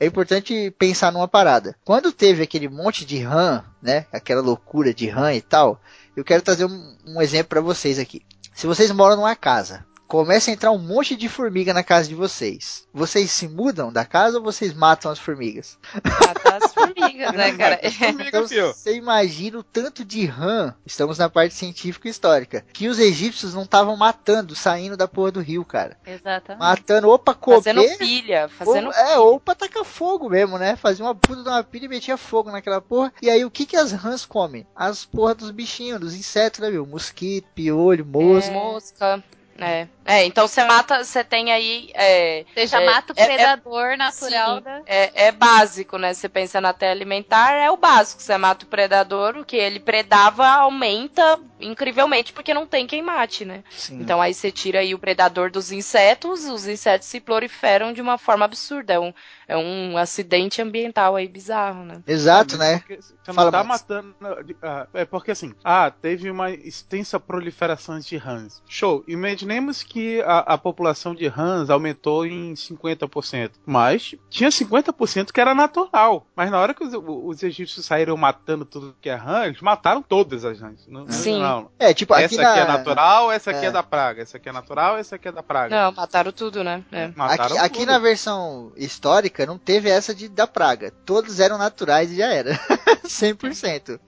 é importante pensar numa parada. Quando teve aquele monte de rã, né? Aquela loucura de rã e tal, eu quero trazer um, um exemplo para vocês aqui. Se vocês moram numa casa, começa a entrar um monte de formiga na casa de vocês. Vocês se mudam da casa ou vocês matam as formigas? Matar as formigas, né, cara? Então você imagina o tanto de rã, estamos na parte científica e histórica, que os egípcios não estavam matando, saindo da porra do rio, cara. Exatamente. Matando ou pra comer, Fazendo pilha, fazendo ou, é, ou pra tacar fogo mesmo, né? Fazia uma puta de uma pilha e metia fogo naquela porra. E aí o que que as rãs comem? As porra dos bichinhos, dos insetos, né, meu? Mosquito, piolho, mosca. mosca. É. é, então você mata, você tem aí. É, Você já é, mata o é- é- predador natural Sim, da. é, é básico, né? Você pensa na teia alimentar, é o básico. Você mata o predador, o que ele predava aumenta incrivelmente, porque não tem quem mate, né? Sim. Então aí você tira aí o predador dos insetos, os insetos se proliferam de uma forma absurda. É um, é um acidente ambiental aí bizarro, né? Exato, É, né? Você não Fala, tá Max. matando. ah, É porque assim, ah, teve uma extensa proliferação de rãs. Show. Imaginemos que a, a população de rãs aumentou em 50%. Mas tinha 50% que era natural. Mas na hora que os, os egípcios saíram matando tudo que é rã, eles mataram todas as rãs. Não, Sim. não. É, tipo, aqui Essa na... aqui é natural, essa aqui é. É. da praga. Essa aqui é natural, essa aqui é da praga. Não, mataram tudo, né? É. Mataram Aqui, aqui tudo. na versão histórica não teve essa de da praga. Todos eram naturais e já era. 100%.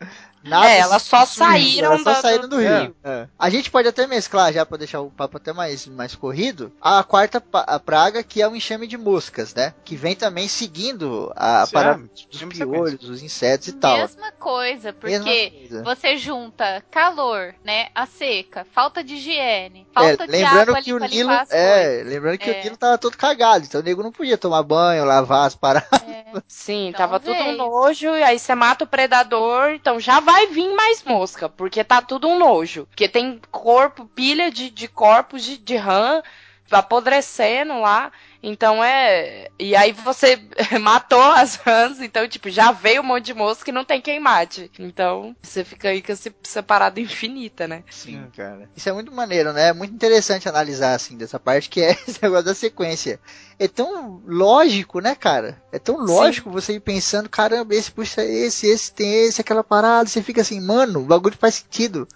Nada É, elas só saíram elas só saíram do do- rio. É. A gente pode até mesclar já para deixar o papo até mais, mais corrido. A quarta a praga que é o enxame de moscas, né? Que vem também seguindo a Sim, parada é, dos mesma piolhos, dos insetos e tal. Mesma coisa, Mesma porque coisa. você junta calor, né? A seca, falta de higiene, É, falta de lembrando água que ali o Nilo, limpar as é, lembrando que É. o Nilo tava todo cagado, então o nego não podia tomar banho, lavar as paradas. É. Sim, Então, tava tudo um vez. nojo, e aí você mata o predador, então já vai vir mais mosca, porque tá tudo um nojo. Porque tem corpo, pilha de, de corpos de, de rã apodrecendo lá. Então é. E aí você matou as rãs, então, tipo, já veio um monte de mosca e não tem quem mate. Então, você fica aí com essa parada infinita, né? Sim, cara. Isso é muito maneiro, né? É muito interessante analisar, assim, dessa parte que é esse negócio da sequência. É tão lógico, né, cara? É tão lógico você ir pensando, caramba, esse puxa esse, esse tem esse, aquela parada. Você fica assim, mano, o bagulho faz sentido.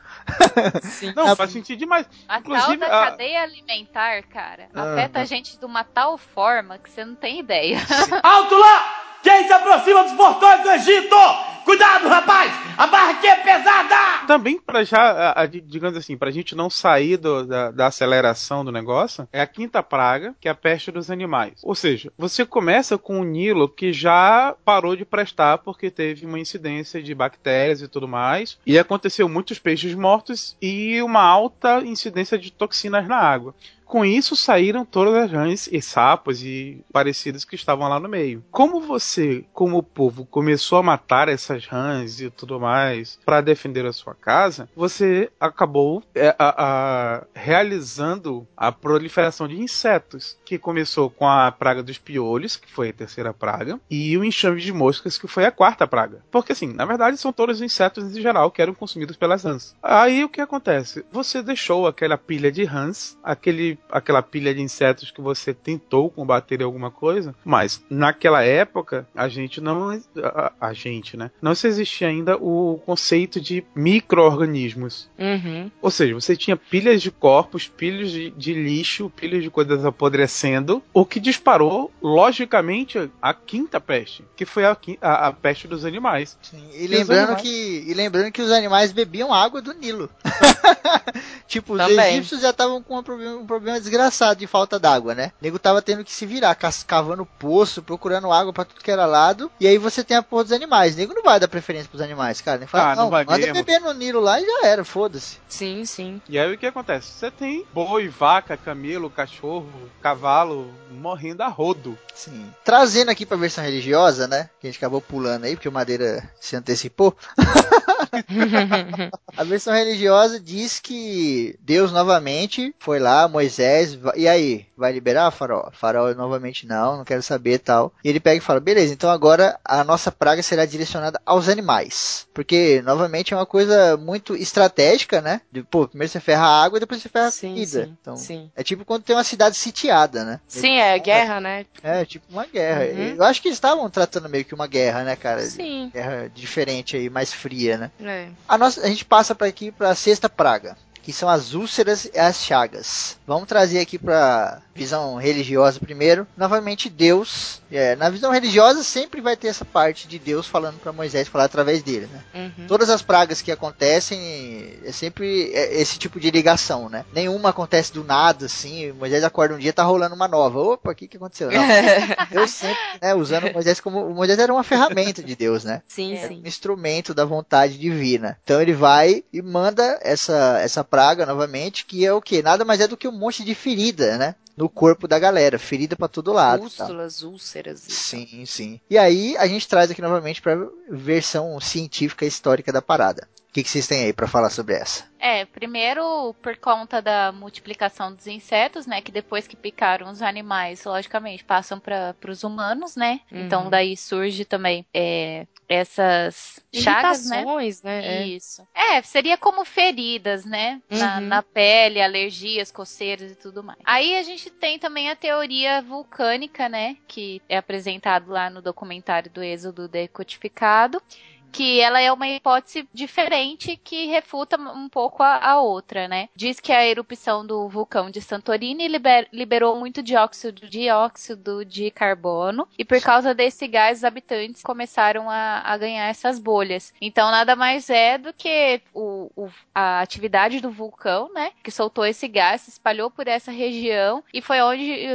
Sim. Não, faz sentido demais. A Inclusive, tal da a- cadeia alimentar, cara, Ah, afeta ah. a gente de uma tal forma que você não tem ideia. Alto lá! Quem se aproxima dos portões do Egito? Cuidado, rapaz! A barra aqui é pesada! Também para já, a- a- digamos assim, pra gente não sair do- da, da aceleração do negócio, é a quinta praga, que é a peste dos animais. Ou seja, você começa com o Nilo que já parou de prestar porque teve uma incidência de bactérias e tudo mais, e aconteceu muitos peixes mortos e uma alta incidência de toxinas na água. Com isso saíram todas as rãs e sapos e parecidos que estavam lá no meio. Como você, como povo, começou a matar essas rãs e tudo mais para defender a sua casa, você acabou é, a- a- realizando a proliferação de insetos, que começou com a praga dos piolhos, que foi a terceira praga, e o enxame de moscas, que foi a quarta praga. Porque assim, na verdade são todos os insetos em geral que eram consumidos pelas rãs. Aí o que acontece? Você deixou aquela pilha de rãs, aquele aquele, aquela pilha de insetos que você tentou combater alguma coisa, mas naquela época a gente não. A, a gente, né? Não se existia ainda o conceito de micro-organismos. Uhum. Ou seja, você tinha pilhas de corpos, pilhas de, de lixo, pilhas de coisas apodrecendo, o que disparou, logicamente, a quinta peste, que foi a, a- a peste dos animais. Sim, E os lembrando, animais? que, e lembrando que os animais bebiam água do Nilo. tipo, os Também. egípcios já estavam com um problema, um problema desgraçado de falta d'água, né? O nego tava tendo que se virar, cavando poço, procurando água pra tudo que era lado. E aí você tem a porra dos animais. O nego não vai dar preferência pros animais, cara. Nem fala, Ah, não não, vai manda mesmo." beber no Nilo lá e já era, foda-se. Sim, sim. E aí o que acontece? Você tem boi, vaca, camelo, cachorro, cavalo morrendo a rodo. Sim. Trazendo aqui pra versão religiosa, né? Que a gente acabou pulando aí, porque o Madeira se antecipou. A versão religiosa diz que Deus novamente foi lá, Moisés, va- e aí, vai liberar faraó? Faraó novamente não, não quero saber e tal. E ele pega e fala, beleza, então agora a nossa praga será direcionada aos animais. Porque, novamente, é uma coisa muito estratégica, né? De, pô, primeiro você ferra a água e depois você ferra a Sim, comida. sim, então, sim. é tipo quando tem uma cidade sitiada, né? Sim, é guerra, né? É, tipo uma guerra. Uhum. Eu acho que eles estavam tratando meio que uma guerra, né, cara? Sim. Guerra diferente aí, mais fria, né? É. A, nossa, a gente passa para aqui para a sexta praga, que são as úlceras e as chagas. Vamos trazer aqui para visão religiosa primeiro. Novamente Deus, é, na visão religiosa sempre vai ter essa parte de Deus falando para Moisés falar através dele, né? Uhum. Todas as pragas que acontecem é sempre é esse tipo de ligação, né? Nenhuma acontece do nada, assim. Moisés acorda um dia tá rolando uma nova. Opa, o que que aconteceu? Não, Deus sempre, né, usando Moisés como Moisés era uma ferramenta de Deus, né? sim, é sim. um instrumento da vontade divina. Então ele vai e manda essa, essa praga novamente, que é o que? Nada mais é do que um monte de ferida, né? No corpo da galera, ferida pra todo lado. tá? Úlceras, úlceras. e Sim, sim. E aí a gente traz aqui novamente pra versão científica e histórica da parada. O que, que vocês têm aí pra falar sobre essa? É, primeiro por conta da multiplicação dos insetos, né? Que depois que picaram os animais, logicamente, passam para os humanos, né? Uhum. Então daí surge também é, essas chagas, né? Irritações, né? É. Isso. É, seria como feridas, né? Na, Uhum. na pele, alergias, coceiras e tudo mais. Aí a gente tem também a teoria vulcânica, né? Que é apresentado lá no documentário do Êxodo Decodificado. Que ela é uma hipótese diferente que refuta um pouco a, a outra, né? Diz que a erupção do vulcão de Santorini liber- liberou muito dióxido, de carbono e por causa desse gás os habitantes começaram a, a ganhar essas bolhas. Então nada mais é do que o, o- a atividade do vulcão, né? Que soltou esse gás, se espalhou por essa região e foi onde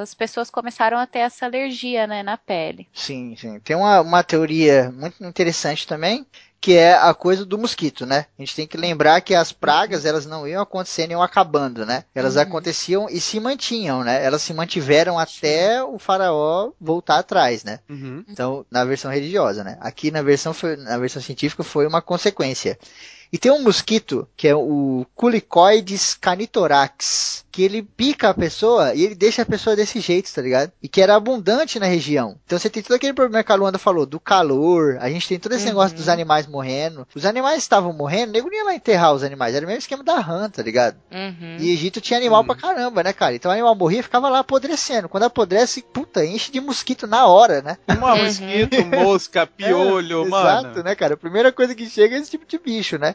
as pessoas começaram a ter essa alergia, né, na pele. Sim, sim. Tem uma, uma teoria muito interessante também, que é a coisa do mosquito, né? A gente tem que lembrar que as pragas, elas não iam acontecendo, iam acabando, né? Elas Uhum. aconteciam e se mantinham, né? Elas se mantiveram até o faraó voltar atrás, né? Uhum. Então, na versão religiosa, né? Aqui na versão, na versão científica foi uma consequência. E tem um mosquito, que é o Culicoides canitorax, que ele pica a pessoa e ele deixa a pessoa desse jeito, tá ligado? E que era abundante na região. Então você tem todo aquele problema que a Luanda falou, do calor, a gente tem todo esse Uhum. negócio dos animais morrendo. Os animais estavam morrendo, o nego não ia lá enterrar os animais, era o mesmo esquema da rã, tá ligado? Uhum. E Egito tinha animal Hum. pra caramba, né, cara? Então o animal morria e ficava lá apodrecendo. Quando apodrece, puta, enche de mosquito na hora, né? Uma mosquito, mosca, piolho, É, mano. Exato, né, cara? A primeira coisa que chega é esse tipo de bicho, né?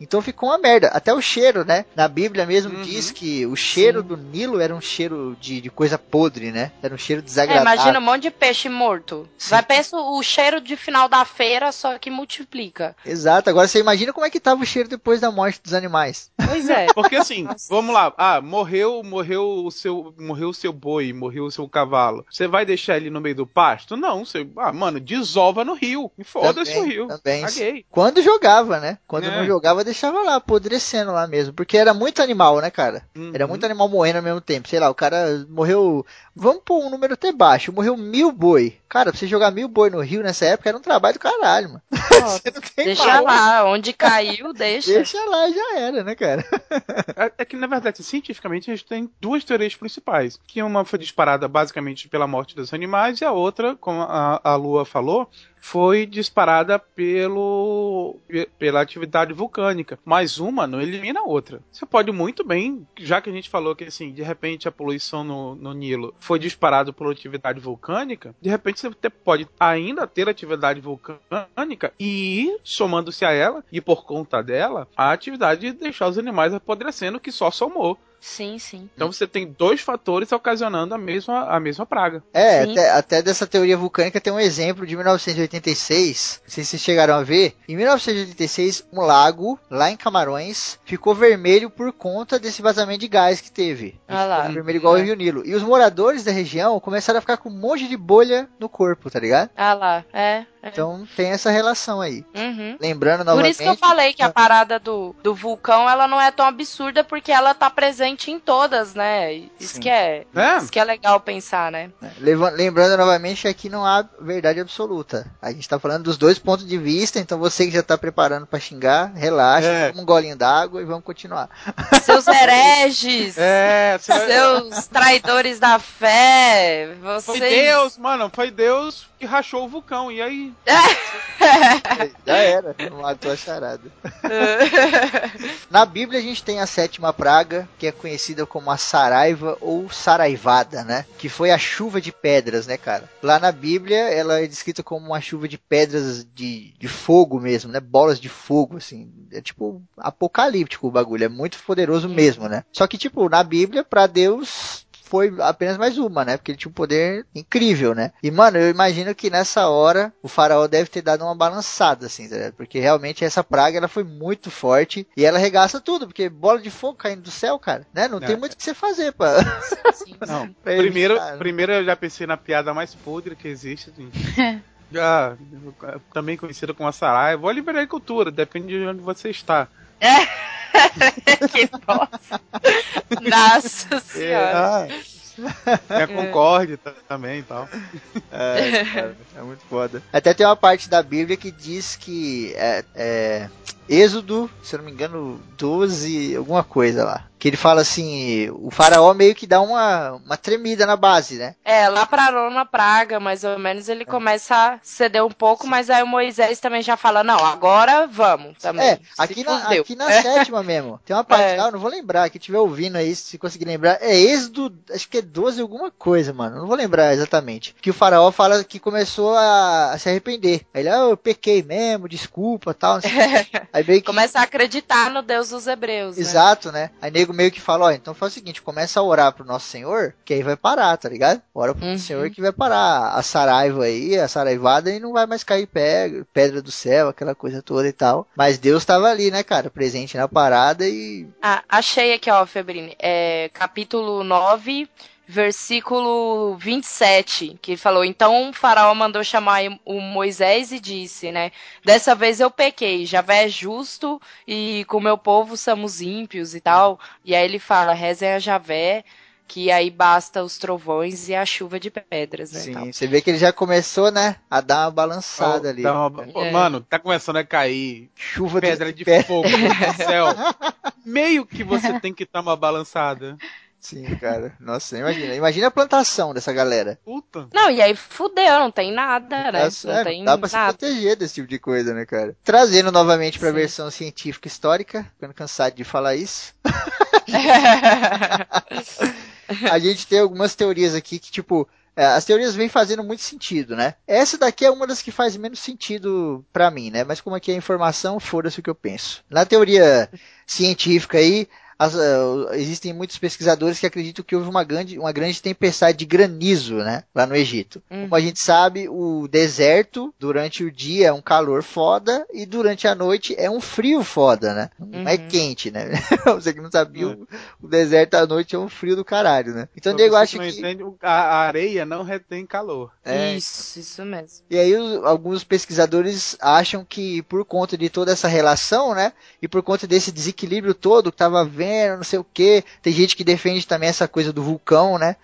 Então ficou uma merda. Até o cheiro, né? Na Bíblia mesmo Uhum. diz que o cheiro Sim. do Nilo era um cheiro de, de coisa podre, né? Era um cheiro É, desagradável. imagina um monte de peixe morto. Sim. Vai pensa o cheiro de final da feira, só que multiplica. Exato. Agora você imagina como é que tava o cheiro depois da morte dos animais. Pois é. Porque assim, Nossa. vamos lá. Ah, morreu, morreu o seu, morreu o seu boi, morreu o seu cavalo. Você vai deixar ele no meio do pasto? Não, você, ah, mano, desova no rio. E foda-se o rio. também. Caguei. Quando jogava, né? Quando É. não jogava, deixava lá, apodrecendo lá mesmo. Porque era muito animal, né, cara? Era Uhum. muito animal morrendo ao mesmo tempo. Sei lá, o cara morreu. Vamos pôr um número até baixo. Morreu mil boi. Cara, pra você jogar mil boi no rio nessa época era um trabalho do caralho, mano. Você não tem Deixa mais. lá, onde caiu, deixa. Deixa lá, já era, né, cara? É, é que, na verdade, cientificamente, a gente tem duas teorias principais. Que uma foi disparada basicamente pela morte dos animais, e a outra, como a, a Lua falou, foi disparada pelo pe- pela atividade vulcânica. Mas uma não elimina a outra. Você pode muito bem, já que a gente falou que assim, de repente a poluição no, no Nilo foi disparada por atividade vulcânica, de repente você pode ainda ter atividade vulcânica e somando-se a ela e por conta dela, a atividade de deixar os animais apodrecendo que só somou. Sim, sim. Então você tem dois fatores ocasionando a mesma, a mesma praga. É, até, até dessa teoria vulcânica tem um exemplo de 1986. Não sei se vocês chegaram a ver. Em 1986, um lago lá em Camarões ficou vermelho por conta desse vazamento de gás que teve. Ah lá. Ficou vermelho igual É. o Rio Nilo. E os moradores da região começaram a ficar com um monte de bolha no corpo, tá ligado? Ah lá, é. É. Então tem essa relação aí. Uhum. Lembrando Por novamente. isso que eu falei que a parada do, do vulcão ela não é tão absurda porque ela tá presente em todas, né? Isso Sim. que é, É. isso que é legal pensar, né? Leva- Lembrando novamente que aqui não há verdade absoluta. A gente tá falando dos dois pontos de vista, então você que já tá preparando pra xingar, relaxa, É. toma um golinho d'água e vamos continuar. Seus hereges, É, vai- seus traidores da fé, vocês Foi Deus, mano, foi Deus que rachou o vulcão. E aí? Já era, matou a charada. Na Bíblia a gente tem a sétima praga, que é conhecida como a Saraiva ou Saraivada, né? Que foi a chuva de pedras, né, cara? Lá na Bíblia ela é descrita como uma chuva de pedras de, de fogo mesmo, né? Bolas de fogo, assim. É tipo apocalíptico o bagulho, é muito poderoso mesmo, né? Só que, tipo, na Bíblia, pra Deus foi apenas mais uma, né? Porque ele tinha um poder incrível, né? E, mano, eu imagino que nessa hora o faraó deve ter dado uma balançada, assim, tá ligado? Porque realmente essa praga, ela foi muito forte e ela regaça tudo, porque bola de fogo caindo do céu, cara, né? Não tem É. muito o que você fazer. Não. pra Primeiro, evitar, né? primeiro eu já pensei na piada mais podre que existe. assim. já, também conhecida como a Saraiva. Ou a liberdade de cultura, depende de onde você está. que bosta. Nossa senhora. É a Concorde tá- também e tal. é, cara, é muito foda. Até tem uma parte da Bíblia que diz que é, é Êxodo, se eu não me engano, 12, alguma coisa lá. Que ele fala assim, o faraó meio que dá uma, uma tremida na base, né? É, lá pra nona praga, mais ou menos, ele começa a ceder um pouco, mas aí o Moisés também já fala, não, agora vamos também. É, aqui na, fudeu. aqui na sétima mesmo. Tem uma parte É. lá, eu não vou lembrar, que tiver ouvindo aí, se conseguir lembrar. É Êxodo, acho que é 12 alguma coisa, mano. Não vou lembrar exatamente. Que o faraó fala que começou a, a se arrepender. Aí ele, ah, eu pequei mesmo, desculpa, tal. não sei quê. Aí meio que Começa a acreditar no Deus dos hebreus, né? Exato, né? Aí nego meio que fala, ó, então faz o seguinte, começa a orar pro nosso Senhor, que aí vai parar, tá ligado? Ora pro Uhum. Senhor que vai parar a saraiva aí, a saraivada, e não vai mais cair pe- pedra do céu, aquela coisa toda e tal. Mas Deus tava ali, né, cara, presente na parada e... Ah, achei aqui, ó, Febrini. É, capítulo 9, versículo 27, que falou: Então o faraó mandou chamar o Moisés e disse, né? Dessa vez eu pequei, Javé é justo e com o meu povo somos ímpios e tal. E aí ele fala: rezem a Javé, que aí basta os trovões e a chuva de pedras, né? Sim, tal. você vê que ele já começou, né, a dar uma balançada ali. Dá uma- Ô, É. Mano, tá começando a cair Chuva pedra de pe- fogo do céu. Meio que você tem que dar uma balançada. Sim, cara. Nossa, imagina. Imagina a plantação dessa galera. Puta. Não, e aí fudeu, não tem nada, né? Nossa, não é, tem dá pra se nada. proteger desse tipo de coisa, né, cara? Trazendo novamente pra Sim. versão científica histórica, ficando cansado de falar isso. a gente tem algumas teorias aqui que, tipo, é, as teorias vêm fazendo muito sentido, né? Essa daqui é uma das que faz menos sentido pra mim, né? Mas como aqui é informação, foda-se o que eu penso. Na teoria científica aí, as, ah, existem muitos pesquisadores que acreditam que houve uma grande, uma grande tempestade de granizo, né? Lá no Egito. Uhum. Como a gente sabe, o deserto, durante o dia é um calor foda e durante a noite é um frio foda, né? Não é Uhum. quente, né? Você que não sabia, o, o deserto à noite é um frio do caralho, né? Então, Diego não que. entende, a a areia não retém calor. É, Isso, isso mesmo. E aí os- alguns pesquisadores acham que por conta de toda essa relação, né, e por conta desse desequilíbrio todo que tava vendo, não sei o que, tem gente que defende também essa coisa do vulcão, né,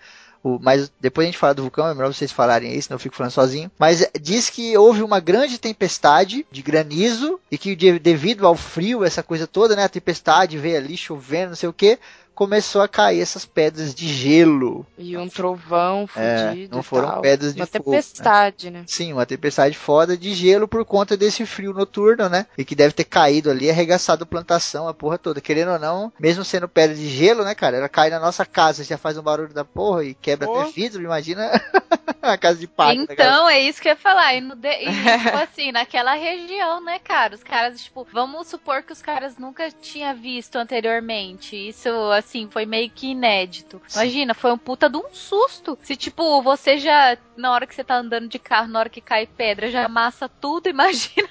O, mas depois a gente fala do vulcão, é melhor vocês falarem aí, senão eu fico falando sozinho. Mas diz que houve uma grande tempestade de granizo e que de- devido ao frio, essa coisa toda, né? A tempestade veio ali chovendo, não sei o que, começou a cair essas pedras de gelo. E um trovão É, fudido. não e foram tal. pedras de Uma fogo, né? tempestade, né? Sim, uma tempestade foda de gelo por conta desse frio noturno, né? E que deve ter caído ali, arregaçado plantação, a porra toda. Querendo ou não, mesmo sendo pedra de gelo, né, cara? Ela cai na nossa casa, já faz um barulho da porra e quebra Pô. até vidro, imagina a casa de palha. né? Então, é isso que eu ia falar. E, no de- e, tipo assim, naquela região, né, cara? Os caras, tipo, vamos supor que os caras nunca tinham visto anteriormente. Isso, assim, foi meio que inédito. Imagina, foi um puta de um susto. Se, tipo, você já, na hora que você tá andando de carro, na hora que cai pedra, já amassa tudo, imagina.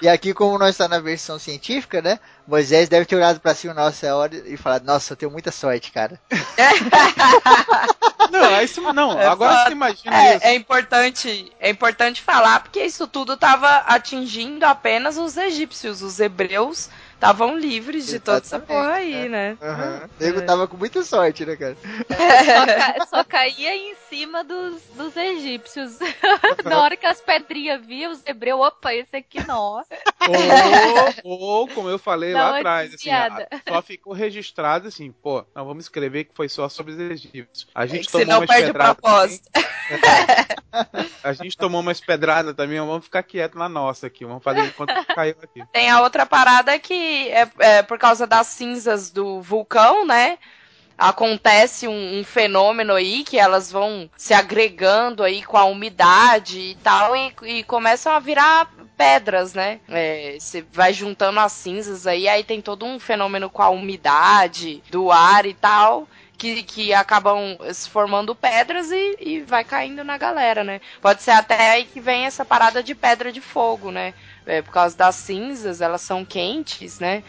E aqui, como nós está na versão científica, né? Moisés deve ter olhado pra cima nossa hora e falado, nossa, eu tenho muita sorte, cara. Não, aí você- não, É agora você imagina isso. É, é importante, é importante falar porque isso tudo estava atingindo apenas os egípcios, os hebreus estavam livres de toda essa porra aí, né? O nego tava com muita sorte, né, cara? Só, ca- só caía em cima dos, dos egípcios. na hora que as pedrinhas viam, os hebreus, opa, esse aqui não. Ou, ou, como eu falei Dá lá atrás, assim, só ficou registrado assim, pô, não vamos escrever que foi só sobre os egípcios. A É gente que tomou senão umas perde o também. propósito. A gente tomou umas pedradas também, mas vamos ficar quieto na nossa aqui, vamos fazer enquanto caiu aqui. Tem a outra parada que é, é por causa das cinzas do vulcão, né? Acontece um, um fenômeno aí que elas vão se agregando aí com a umidade e tal e, e começam a virar pedras, né? É, Você vai juntando as cinzas aí, aí tem todo um fenômeno com a umidade do ar e tal. Que, que acabam se formando pedras e, e vai caindo na galera, né? Pode ser até aí que vem essa parada de pedra de fogo, né? É, por causa das cinzas, elas são quentes, né?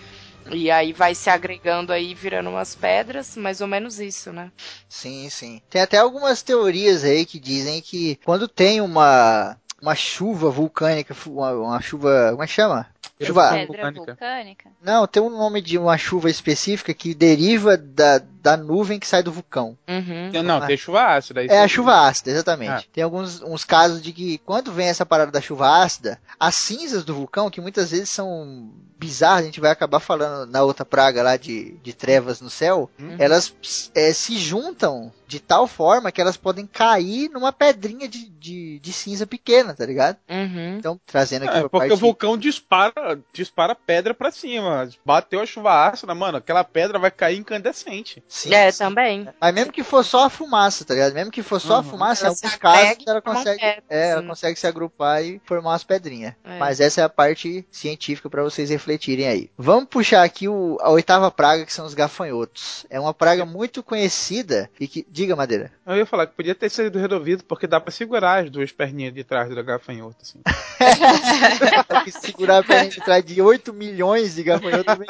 E aí vai se agregando aí, virando umas pedras, mais ou menos isso, né? Sim, sim. Tem até algumas teorias aí que dizem que quando tem uma, uma chuva vulcânica, uma, uma chuva. Como é que chama? Chuva. Pedra vulcânica. Não, tem um nome de uma chuva específica que deriva da, da nuvem que sai do vulcão. Uhum. Não, tem chuva ácida. isso É a chuva ácida, exatamente. Ah. Tem alguns uns casos de que quando vem essa parada da chuva ácida, as cinzas do vulcão, que muitas vezes são bizarras, a gente vai acabar falando na outra praga lá de, de trevas no céu, Uhum. elas é, se juntam de tal forma que elas podem cair numa pedrinha de, de, de cinza pequena, tá ligado? Uhum. Então, trazendo aqui É, pra porque parte... o vulcão dispara, dispara pedra pra cima. Bateu a chuva ácida, mano, aquela pedra vai cair incandescente. Sim, É, sim. também. Mas mesmo que for só a fumaça, tá ligado? Mesmo que for só a Uhum. fumaça, em Ela se alguns casos ela consegue, é, ela consegue se agrupar e formar umas pedrinhas. É. Mas essa é a parte científica pra vocês refletirem aí. Vamos puxar aqui o- a oitava praga, que são os gafanhotos. É uma praga muito conhecida e que. Diga, Madeira. Eu ia falar que podia ter sido resolvido porque dá pra segurar as duas perninhas de trás da gafanhoto, assim. Tem que segurar a perna de trás de 8 milhões de gafanhotos bem.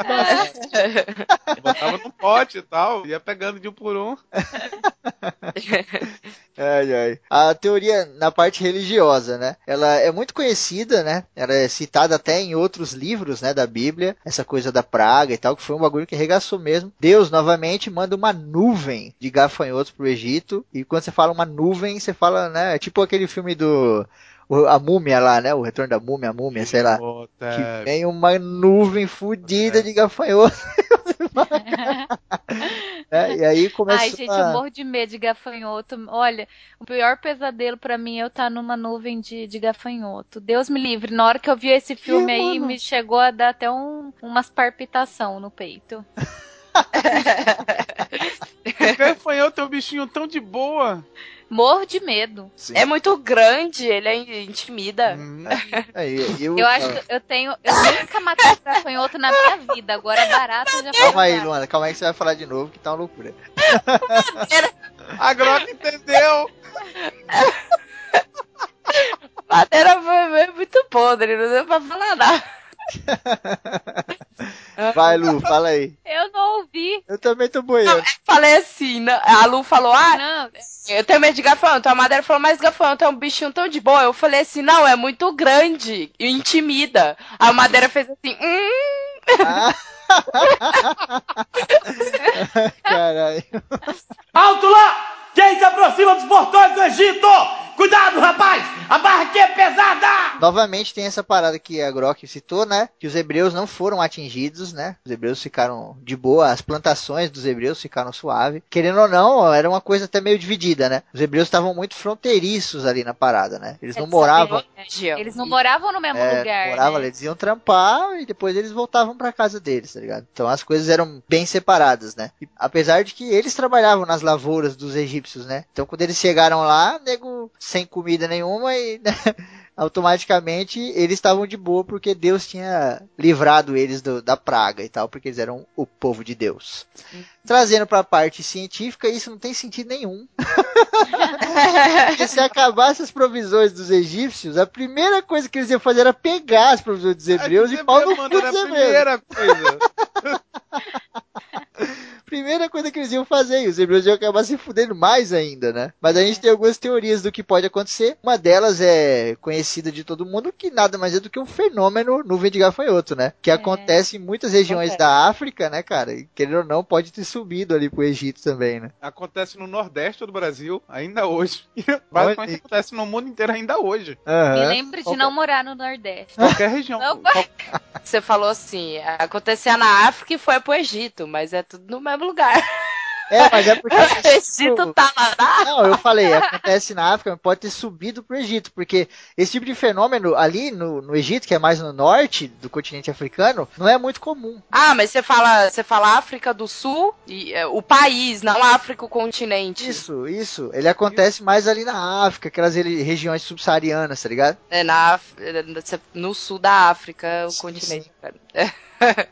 Botava no pote e tal, ia pegando de um por um. Ai, ai. A teoria na parte religiosa, né? Ela é muito conhecida, né? Ela é citada até em outros livros, né, da Bíblia. Essa coisa da praga e tal, que foi um bagulho que arregaçou mesmo. Deus, novamente, manda uma nuvem de gafanhotos pro Egito. E quando você fala uma nuvem, você fala, né? É tipo aquele filme do... A múmia lá, né? O retorno da múmia, a múmia, sei lá. Que vem uma nuvem fodida de gafanhotos. né? E aí começa Ai, gente, eu morro de medo de gafanhoto. Olha, o pior pesadelo pra mim é eu estar numa nuvem de, de gafanhoto. Deus me livre. Na hora que eu vi esse filme aí, mano? me chegou a dar até um, umas palpitação no peito. O gafanhoto é um bichinho tão de boa. Morro de medo. Sim. É muito grande, ele é- intimida. Hum, Aí, eu, Eu acho que eu tenho. Eu nunca matei um gafanhoto na minha vida. Agora barata já foi. Calma aí. Luana, calma aí que você vai falar de novo, que tá uma loucura. A Grota entendeu. Madeira foi muito podre, não deu pra falar nada. Vai, Lu, fala aí. Eu não ouvi. Eu também tô boiando. Falei assim, né? a Lu falou, ah, Não, eu tenho medo de gafanhoto. A Madeira falou, mas gafanhoto é um bichinho tão de boa. Eu falei assim, não, é muito grande e intimida. A Madeira fez assim, hum, Ah. Caralho. Alto lá! Quem se aproxima dos portões do Egito? Cuidado, rapaz! A barra aqui é pesada! Novamente tem essa parada que a Grok citou, né? Que os hebreus não foram atingidos, né? Os hebreus ficaram de boa, as plantações dos hebreus ficaram suave. Querendo ou não, era uma coisa até meio dividida, né? Os hebreus estavam muito fronteiriços ali na parada, né? Eles não moravam. Eles não moravam no mesmo É, lugar. moravam, né? eles iam trampar e depois eles voltavam pra casa deles, tá ligado? Então as coisas eram bem separadas, né? E, apesar de que eles trabalhavam nas lavouras dos egípcios, né? Então quando eles chegaram lá, nego sem comida nenhuma e né, automaticamente eles estavam de boa porque Deus tinha livrado eles do- da praga e tal, porque eles eram o povo de Deus. Trazendo pra parte científica, isso não tem sentido nenhum. Porque se acabasse as provisões dos egípcios, a primeira coisa que eles iam fazer era pegar as provisões dos hebreus e pau no cu dos a hebreus. Primeira coisa. Que eles iam fazer, e os hebreus iam acabar se fudendo mais ainda, né? Mas a gente tem algumas teorias do que pode acontecer. Uma delas é conhecida de todo mundo, que nada mais é do que um fenômeno nuvem de gafanhoto, né? Que acontece em muitas regiões Acontece. da África, né, cara? E querendo ou não, pode ter subido ali pro Egito também, né? Acontece no Nordeste do Brasil, ainda hoje. E basicamente acontece no mundo inteiro ainda hoje. Me Aham. lembre de não morar no Nordeste. Qualquer região. Não, qual- Você falou assim, acontecia na África e foi pro Egito, mas é tudo no mesmo lugar. É, mas é porque. O Egito tá lá na Não, eu falei, acontece na África, mas pode ter subido pro Egito, porque esse tipo de fenômeno ali no, no Egito, que é mais no norte do continente africano, não é muito comum. Ah, mas você fala, você fala África do Sul, e, é, o país, não África, o continente. Isso, isso. Ele acontece mais ali na África, aquelas regiões subsaarianas, tá ligado? É na, é, no sul da África, o Sim, continente.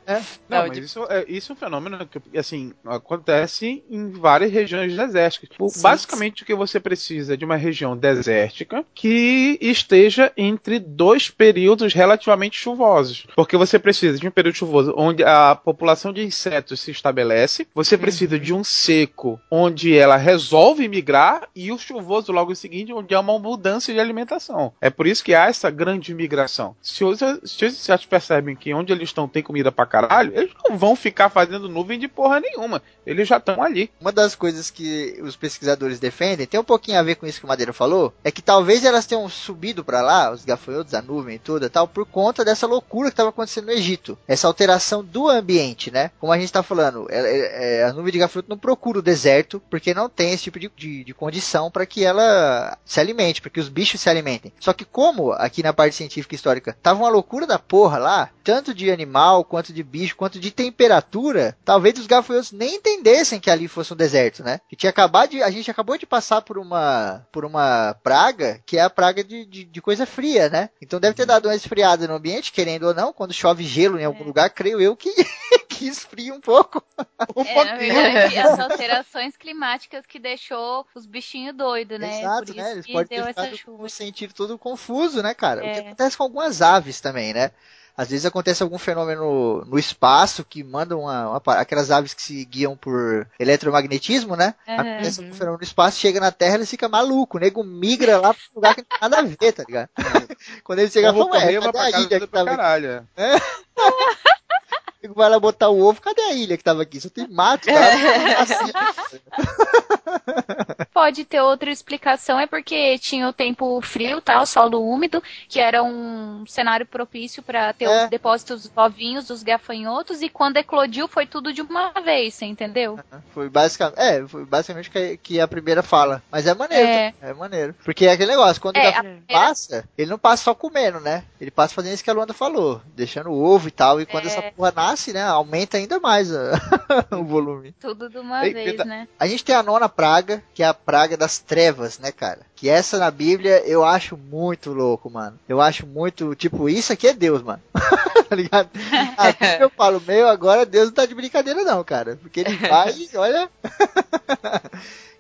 Não, Não, mas de- isso, é, isso é um fenômeno que, assim, acontece em várias regiões desérticas. Sim, Basicamente, o que você precisa é de uma região desértica que esteja entre dois períodos relativamente chuvosos. Porque você precisa de um período chuvoso onde a população de insetos se estabelece, você precisa de um seco onde ela resolve migrar e o chuvoso logo em seguinte onde há uma mudança de alimentação. É por isso que há essa grande migração. Se os, se os insetos percebem que onde eles estão tem comida pra caralho, eles não vão ficar fazendo nuvem de porra nenhuma. Eles já estão ali. Uma das coisas que os pesquisadores defendem, tem um pouquinho a ver com isso que o Madeira falou, é que talvez elas tenham subido pra lá, os gafanhotos, a nuvem e tal, por conta dessa loucura que estava acontecendo no Egito. Essa alteração do ambiente, né? Como a gente tá falando, é- é- é, a nuvem de gafanhoto não procura o deserto, porque não tem esse tipo de, de, de condição para que ela se alimente, para que os bichos se alimentem. Só que como, aqui na parte científica e histórica, tava uma loucura da porra lá, tanto de animal, quanto de bicho, quanto de temperatura, talvez os gafanhotos nem entendessem que ali fosse um deserto, né? Que tinha acabado de, a gente acabou de passar por uma, por uma praga, que é a praga de, de, de coisa fria, né? Então deve ter dado uma esfriada no ambiente, querendo ou não, quando chove gelo em algum lugar, creio eu que, que esfria um pouco. Um É, pouquinho. verdade, as alterações climáticas que deixou os bichinhos doidos, né? Exato, Por né? isso Eles que podem deu ter essa ficado com um sentido todo confuso, né, cara? O que É. acontece com algumas aves também, né? Às vezes acontece algum fenômeno no espaço que manda uma, uma aquelas aves que se guiam por eletromagnetismo, né? Aham. Acontece algum fenômeno no espaço, chega na Terra, ele fica maluco, o nego migra lá pra um lugar que não tem nada a ver, tá ligado? Quando ele chega, Eu vou fala, correr, ué, vai cadê pra a casa ilha que aqui? caralho. O nego Vai lá botar o ovo, cadê a ilha que tava aqui? Só tem mato. Assim, Pode ter outra explicação, é porque tinha o tempo frio, tá? O solo úmido, que era um cenário propício para ter É. os depósitos ovinhos dos gafanhotos, e quando eclodiu foi tudo de uma vez, você entendeu? Foi basicamente, é, foi basicamente que, que a primeira fala. Mas é maneiro, É. é, maneiro. Porque é aquele negócio, quando o É, a gafanhoto primeira- passa, ele não passa só comendo, né? Ele passa fazendo isso que a Luanda falou, deixando o ovo e tal. E quando É. essa porra nasce, né, aumenta ainda mais a- o volume. Tudo de uma vez, né? A gente tem a nona praga, que é a praga das trevas, né, cara? Que essa na Bíblia eu acho muito louco, mano. Eu acho muito, tipo, isso aqui é Deus, mano. tá ligado? A Bíblia eu falo, meu, agora Deus não tá de brincadeira não, cara. Porque ele vai olha...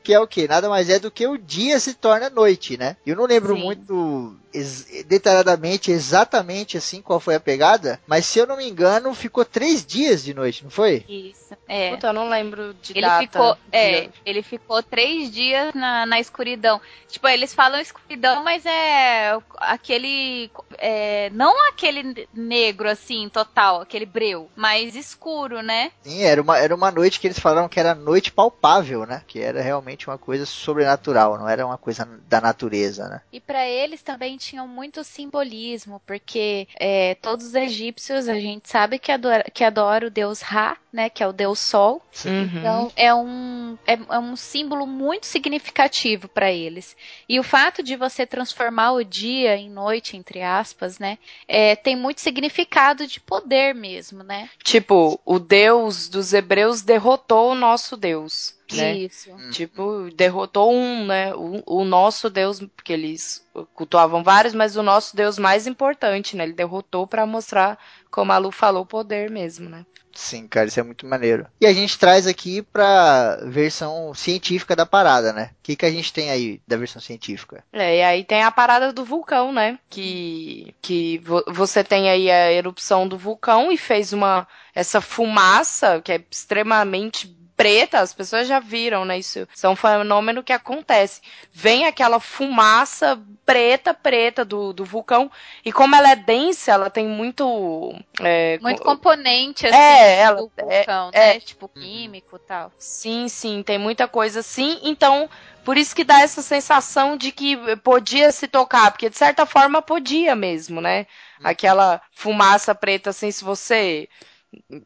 que é o que? Nada mais é do que o dia se torna noite, né? Eu não lembro Sim. muito ex- detalhadamente, exatamente assim, qual foi a pegada, mas se eu não me engano, ficou três dias de noite, não foi? Isso. É. Puta, eu não lembro de Ele data. ficou, é, ele ficou três dias na, na escuridão. Tipo, eles falam escuridão, mas é aquele, é, não aquele negro assim, total, aquele breu, mas escuro, né? Sim, era uma, era uma noite que eles falaram que era noite palpável, né? Que era realmente realmente uma coisa sobrenatural, não era uma coisa da natureza, né? E para eles também tinham muito simbolismo, porque é, todos os egípcios a gente sabe que adora, que adora o deus Ra, né, que é o deus Sol. Uhum. Então é um, é, é um símbolo muito significativo para eles. E o fato de você transformar o dia em noite, entre aspas, né, é, tem muito significado de poder mesmo, né? Tipo, o Deus dos hebreus derrotou o nosso Deus. Né? Isso. Tipo, derrotou um, né? O, o nosso Deus, porque eles cultuavam vários, mas o nosso Deus mais importante, né? Ele derrotou pra mostrar, como a Lu falou, o poder mesmo, né? Sim, cara, isso é muito maneiro. E a gente traz aqui pra versão científica da parada, né? O que, que a gente tem aí da versão científica? É, e aí tem a parada do vulcão, né? Que, que vo- você tem aí a erupção do vulcão e fez uma essa fumaça que é extremamente preta, as pessoas já viram, né? Isso, isso é um fenômeno que acontece. Vem aquela fumaça preta, preta do, do vulcão, e como ela é densa, ela tem muito. é, Muito co- componente, assim, É, ela- do vulcão, é- né? Tipo, químico e tal. Sim, sim, tem muita coisa assim. Então, por isso que dá essa sensação de que podia se tocar, porque de certa forma podia mesmo, né? Aquela fumaça preta, assim, se você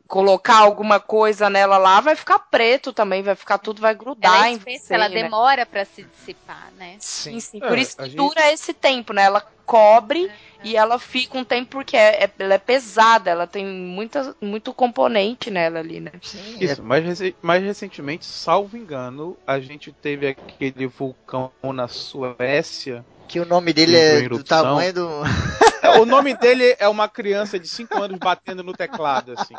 colocar alguma coisa nela lá, vai ficar preto também, vai ficar tudo, vai grudar Ela é em espessa, você, ela né? demora pra se dissipar, né? Sim, sim. É, Por isso que gente- dura esse tempo, né? Ela cobre e ela fica um tempo porque é, é- ela é pesada, ela tem muita, muito componente nela ali, né? Sim, Isso, mais, rece- mais recentemente, salvo engano, a gente teve aquele vulcão na Suécia. que o nome dele em é do tamanho do. É, o nome dele é uma criança de 5 anos batendo no teclado, assim.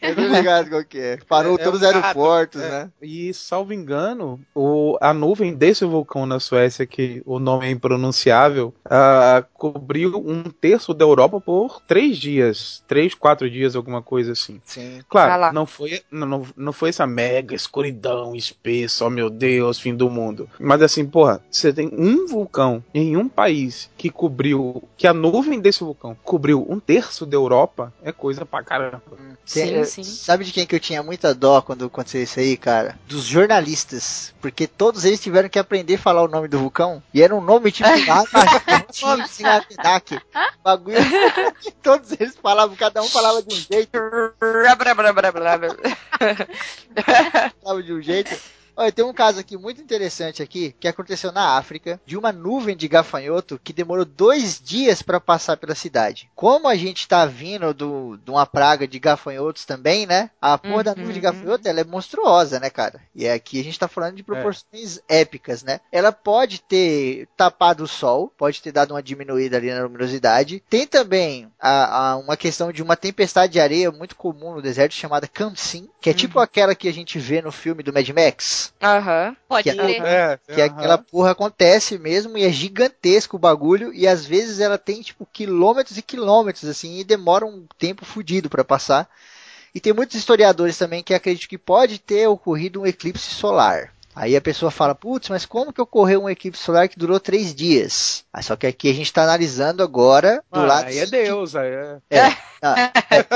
Eu tô ligado qual que é. Parou É, é todos um os gato, aeroportos, é. né? E, salvo engano, o, a nuvem desse vulcão na Suécia, que o nome é impronunciável, ah, cobriu um terço da Europa por três dias. Três, quatro dias, alguma coisa assim. Sim. Claro, não foi, não, não- não foi essa mega escuridão, espesso, oh meu Deus, fim do mundo. Mas assim, porra, você tem um vulcão em um país que cobriu, que a nuvem desse vulcão cobriu um terço da Europa, é coisa pra caramba. Sim, Tem- sim. Sabe de quem que eu tinha muita dó quando aconteceu isso aí, cara? Dos jornalistas. Porque todos eles tiveram que aprender a falar o nome do vulcão. E era um nome tipo Nagatinsingatenak. Bagulho. todos eles falavam, cada um falava de um jeito, falava de um jeito. Olha, tem um caso aqui muito interessante aqui, que aconteceu na África, de uma nuvem de gafanhoto que demorou dois dias para passar pela cidade. Como a gente tá vindo do, de uma praga de gafanhotos também, né? A porra da Uhum. nuvem de gafanhoto, ela é monstruosa, né, cara? E aqui a gente tá falando de proporções épicas, né? Ela pode ter tapado o sol, pode ter dado uma diminuída ali na luminosidade. Tem também a, a- uma questão de uma tempestade de areia muito comum no deserto chamada Kamsin, que é tipo aquela que a gente vê no filme do Mad Max. Aham. Pode Que é- crer. É, Que aquela porra acontece mesmo e é gigantesco o bagulho. E às vezes ela tem tipo quilômetros e quilômetros assim e demora um tempo fudido pra passar. E tem muitos historiadores também que acreditam que pode ter ocorrido um eclipse solar. Aí a pessoa fala, putz, mas como que ocorreu um eclipse solar que durou três dias? Ah, só que aqui a gente está analisando agora do Ah, lado aí é Deus, aí é. é, é.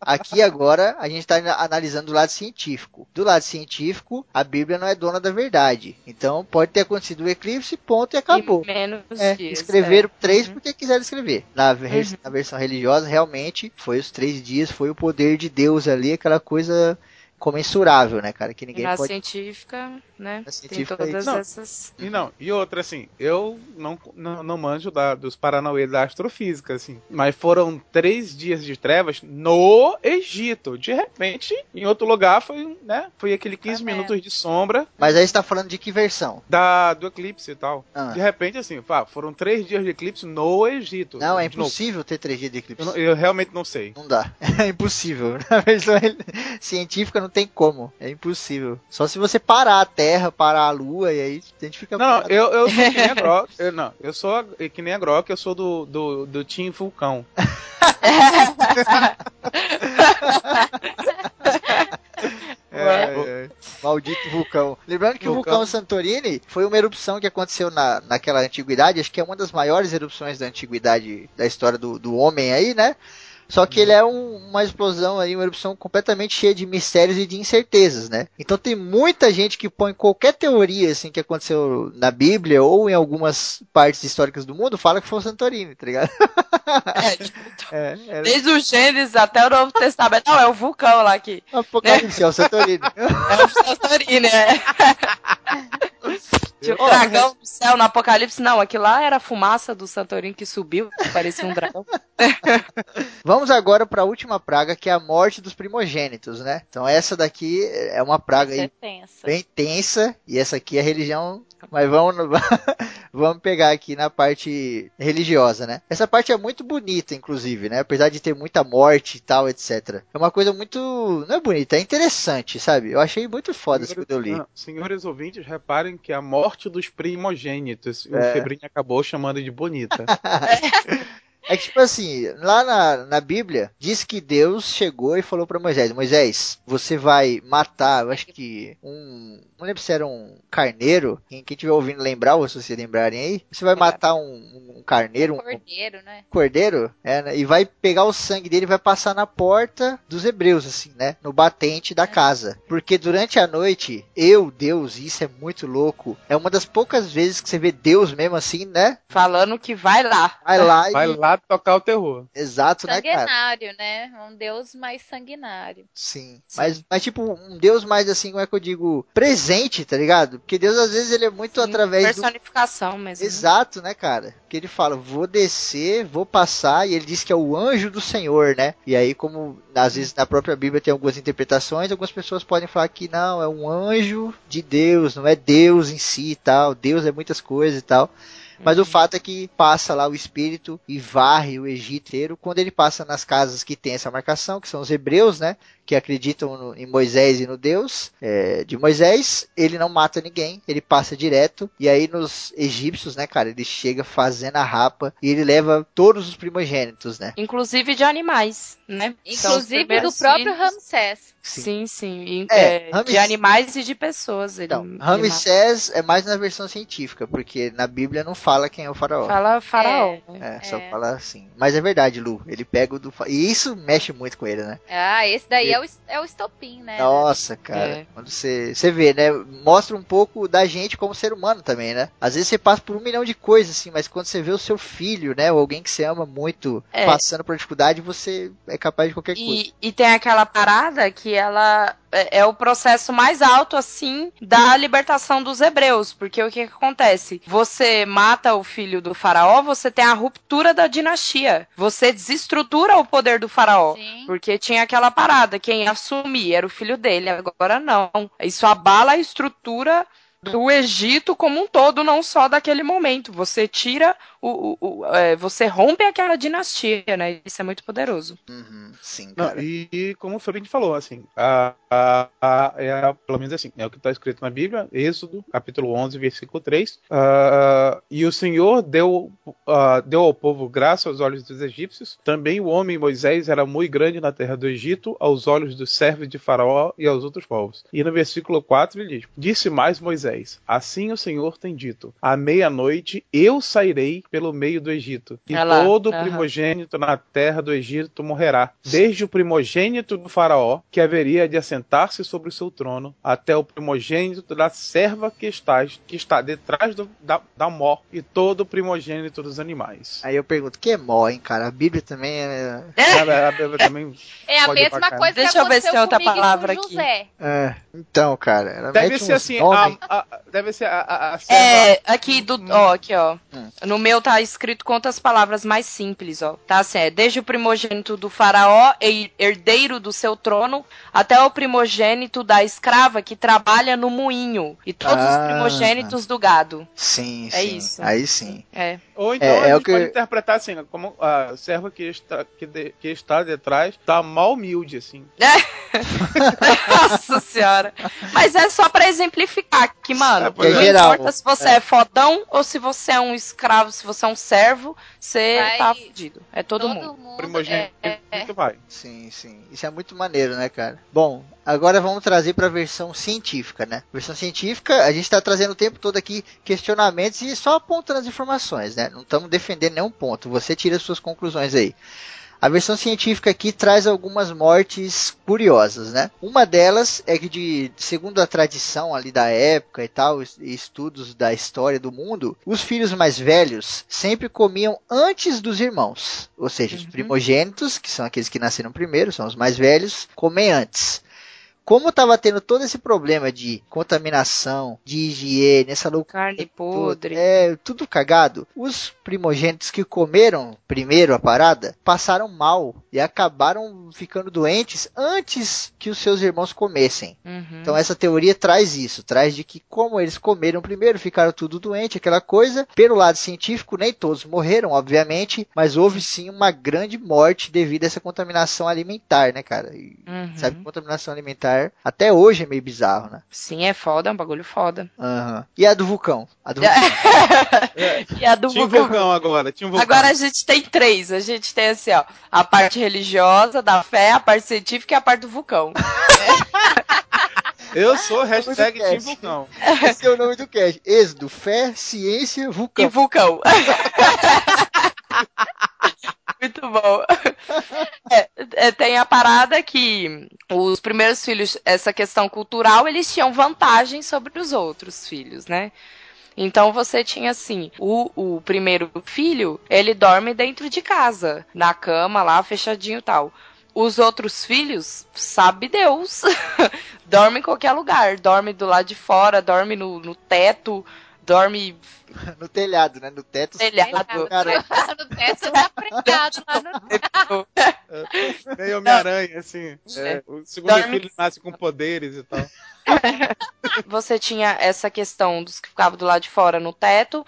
Aqui agora a gente está analisando do lado científico. Do lado científico, a Bíblia não é dona da verdade. Então pode ter acontecido o eclipse, ponto e acabou. E menos É, dias. escreveram é. três Uhum. porque quiseram escrever. Na, ver- na versão religiosa, realmente, foi os três dias, foi o poder de Deus ali, aquela coisa comensurável, né, cara? Que ninguém na pode. científica, né? Na Tem científica, todas não. essas. E não, e outra, assim, eu não, não, não manjo da, dos Paranauê da astrofísica, assim. Mas foram três dias de trevas no Egito. De repente, em outro lugar, foi, né? Foi aquele 15 Tá vendo? minutos de sombra Mas aí você tá falando de que versão? da, do eclipse e tal. Ah. De repente, assim, pá, foram três dias de eclipse no Egito. Não, é novo, impossível ter três dias de eclipse. Eu, eu realmente não sei. Não dá. É impossível. Na versão científica não tem como. É impossível. Só se você parar a Terra, parar a Lua, e aí a gente fica. Não, parado. eu, eu sou que nem a Grok. Eu, não, eu sou que nem a Grok, eu sou do, do, do Team Vulcão. É, é. Maldito vulcão. Lembrando que o Vulcão. vulcão Santorini foi uma erupção que aconteceu na, naquela antiguidade, acho que é uma das maiores erupções da antiguidade da história do, do homem aí, né? Só que ele é um- uma explosão aí, uma erupção completamente cheia de mistérios e de incertezas, né? Então tem muita gente que põe qualquer teoria assim que aconteceu na Bíblia ou em algumas partes históricas do mundo, fala que foi o Santorini, tá ligado? É, tipo, É, é desde o Gênesis até o Novo Testamento. Não, é o vulcão lá que. Apocalipse, é o Santorini. É o Santorini, né? Tinha o dragão do céu no Apocalipse. Não, aquilo lá era a fumaça do Santorini que subiu, parecia um dragão. Vamos agora para a última praga, que é a morte dos primogênitos, né? Então essa daqui é uma praga aí pensa. bem tensa e essa aqui é a religião, mas vamos vamos pegar aqui na parte religiosa, né? Essa parte é muito bonita, inclusive, né? Apesar de ter muita morte e tal, etc. É uma coisa muito não é bonita, é interessante, sabe? Eu achei muito foda isso quando eu li. Senhores ouvintes, reparem que a morte dos primogênitos, o É. Febrinho acabou chamando de bonita. É que, tipo assim, lá na, na Bíblia, diz que Deus chegou e falou pra Moisés: Moisés, você vai matar, eu acho que um. Não lembro se era um carneiro. Quem, quem tiver ouvindo lembrar, ou se vocês lembrarem aí, você vai matar um, um carneiro, um, Cordeiro, né? cordeiro, é, né, e vai pegar o sangue dele e vai passar na porta dos hebreus, assim, né? No batente da casa. Porque durante a noite, eu, Deus, e isso é muito louco, é uma das poucas vezes que você vê Deus mesmo assim, né? Falando que vai lá. Vai lá Vai e. lá tocar o terror. Exato, né, cara? Sanguinário, né? Um deus mais sanguinário. Sim. Mas, mas, tipo, um Deus mais assim, como é que eu digo? Presente, tá ligado? Porque Deus, às vezes, ele é muito Sim, através do. Personificação mesmo. né? Exato, né, cara? Que ele fala, vou descer, vou passar, e ele diz que é o anjo do Senhor, né? E aí, como às vezes na própria Bíblia tem algumas interpretações, algumas pessoas podem falar que não, é um anjo de Deus, não é Deus em si e tal. Deus é muitas coisas e tal. Mas o fato é que passa lá o espírito e varre o Egito inteiro quando ele passa nas casas que tem essa marcação, que são os hebreus, né? Que acreditam no- em Moisés e no Deus é, de Moisés. Ele não mata ninguém, ele passa direto. E aí nos egípcios, né, cara? Ele chega fazendo a rapa e ele leva todos os primogênitos, né? Inclusive de animais, né? Os Inclusive do próprio. Ramsés. Sim, sim. E, É, é, De animais e de pessoas. Ele, Então, Ramsés é mais na versão científica, porque na Bíblia não fala quem é o faraó. Fala faraó. né? É, só É. fala assim. Mas é verdade, Lu. Ele pega o do. E isso mexe muito com ele, né? Ah, esse daí é o, é o estopim, né? Nossa, cara. É. Quando você, você vê, né? Mostra um pouco da gente como ser humano também, né? Às vezes você passa por um milhão de coisas, assim, mas quando você vê o seu filho, né? Ou alguém que você ama muito É. passando por dificuldade, você é capaz de qualquer coisa. E, e tem aquela parada que ela é, é o processo mais alto, assim, da libertação dos hebreus. Porque o que, que acontece? Você mata o filho do faraó, você tem a ruptura da dinastia. Você desestrutura o poder do faraó. Sim. Porque tinha aquela parada, quem assumia era o filho dele, agora não. Isso abala a estrutura do Egito como um todo, não só daquele momento. Você tira o. o- o- é, você rompe aquela dinastia, né? Isso é muito poderoso. Uhum, sim, Não, cara. e, e como o Fabinho falou, assim, a, a, a- é a- pelo menos assim, é o que está escrito na Bíblia, Êxodo, capítulo 11, versículo 3. ah, e o Senhor deu, ah, deu ao povo graça aos olhos dos egípcios. Também o homem Moisés era muito grande na terra do Egito, aos olhos dos servos de Faraó e aos outros povos. E no versículo 4 ele diz: Disse mais Moisés: Assim o Senhor tem dito: À meia-noite eu sairei pelo meio do Egito, e todo aham. primogênito na terra do Egito morrerá, desde o primogênito do faraó, que haveria de assentar-se sobre o seu trono, até o primogênito da serva que está, que está detrás do- da, da mó, e todo o primogênito dos animais. Aí eu pergunto, que é mó, hein, cara? A Bíblia também é. A Bíblia também É a mesma coisa Deixa eu ver se tem outra palavra aqui. É. Então, cara. Deve ser assim, nomes. a, a- deve ser a, a, a serva É, aqui do. Ó, aqui, ó. Hum. No meu tá escrito com outras palavras mais simples, ó. Tá assim, é desde o primogênito do faraó, e herdeiro do seu trono, até o primogênito da escrava que trabalha no moinho. E todos Ah. os primogênitos do gado. Sim, É sim. isso. Aí sim. É. Ou então É, a é gente o que- pode interpretar assim, como a serva que está, que, de- que está detrás tá mal humilde, assim. Nossa senhora. Mas é só pra exemplificar que, mano, É, não é. geral. importa se você é. fodão ou se você é um escravo, se você é um servo, você Vai- tá fudido. É todo, mundo. Primogênito é, é, vai. Sim, sim. Isso é muito maneiro, né, cara? Bom, agora vamos trazer para a versão científica, né? Versão científica, a gente está trazendo o tempo todo aqui questionamentos e só apontando as informações, né? Não estamos defendendo nenhum ponto. Você tira as suas conclusões aí. A versão científica aqui traz algumas mortes curiosas, né? Uma delas é que, de, segundo a tradição ali da época e tal, e estudos da história do mundo, os filhos mais velhos sempre comiam antes dos irmãos. Ou seja, os primogênitos, que são aqueles que nasceram primeiro, são os mais velhos, comem antes como tava tendo todo esse problema de contaminação, de higiene, essa loucura. Carne podre. É, tudo cagado. Os primogênitos que comeram primeiro a parada passaram mal e acabaram ficando doentes antes que os seus irmãos comessem. Uhum. Então essa teoria traz isso, traz de que como eles comeram primeiro, ficaram tudo doente, aquela coisa. Pelo lado científico, nem todos morreram, obviamente, mas houve sim uma grande morte devido a essa contaminação alimentar, né, cara? E Uhum. Sabe que contaminação alimentar até hoje é meio bizarro, né? Sim, é foda, é um bagulho foda. Aham. E a do vulcão? A do vulcão. e a do Tinha um vulcão. vulcão agora, tinha um vulcão. Agora a gente tem três. A gente tem assim, ó, a parte religiosa da fé, a parte científica e a parte do vulcão. Eu sou hashtag Team. Vulcão. Esse é o nome do cast. Êxodo, fé, ciência, E vulcão. vulcão. Muito bom. É, é, tem a parada que os primeiros filhos, essa questão cultural, eles tinham vantagem sobre os outros filhos, né? Então você tinha assim, o, o primeiro filho, ele dorme dentro de casa, na cama lá, fechadinho e tal. Os outros filhos, sabe Deus, dorme em qualquer lugar, dorme do lado de fora, dorme no, no teto, dorme No telhado, né? No teto. telhado. Cara, no teto tá pregado lá no Meio Homem-Aranha, assim. É, o segundo Dorme- filho nasce com poderes e tal. você tinha essa questão dos que ficavam do lado de fora no teto.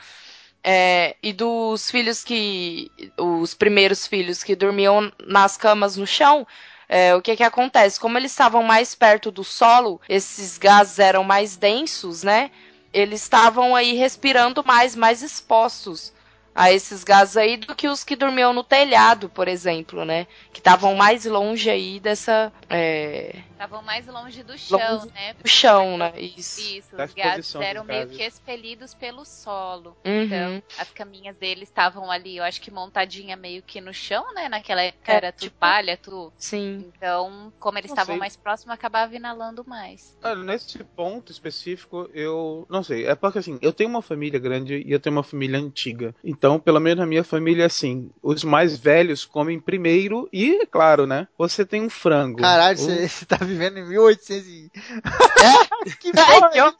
é, e dos filhos que. Os primeiros filhos que dormiam nas camas no chão. é, o que que acontece? Como eles estavam mais perto do solo, esses gases eram mais densos, né? Eles estavam aí respirando mais, mais expostos a esses gases aí do que os que dormiam no telhado, por exemplo, né? Que estavam mais longe aí dessa. É, Estavam mais longe do chão, Longe né? do chão, né? Isso. Isso, Da os gases eram meio gases. que expelidos pelo solo. Uhum. Então, as caminhas deles estavam ali, eu acho que montadinha meio que no chão, né? Naquela época É, era tudo tipo- palha, tudo. Sim. Então, como eles estavam mais próximos, acabava inalando mais. Olha, nesse ponto específico, eu não sei. É porque assim, eu tenho uma família grande e eu tenho uma família antiga. Então, pelo menos na minha família, assim, os mais velhos comem primeiro e, é claro, né? Você tem um frango. caralho, O- você, você tá vivendo em 1800 e... que Ai, porra, que horror,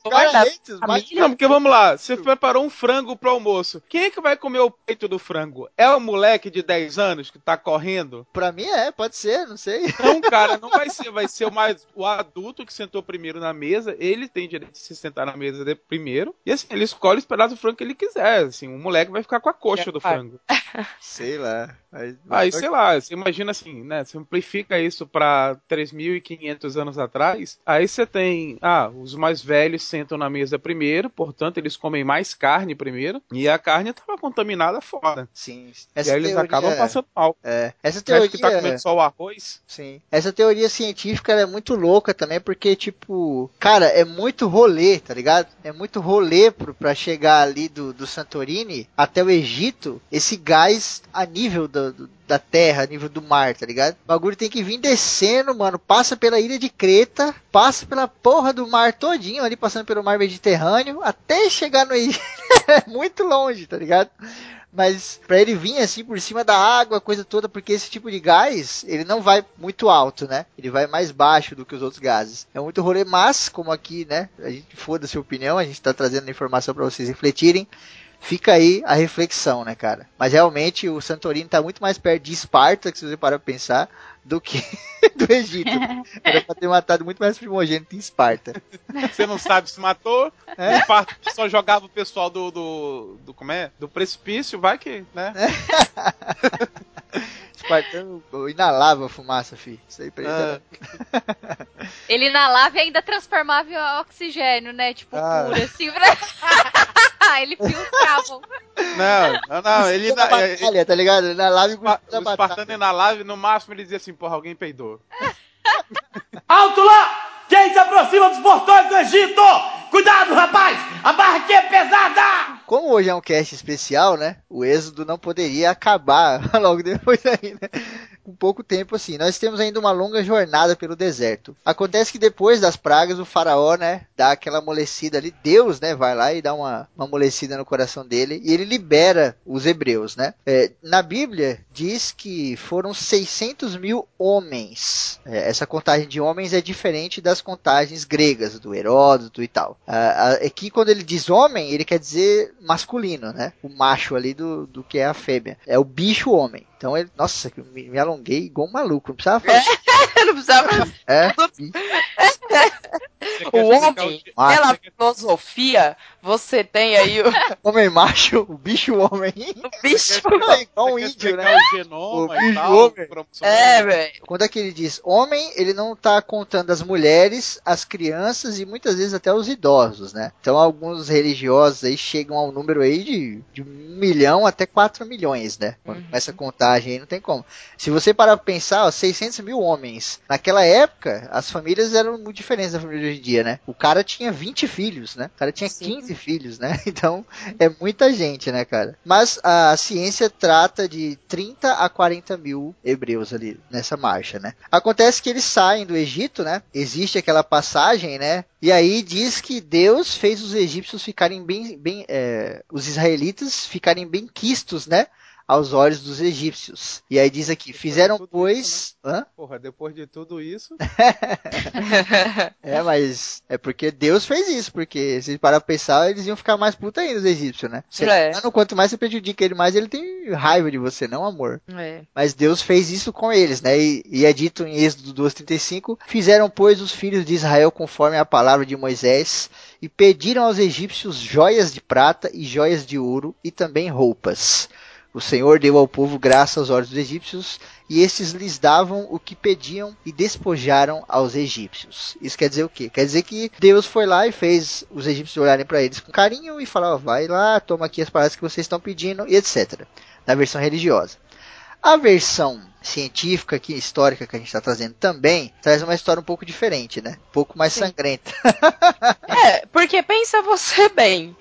mais- Não, porque vamos lá, você preparou um frango pro almoço. Quem é que vai comer o peito do frango? É o moleque de 10 anos que tá correndo? Pra mim é, pode ser, não sei. Não, cara, não vai ser. Vai ser o mais o adulto que sentou primeiro na mesa. Ele tem direito de se sentar na mesa de primeiro. E assim, ele escolhe os pedaços do frango que ele quiser. Assim, o moleque vai ficar com a coxa do frango. Sei lá. Mas- Aí, sei lá, você imagina assim, né? Simplifica isso pra 3.500 anos atrás. Aí você tem, ah, os mais velhos sentam na mesa primeiro, portanto eles comem mais carne primeiro. E a carne tava contaminada fora. Sim. e Essa aí eles teoria, acabam passando mal. É, essa teoria, que tá comendo só o arroz? sim. Essa teoria científica ela é muito louca também, porque tipo, cara, é muito rolê, tá ligado? É muito rolê pro, pra chegar ali do, do Santorini até o Egito, esse gás a nível do, do- da terra, a nível do mar, tá ligado? O bagulho tem que vir descendo, mano, passa pela ilha de Creta, passa pela porra do mar todinho ali, passando pelo mar Mediterrâneo, até chegar no Egito. é muito longe, tá ligado? Mas pra ele vir assim por cima da água, coisa toda, porque esse tipo de gás, ele não vai muito alto, né? Ele vai mais baixo do que os outros gases. É muito rolê, mas, como aqui, né? A gente foda sua opinião, a gente tá trazendo informação pra vocês refletirem. Fica aí a reflexão, né, cara? Mas realmente o Santorini tá muito mais perto de Esparta, que se você parar pra pensar, do que do Egito. Era pra ter matado muito mais primogênito em Esparta. Você não sabe se matou. É. Só jogava o pessoal do, do, do. Como é? Do precipício, vai que, né? Espartano inalava a fumaça, fi. Isso aí pra ele Ah. era- Ele na lava e ainda transformava em oxigênio, né? Tipo, Ah. puro, assim. Pra... ele filtrava. Não, não, não. Ele, na batalha, tá ligado? Na live o da Espartano na live, no máximo ele dizia assim, porra, alguém peidou. Alto lá! Quem se aproxima dos portões do Egito? Cuidado, rapaz! A barra aqui é pesada! Como hoje é um cast especial, né? O êxodo não poderia acabar logo depois né? Com pouco tempo assim. Nós temos ainda uma longa jornada pelo deserto. Acontece que depois das pragas, o faraó, né, dá aquela amolecida ali. Deus, né, vai lá e dá uma, uma amolecida no coração dele e ele libera os hebreus, né. É, na Bíblia diz que foram 600 mil homens. É, essa contagem de homens é diferente das contagens gregas, do Heródoto e tal. Ah, ah, aqui quando ele diz homem, ele quer dizer masculino, né, o macho ali do, do que é a fêmea. É o bicho homem. Então ele, nossa, me, me alonguei igual um maluco, não precisava falar. não precisava. É, Você quer O homem, pela filosofia, você tem aí o, homem macho, o bicho homem. o bicho. É igual um índio, né? o genoma O bicho tal, homem. É, velho. Quando é que ele diz homem, ele não está contando as mulheres, as crianças e muitas vezes até os idosos, né? Então alguns religiosos aí chegam ao número aí de, de um milhão até quatro milhões, né? Com Uhum. essa contagem aí não tem como. Se você parar pra pensar, ó, 600 mil homens. Naquela época, as famílias eram muito diferentes da família de hoje em dia, né? O cara tinha 20 filhos, né? O cara tinha Sim. 15 filhos, né? Então é muita gente, né, cara? Mas a ciência trata de 30 a 40 mil hebreus ali nessa marcha, né? Acontece que eles saem do Egito, né? Existe aquela passagem, né? E aí diz que Deus fez os egípcios ficarem bem, bem é, os israelitas ficarem bem quistos, né? Aos olhos dos egípcios. E aí diz aqui, fizeram tudo pois, hã? Porra, depois de tudo isso. É, mas é porque Deus fez isso, porque se parar pra pensar, eles iam ficar mais puta ainda, os egípcios, né? Você, É. mano, quanto mais você prejudica ele, mais ele tem raiva de você, não amor. É. Mas Deus fez isso com eles, né? E, e é dito em Êxodo 2,35: Fizeram, pois, os filhos de Israel conforme a palavra de Moisés, e pediram aos egípcios joias de prata e joias de ouro, e também roupas. O Senhor deu ao povo graça aos olhos dos egípcios, e estes lhes davam o que pediam e despojaram aos egípcios. Isso quer dizer o quê? Quer dizer que Deus foi lá e fez os egípcios olharem para eles com carinho e falar: ó, vai lá, toma aqui as paradas que vocês estão pedindo, e etc. Na versão religiosa. A versão científica, aqui, histórica que a gente está trazendo também, traz uma história um pouco diferente, né? Um pouco mais sangrenta. É, porque pensa você bem,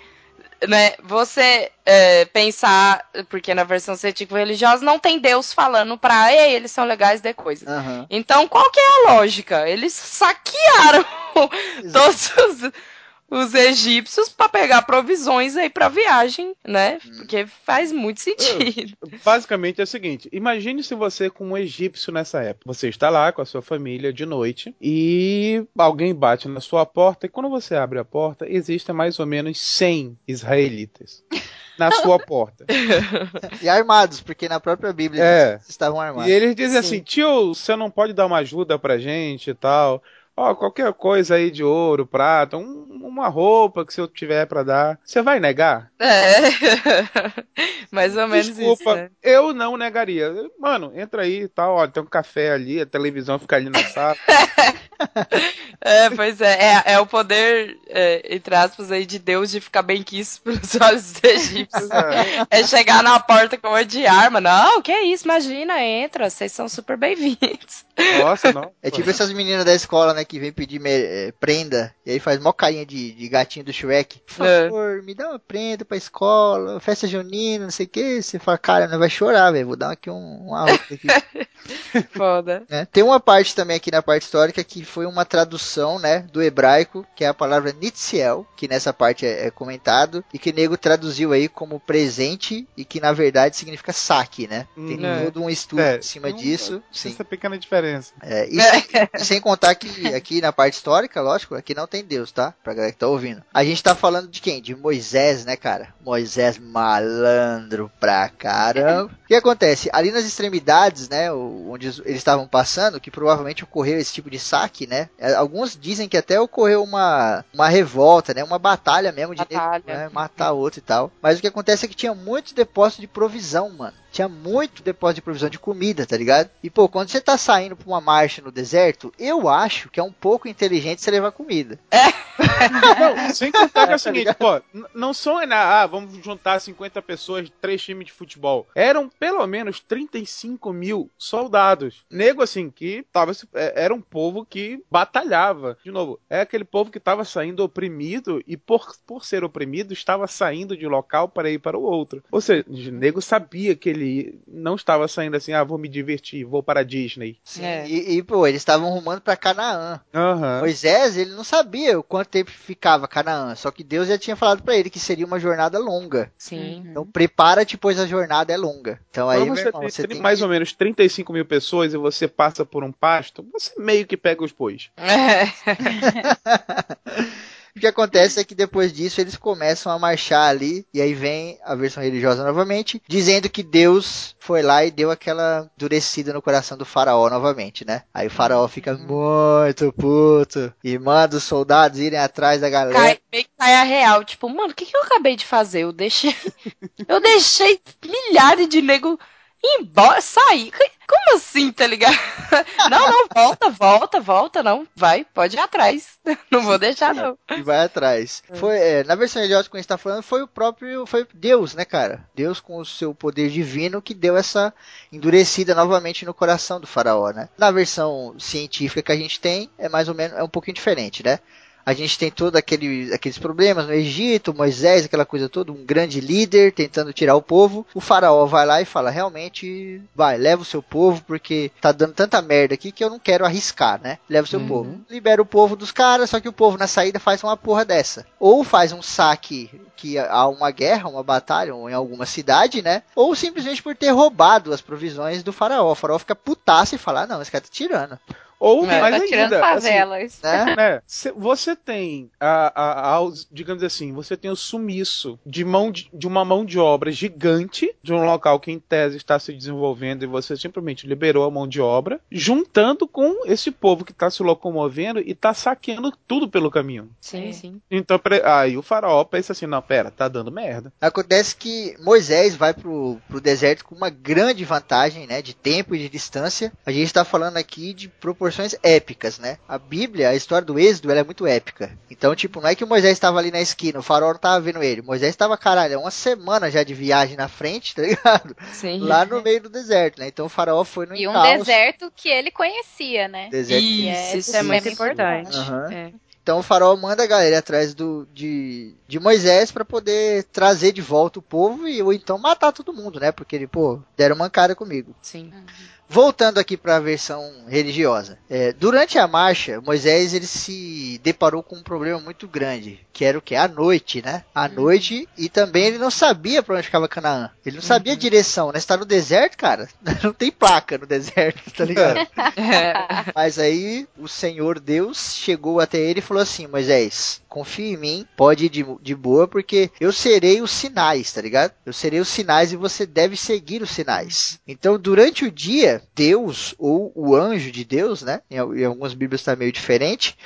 né? Você é, pensar, porque na versão científica religiosa não tem Deus falando pra, ei, eles são legais de coisa. Aham. Então, qual que é a lógica? Eles saquearam todos os, os egípcios pra pegar provisões aí pra viagem, né? Porque faz muito sentido. Basicamente é o seguinte: imagine se você com um egípcio nessa época. Você está lá com a sua família de noite e alguém bate na sua porta. E quando você abre a porta, existem mais ou menos 100 israelitas na sua porta. E armados, porque na própria Bíblia É. eles estavam armados. E eles dizem Sim. assim: tio, você não pode dar uma ajuda pra gente e tal. Ó, qualquer coisa aí de ouro, prata, um- uma roupa que se eu tiver pra dar. Você vai negar? É. Mais ou menos Desculpa, isso. Né? eu não negaria. Mano, entra aí e tal, ó, tem um café ali, a televisão fica ali na sala. É, pois é, é, é o poder, é, entre aspas, aí, de Deus de ficar bem quisto pelos olhos dos egípcios. É chegar na porta com uma de arma. Não, que isso, imagina, entra, vocês são super bem-vindos. Nossa, não. É tipo essas meninas da escola, né, que vem pedir me- eh, prenda, e aí faz mó carinha de, de gatinho do Shrek. Por É. favor, me dá uma prenda pra escola, festa junina, não sei o que. Você fala, cara, não vai chorar, velho, vou dar aqui um, uma roupa aqui. Foda. né? Tem uma parte também aqui na parte histórica que foi uma tradução, né, do hebraico, que é a palavra nitziel, que nessa parte é, é comentado, e que o nego traduziu aí como presente, e que na verdade significa saque, né? Tem Hum. todo um estudo É, em cima disso. Sim. Essa pequena diferença. É, e, sem, e sem contar que aqui na parte histórica, lógico, aqui não tem Deus, tá? Pra galera que tá ouvindo. A gente tá falando de quem? De Moisés, né, cara? Moisés malandro pra caramba. O que acontece? Ali nas extremidades, né, onde eles estavam passando, que provavelmente ocorreu esse tipo de saque, né? é, Alguns dizem que até ocorreu uma, uma revolta, né? Uma batalha mesmo de Batalha. né, matar outro e tal. Mas o que acontece é que tinha muitos depósitos de provisão, mano. Tinha muito depósito de provisão de comida, tá ligado? E, pô, quando você tá saindo pra uma marcha no deserto, eu acho que é um pouco inteligente você levar comida. Não, sem contar que é o Tá seguinte, pô, não são, ah, vamos juntar 50 pessoas, três times de futebol. Eram pelo menos 35 mil soldados. Nego, assim, que tava, se- é, era um povo que batalhava. De novo, é aquele povo que tava saindo oprimido e por, por ser oprimido, estava saindo de um local para ir para o outro. Ou seja, o nego sabia que ele ele não estava saindo assim, ah, vou me divertir, vou para a Disney. Sim, É. e, e, pô, eles estavam rumando pra Canaã. Aham. Moisés, ele não sabia o quanto tempo ficava Canaã, só que Deus já tinha falado pra ele que seria uma jornada longa. Sim. Então prepara-te, pois a jornada é longa. Então aí, Quando você irmão, tem, você tem tem mais que... ou menos 35 mil pessoas e você passa por um pasto, você meio que pega os bois. É. O que acontece é que depois disso eles começam a marchar ali, e aí vem a versão religiosa novamente, dizendo que Deus foi lá e deu aquela endurecida no coração do faraó novamente, né? Aí o faraó fica muito puto e manda os soldados irem atrás da galera. Cai, meio que cai a real. Tipo, mano, o que, que eu acabei de fazer? Eu deixei. eu deixei milhares de nego embora, sair. Como assim, tá ligado? Não, não, volta, volta, volta, não. Vai, pode ir atrás. Não vou deixar, não. e vai atrás. Foi, é, na versão religiosa que a gente tá falando, foi o próprio, foi Deus, né, cara? Deus com o seu poder divino que deu essa endurecida novamente no coração do faraó, né? Na versão científica que a gente tem, é mais ou menos, é um pouquinho diferente, né? A gente tem todos aquele, aqueles problemas no Egito, Moisés, aquela coisa toda, um grande líder tentando tirar o povo. O faraó vai lá e fala, realmente, vai, leva o seu povo, porque tá dando tanta merda aqui que eu não quero arriscar, né? Leva o seu Uhum. povo. Libera o povo dos caras, só que o povo na saída faz uma porra dessa. Ou faz um saque que há uma guerra, uma batalha, ou em alguma cidade, né? Ou simplesmente por ter roubado as provisões do faraó. O faraó fica putaço e fala, ah, não, esse cara tá tirando. Ou É, mais tá tirando ainda, assim, favelas. Né? né, cê- você tem a, a- a- digamos assim, você tem o sumiço de mão de, de uma mão de obra gigante de um local que em tese está se desenvolvendo e você simplesmente liberou a mão de obra, juntando com esse povo que está se locomovendo e está saqueando tudo pelo caminho. Sim, É. sim. Então aí o faraó pensa assim, não, pera, tá dando merda. Acontece que Moisés vai pro, pro deserto com uma grande vantagem, né, de tempo e de distância. A gente está falando aqui de proporções épicas, né? A Bíblia, a história do Êxodo, ela é muito épica. Então, tipo, não é que o Moisés estava ali na esquina, o faraó não tava vendo ele. Moisés estava, caralho, é uma semana já de viagem na frente, tá ligado? Sim. Lá no meio do deserto, né? Então o faraó foi no E um deserto que ele conhecia, né? Deserto que Isso, é isso é muito importante. Aham. É. Então o faraó manda a galera atrás do, de, de Moisés para poder trazer de volta o povo e ou então matar todo mundo, né? Porque ele, pô, deram mancada comigo. Sim. Voltando aqui para a versão religiosa. É, durante a marcha, Moisés ele se deparou com um problema muito grande, que era o que? A noite, né? A noite e também ele não sabia para onde ficava Canaã. Ele não sabia a direção, né? Você tá no deserto, cara? Não tem placa no deserto, tá ligado? É. Mas aí o Senhor Deus chegou até ele e falou assim: Moisés, confia em mim, pode ir de, de boa, porque eu serei os sinais, tá ligado? Eu serei os sinais e você deve seguir os sinais. Então, durante o dia, Deus, ou o anjo de Deus, né? Em, em algumas Bíblias está meio diferente.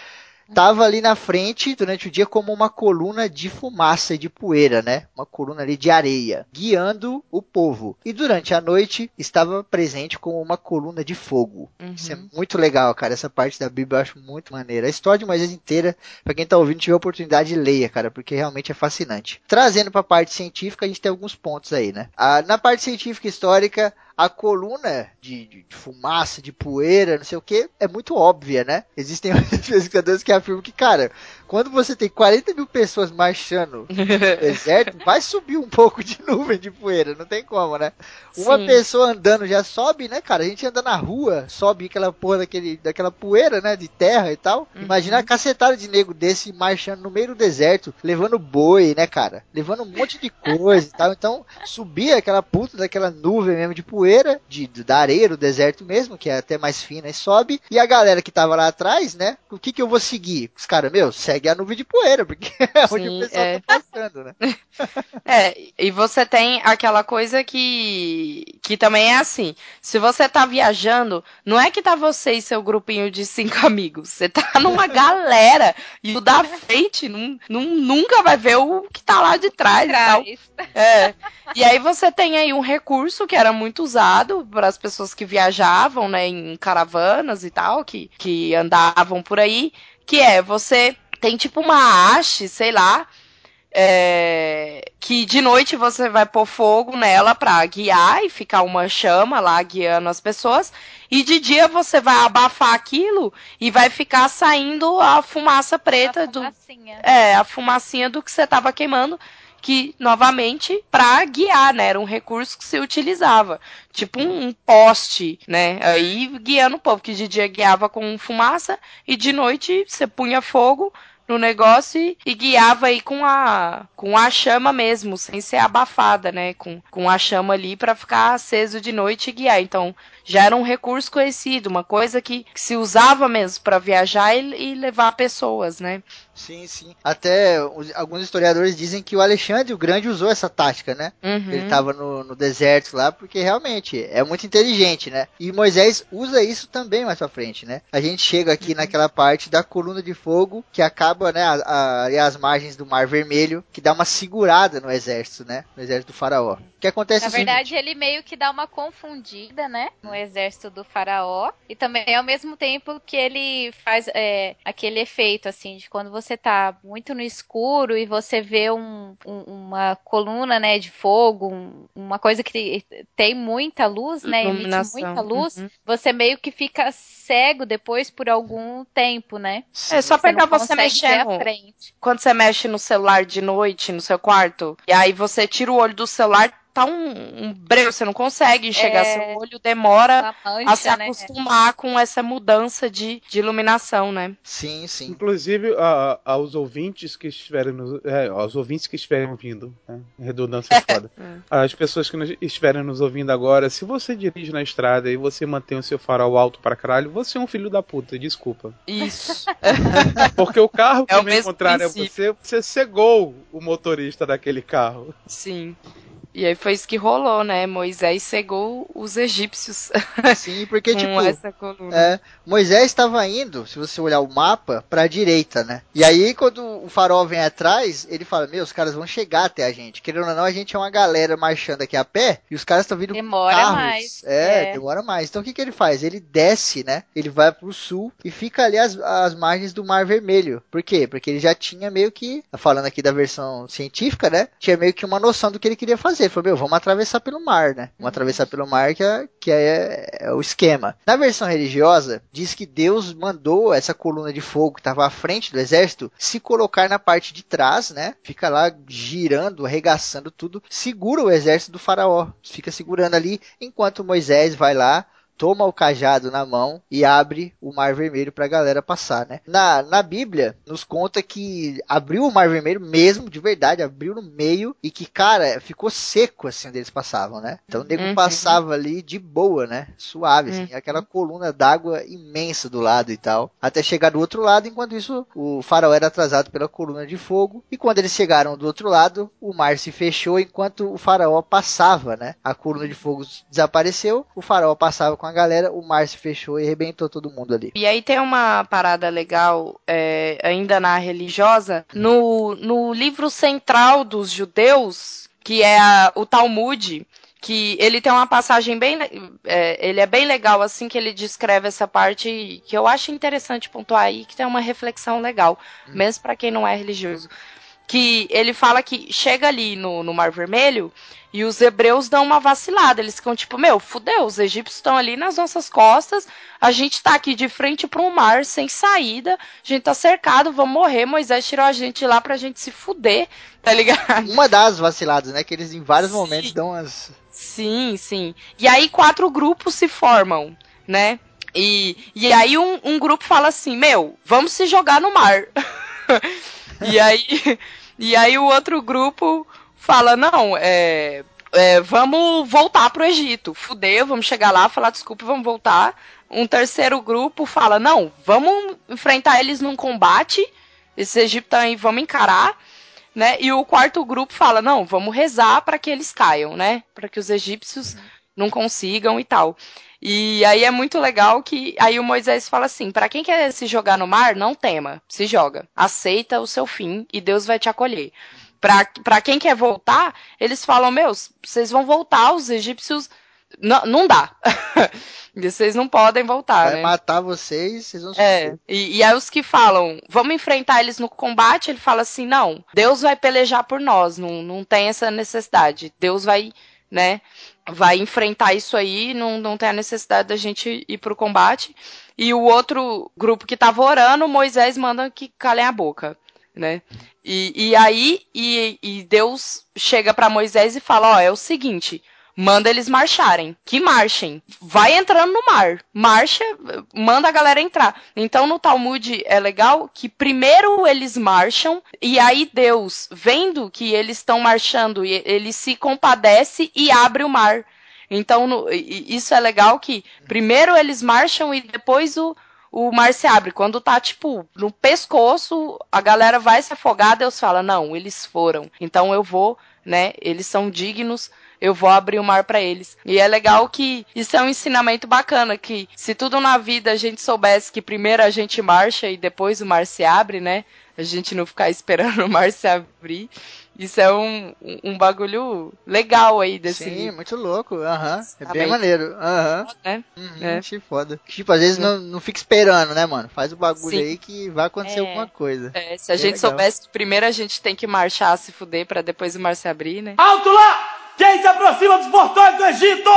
Tava ali na frente durante o dia como uma coluna de fumaça e de poeira, né? Uma coluna ali de areia, guiando o povo. E durante a noite estava presente como uma coluna de fogo. Uhum. Isso é muito legal, cara. Essa parte da Bíblia eu acho muito maneira. A história de Moisés inteira, pra quem tá ouvindo, tiver oportunidade, leia, cara, porque realmente é fascinante. Trazendo pra parte científica, a gente tem alguns pontos aí, né? Ah, na parte científica e histórica, a coluna de, de- de fumaça, de poeira, não sei o que, é muito óbvia, né? Existem pesquisadores que afirmam que, cara, quando você tem 40 mil pessoas marchando no deserto, vai subir um pouco de nuvem de poeira, não tem como, né? Uma Sim. pessoa andando já sobe, né, cara? A gente anda na rua, sobe aquela porra daquele, daquela poeira, né, de terra e tal. Uhum. Imagina a cacetada de nego desse marchando no meio do deserto, levando boi, né, cara? Levando um monte de coisa e tal. Então, subia aquela puta daquela nuvem mesmo de poeira, de, da areia do deserto mesmo, que é até mais fina, e sobe. E a galera que tava lá atrás, né, o que que eu vou seguir? Os caras, meu, segue a nuvem de poeira, porque é onde Sim, o pessoal é. tá passando, né? É, e você tem aquela coisa que que também é assim. Se você tá viajando, não é que tá você e seu grupinho de cinco amigos. Você tá numa galera e o da frente não, não- nunca vai ver o que tá lá de trás e tal. É. E aí você tem aí um recurso que era muito usado para as pessoas que viajavam, né, em caravanas e tal, que, que andavam por aí, que é você tem tipo uma haste, sei lá, é, que de noite você vai pôr fogo nela pra guiar e ficar uma chama lá guiando as pessoas. E de dia você vai abafar aquilo e vai ficar saindo a fumaça preta Uma do, fumacinha. é, a fumacinha do que você tava queimando. que, novamente, para guiar, né? Era um recurso que se utilizava. Tipo um, um poste, né? Aí guiando o povo, que de dia guiava com fumaça e de noite você punha fogo no negócio e, e, guiava aí com a com a chama mesmo, sem ser abafada, né? Com, com a chama ali para ficar aceso de noite e guiar. Então, já era um recurso conhecido, uma coisa que, que se usava mesmo para viajar e, e, levar pessoas, né? Sim, sim. Até os, alguns historiadores dizem que o Alexandre o Grande usou essa tática, né? Uhum. Ele estava no, no, deserto lá, porque realmente é muito inteligente, né? E Moisés usa isso também mais pra frente, né? A gente chega aqui uhum. naquela parte da coluna de fogo que acaba, né, a, a, as margens do Mar Vermelho, que dá uma segurada no exército, né? No exército do faraó. O que acontece Na verdade, ele meio que dá uma confundida, né? No exército do faraó. E também ao mesmo tempo que ele faz é, aquele efeito, assim, de quando você tá muito no escuro e você vê um, um, uma coluna, né, de fogo, um, uma coisa que tem muita luz, né? Emite muita luz, uhum. você meio que fica cego depois por algum tempo, né? É só pegar você, você mexer no... Quando você mexe no celular de noite, no seu quarto, e aí você tira o olho do celular, tá um, um breu, você não consegue enxergar, é... seu olho demora mancha, a se né? acostumar né? com essa mudança de, de iluminação, né? Sim, sim. Inclusive, a, aos ouvintes que estiverem nos, é, aos ouvintes que estiverem ouvindo, né? redundância é foda. As pessoas que nos, estiverem nos ouvindo agora, se você dirige na estrada e você mantém o seu farol alto para caralho, você é um filho da puta, desculpa. Isso. Porque o carro que é vem contrário a você, você cegou o motorista daquele carro. Sim. E aí foi isso que rolou, né? Moisés cegou os egípcios. Sim, porque tipo, é, Moisés estava indo, se você olhar o mapa, para a direita, né? E aí quando o farol vem atrás, ele fala: "Meu, os caras vão chegar até a gente. Querendo ou não, a gente é uma galera marchando aqui a pé e os caras estão vindo demora carros. mais. É, é, demora mais. Então o que que ele faz? Ele desce, né? Ele vai pro sul e fica ali às, às margens do Mar Vermelho. Por quê? Porque ele já tinha meio que, falando aqui da versão científica, né? Tinha meio que uma noção do que ele queria fazer ele falou, meu, vamos atravessar pelo mar, né? Vamos atravessar pelo mar que, é, que é, é, o esquema. Na versão religiosa, diz que Deus mandou essa coluna de fogo que estava à frente do exército se colocar na parte de trás, né? Fica lá girando, arregaçando tudo, segura o exército do faraó. Fica segurando ali enquanto Moisés vai lá toma o cajado na mão e abre o Mar Vermelho para a galera passar, né? Na, na Bíblia, nos conta que abriu o Mar Vermelho mesmo, de verdade, abriu no meio e que, cara, ficou seco assim onde eles passavam, né? Então o nego uhum. passava ali de boa, né? Suave, assim, uhum. aquela coluna d'água imensa do lado e tal, até chegar do outro lado, enquanto isso o faraó era atrasado pela coluna de fogo e quando eles chegaram do outro lado, o mar se fechou enquanto o faraó passava, né? A coluna de fogo desapareceu, o faraó passava com a galera, o mar se fechou e arrebentou todo mundo ali. E aí tem uma parada legal, é, ainda na religiosa, no, no livro central dos judeus, que é a, o Talmud, que ele tem uma passagem bem é, ele é bem legal assim que ele descreve essa parte que eu acho interessante pontuar aí que tem uma reflexão legal hum. mesmo para quem não é religioso que ele fala que chega ali no, no Mar Vermelho e os hebreus dão uma vacilada. Eles ficam tipo, meu, fudeu, os egípcios estão ali nas nossas costas, a gente tá aqui de frente para um mar sem saída, a gente tá cercado, vamos morrer. Moisés tirou a gente lá pra gente se fuder, tá ligado? Uma das vaciladas, né? Que eles em vários sim. momentos dão as. Sim, sim. E aí quatro grupos se formam, né? E, e aí um, um grupo fala assim, meu, vamos se jogar no mar. e aí e aí o outro grupo fala, não, é, é, vamos voltar pro Egito. Fudeu, vamos chegar lá, falar desculpa, vamos voltar. Um terceiro grupo fala, não, vamos enfrentar eles num combate. Esses egípcios aí vamos encarar. Né? E o quarto grupo fala, não, vamos rezar para que eles caiam, né? Para que os egípcios não consigam e tal. E aí é muito legal que aí o Moisés fala assim: para quem quer se jogar no mar, não tema, se joga, aceita o seu fim e Deus vai te acolher. Para quem quer voltar, eles falam: meus, vocês vão voltar, os egípcios não, não dá. vocês não podem voltar. Vai né? matar vocês, vocês vão É. E, e aí os que falam, vamos enfrentar eles no combate, ele fala assim: não, Deus vai pelejar por nós, não, não tem essa necessidade. Deus vai, né? Vai enfrentar isso aí, não, não tem a necessidade da gente ir pro combate. E o outro grupo que tava orando, Moisés manda que calem a boca. né? E, e aí e, e Deus chega para Moisés e fala, ó, é o seguinte, manda eles marcharem. Que marchem. Vai entrando no mar. Marcha, manda a galera entrar. Então no Talmud é legal que primeiro eles marcham e aí Deus, vendo que eles estão marchando, ele se compadece e abre o mar. Então no, isso é legal que primeiro eles marcham e depois o o mar se abre. Quando tá, tipo, no pescoço, a galera vai se afogar, Deus fala: Não, eles foram. Então eu vou, né? Eles são dignos eu vou abrir o mar para eles. E é legal que isso é um ensinamento bacana, que se tudo na vida a gente soubesse que primeiro a gente marcha e depois o mar se abre, né? A gente não ficar esperando o mar se abrir. Isso é um, um, bagulho legal aí desse Sim, livro. muito louco. Aham. É bem maneiro. Aham. É. Uhum, É. Achei foda. Tipo, às vezes É. não, não fica esperando, né, mano? Faz o bagulho Sim. aí que vai acontecer É. alguma coisa. É, se a Bem gente legal. soubesse que primeiro a gente tem que marchar, se fuder, pra depois o mar se abrir, né? Alto lá! Quem se aproxima dos portões do Egito?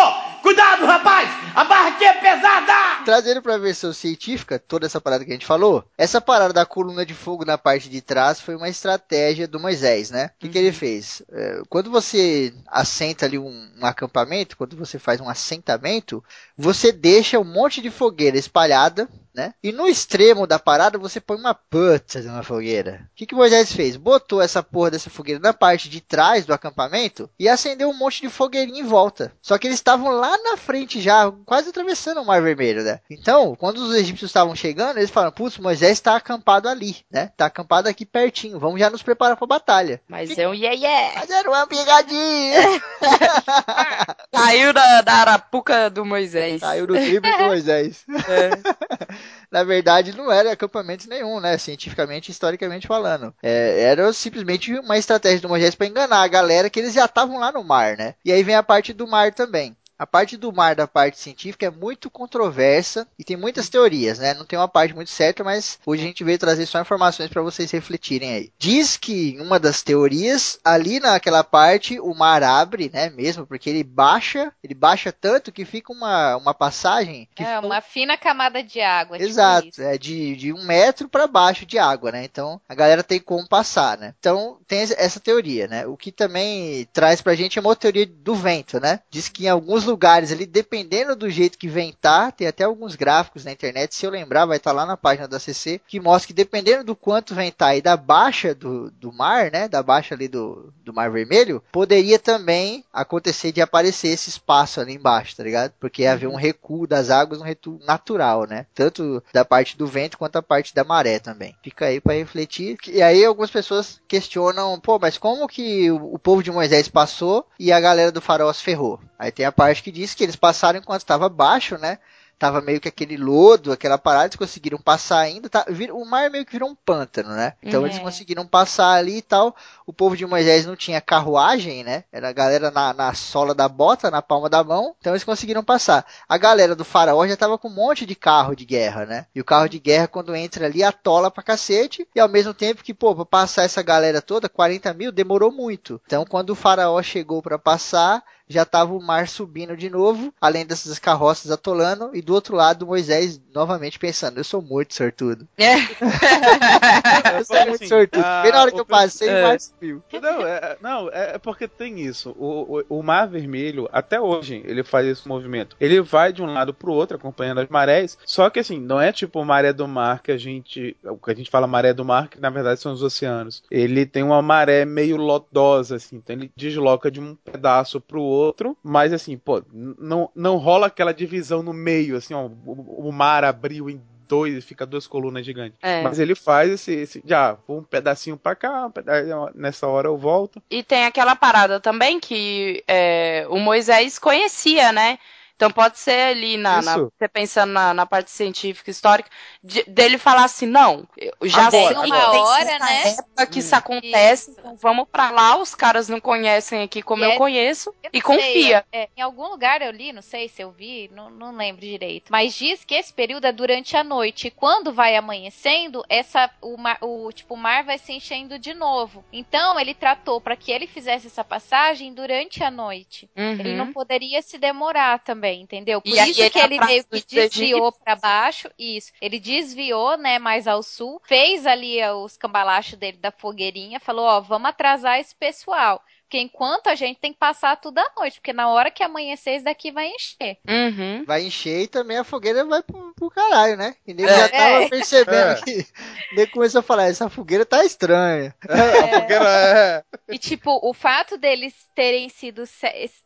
Cuidado, rapaz! A barra aqui é pesada! Trazendo pra versão científica, toda essa parada que a gente falou, essa parada da coluna de fogo na parte de trás foi uma estratégia do Moisés, né? O que, que ele fez? É, quando você assenta ali um, um acampamento, quando você faz um assentamento, você deixa um monte de fogueira espalhada, né? E no extremo da parada você põe uma puta de uma fogueira. O que, que Moisés fez? Botou essa porra dessa fogueira na parte de trás do acampamento e acendeu um monte de fogueirinha em volta. Só que eles estavam lá na frente já, quase atravessando o Mar Vermelho, né? Então, quando os egípcios estavam chegando, eles falaram: Putz, Moisés está acampado ali, né? Tá acampado aqui pertinho. Vamos já nos preparar para a batalha. Mas é um yeah, yeah. Mas era uma pegadinha! Caiu da, da arapuca do Moisés. Saiu do tribo do Moisés. É. Na verdade, não era acampamento nenhum, né? Cientificamente, historicamente falando. É, era simplesmente uma estratégia do Moisés para enganar a galera que eles já estavam lá no mar, né? E aí vem a parte do mar também. A parte do mar da parte científica é muito controversa e tem muitas teorias, né? Não tem uma parte muito certa, mas hoje a gente veio trazer só informações para vocês refletirem aí. Diz que em uma das teorias, ali naquela parte, o mar abre, né? Mesmo, porque ele baixa, ele baixa tanto que fica uma, uma passagem que É fica- uma fina camada de água. tipo Exato, isso. é de, de um metro para baixo de água, né? Então a galera tem como passar, né? Então tem essa- teoria, né? O que também traz pra gente é uma teoria do vento, né? Diz que em alguns lugares ali, dependendo do jeito que ventar, tem até alguns gráficos na internet, se eu lembrar, vai estar lá na página da CC, que mostra que dependendo do quanto ventar e da baixa do, do mar, né? Da baixa ali do, do Mar Vermelho, poderia também acontecer de aparecer esse espaço ali embaixo, tá ligado? Porque ia haver um recuo das águas, um recuo natural, né? Tanto da parte do vento quanto da parte da maré também. Fica aí para refletir. E aí algumas pessoas questionam, pô, mas como que o, povo de Moisés passou e a galera do faraó se ferrou? Aí tem a parte que diz que eles passaram enquanto estava baixo, né? Tava meio que aquele lodo, aquela parada, eles conseguiram passar ainda. Tá, vir- o mar meio que virou um pântano, né? Então Uhum. eles conseguiram passar ali e tal. O povo de Moisés não tinha carruagem, né? Era a galera na, na sola da bota, na palma da mão. Então eles conseguiram passar. A galera do faraó já tava com um monte de carro de guerra, né? E o carro de guerra, quando entra ali, atola pra cacete. E ao mesmo tempo que, pô, pra passar essa galera toda, 40 mil, demorou muito. Então quando o faraó chegou pra passar, já tava o mar subindo de novo, além dessas carroças atolando, e do outro lado Moisés novamente pensando, eu sou muito sortudo. É. Eu sou muito assim, sortudo. a- Bem na hora que o eu passei, é. o mar subiu. Não, é, não, é porque tem isso. O, o, o Mar Vermelho, até hoje, ele faz esse movimento. Ele vai de um lado pro outro, acompanhando as marés. Só que assim, não é tipo maré do mar que a gente. O que a gente fala maré do mar, que na verdade são os oceanos. Ele tem uma maré meio lodosa, assim. Então ele desloca de um pedaço pro outro. Mas assim, pô, não, não rola aquela divisão no meio, assim, ó. O, o mar abriu em dois, fica duas colunas gigantes. É. Mas ele faz esse, esse já, um pedacinho pra cá, um pedacinho, nessa hora eu volto. E tem aquela parada também que é, o Moisés conhecia, né? Então pode ser ali na, na- você pensando na, na parte científica histórica de- dele falar assim, não, eu já Agora, sei uma tem hora, né? época que isso acontece, Isso. então vamos pra lá, os caras não conhecem aqui como E eu é- conheço Eu e sei, confia. é, em algum lugar eu li, não sei se eu vi, não, não lembro direito. Mas diz que esse período é durante a noite. E quando vai amanhecendo, essa, o, mar, o, tipo, o mar vai se enchendo de novo. Então ele tratou para que ele fizesse essa passagem durante a noite. Ele Uhum. não poderia se demorar também. Entendeu? Por E isso ele que ele meio que desviou pra baixo, isso. Ele desviou, né, mais ao sul, fez ali os cambalachos dele da fogueirinha, falou, ó, vamos atrasar esse pessoal. Porque enquanto a gente tem que passar tudo à noite, porque na hora que amanhecer, esse daqui vai encher. Uhum. Vai encher e também a fogueira vai pro, pro caralho, né? E nego É. já tava É. percebendo É. que. Nego começou a falar: essa fogueira tá estranha. A fogueira é. E, tipo, o fato deles terem sido.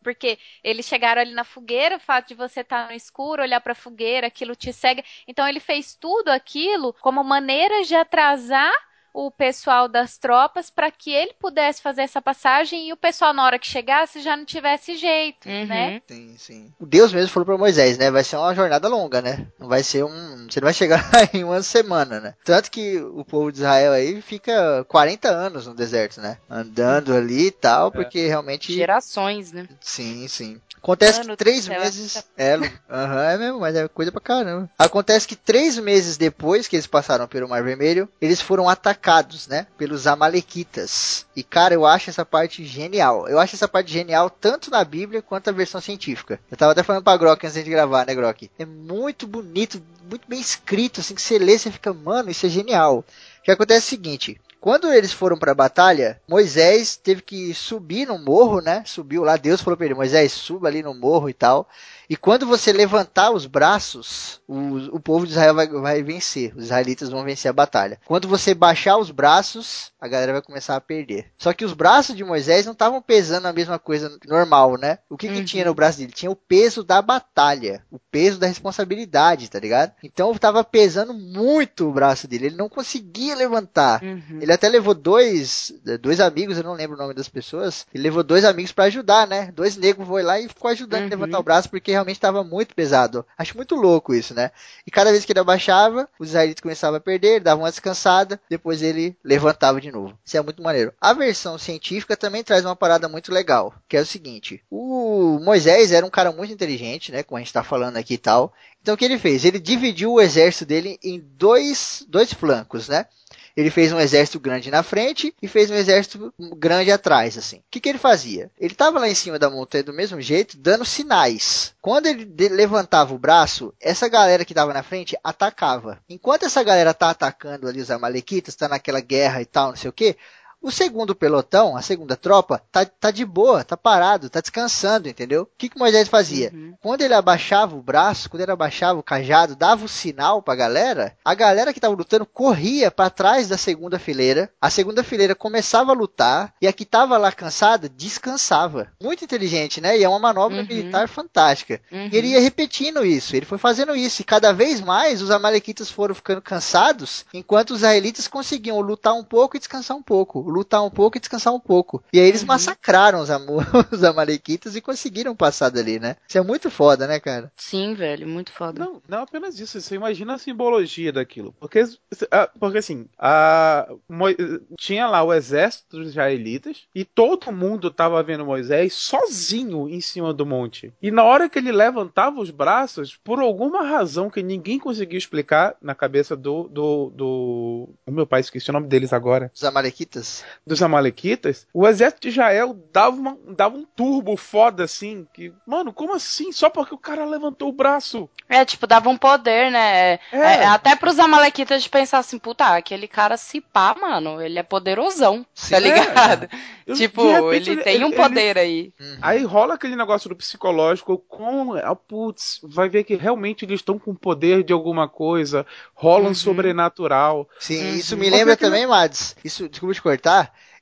Porque eles chegaram ali na fogueira, o fato de você estar no escuro, olhar pra fogueira, aquilo te segue. Então, ele fez tudo aquilo como maneira de atrasar o pessoal das tropas para que ele pudesse fazer essa passagem e o pessoal, na hora que chegasse, já não tivesse jeito, Uhum. né? Sim, sim. O Deus mesmo falou pra Moisés, né? Vai ser uma jornada longa, né? Não vai ser um. Você não vai chegar em uma semana, né? Tanto que o povo de Israel aí fica 40 anos no deserto, né? Andando ali e tal, porque realmente. Gerações, né? Sim, sim. Acontece Mano que três meses. É, aham, é mesmo, mas é coisa pra caramba. Acontece que três meses depois que eles passaram pelo Mar Vermelho, eles foram atacados, né? Pelos Amalequitas. E, cara, eu acho essa parte genial. Eu acho essa parte genial tanto na Bíblia quanto na versão científica. Eu tava até falando pra Grok antes de gravar, né, Grok? É muito bonito, muito bem escrito, assim, que você lê, você fica, mano, isso é genial. O que acontece é o seguinte. Quando eles foram para a batalha, Moisés teve que subir no morro, né? Subiu lá, Deus falou para ele: Moisés, suba ali no morro e tal. E quando você levantar os braços, o, o povo de Israel vai, vai vencer. Os israelitas vão vencer a batalha. Quando você baixar os braços, a galera vai começar a perder. Só que os braços de Moisés não estavam pesando a mesma coisa normal, né? O que, que Uhum. tinha no braço dele? Tinha o peso da batalha, o peso da responsabilidade, tá ligado? Então estava pesando muito o braço dele. Ele não conseguia levantar. Uhum. Ele até levou dois, dois amigos, eu não lembro o nome das pessoas. Ele levou dois amigos pra ajudar, né? Dois negros foi lá e ficou ajudando Uhum. a levantar o braço porque realmente estava muito pesado. Acho muito louco isso, né? E cada vez que ele abaixava, os israelitas começavam a perder, ele dava uma descansada, depois ele levantava de novo. Isso é muito maneiro. A versão científica também traz uma parada muito legal, que é o seguinte: o Moisés era um cara muito inteligente, né? Como a gente tá falando aqui e tal. Então o que ele fez? Ele dividiu o exército dele em dois, dois flancos, né? Ele fez um exército grande na frente e fez um exército grande atrás, assim. O que, que ele fazia? Ele estava lá em cima da montanha do mesmo jeito, dando sinais. Quando ele levantava o braço, essa galera que estava na frente atacava. Enquanto essa galera tá atacando ali os amalequitas, tá naquela guerra e tal, não sei o que, o segundo pelotão, a segunda tropa, tá, tá de boa, tá parado, tá descansando, entendeu? O que, que Moisés fazia? Uhum. Quando ele abaixava o braço, quando ele abaixava o cajado, dava o sinal pra galera, a galera que tava lutando corria pra trás da segunda fileira, a segunda fileira começava a lutar, e a que tava lá cansada, descansava. Muito inteligente, né? E é uma manobra Uhum. militar fantástica. Uhum. E ele ia repetindo isso, ele foi fazendo isso, e cada vez mais os amalequitas foram ficando cansados, enquanto os israelitas conseguiam lutar um pouco e descansar um pouco, lutar um pouco e descansar um pouco. E aí eles Uhum. massacraram os, amo- os amalequitas e conseguiram passar dali, né? Isso é muito foda, né, cara? Sim, velho, muito foda. Não, não apenas isso, você imagina a simbologia daquilo. Porque, porque assim, a, Mo- tinha lá o exército dos israelitas e todo mundo tava vendo Moisés sozinho em cima do monte. E na hora que ele levantava os braços, por alguma razão que ninguém conseguiu explicar na cabeça do. do, do o meu pai, esqueci o nome deles agora. Os amalequitas. Dos Amalequitas, o exército de Israel dava, uma- dava um turbo foda assim. Que, mano, como assim? Só porque o cara levantou o braço. É, tipo, dava um poder, né? É, é, até pros amalequitas de pensar assim, puta, aquele cara se pá, mano, ele é poderosão, tá Sim. ligado? Eu- tipo, repente, ele tem um ele- poder aí. Uhum. Aí rola aquele negócio do psicológico, com, ah, putz, vai ver que realmente eles estão com poder de alguma coisa, rola um Uhum. sobrenatural. Sim, Uhum. isso me Porque lembra também, Mads. Isso, desculpa te cortar.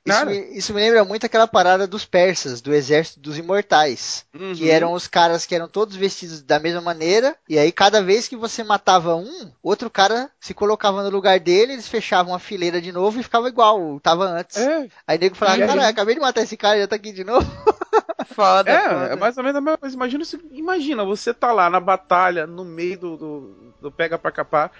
Isso Nada. me, isso me lembra muito aquela parada dos persas, do exército dos imortais. Uhum. Que eram os caras que eram todos vestidos da mesma maneira. E aí, cada vez que você matava um, outro cara se colocava no lugar dele, eles fechavam a fileira de novo e ficava igual, tava antes. É, Aí o nego falava, cara, acabei de matar esse cara, já tá aqui de novo. Foda, é, foda. é mais ou menos a mesma coisa. Imagina, se- imagina, você tá lá na batalha, no meio do, do, do pega pra capar,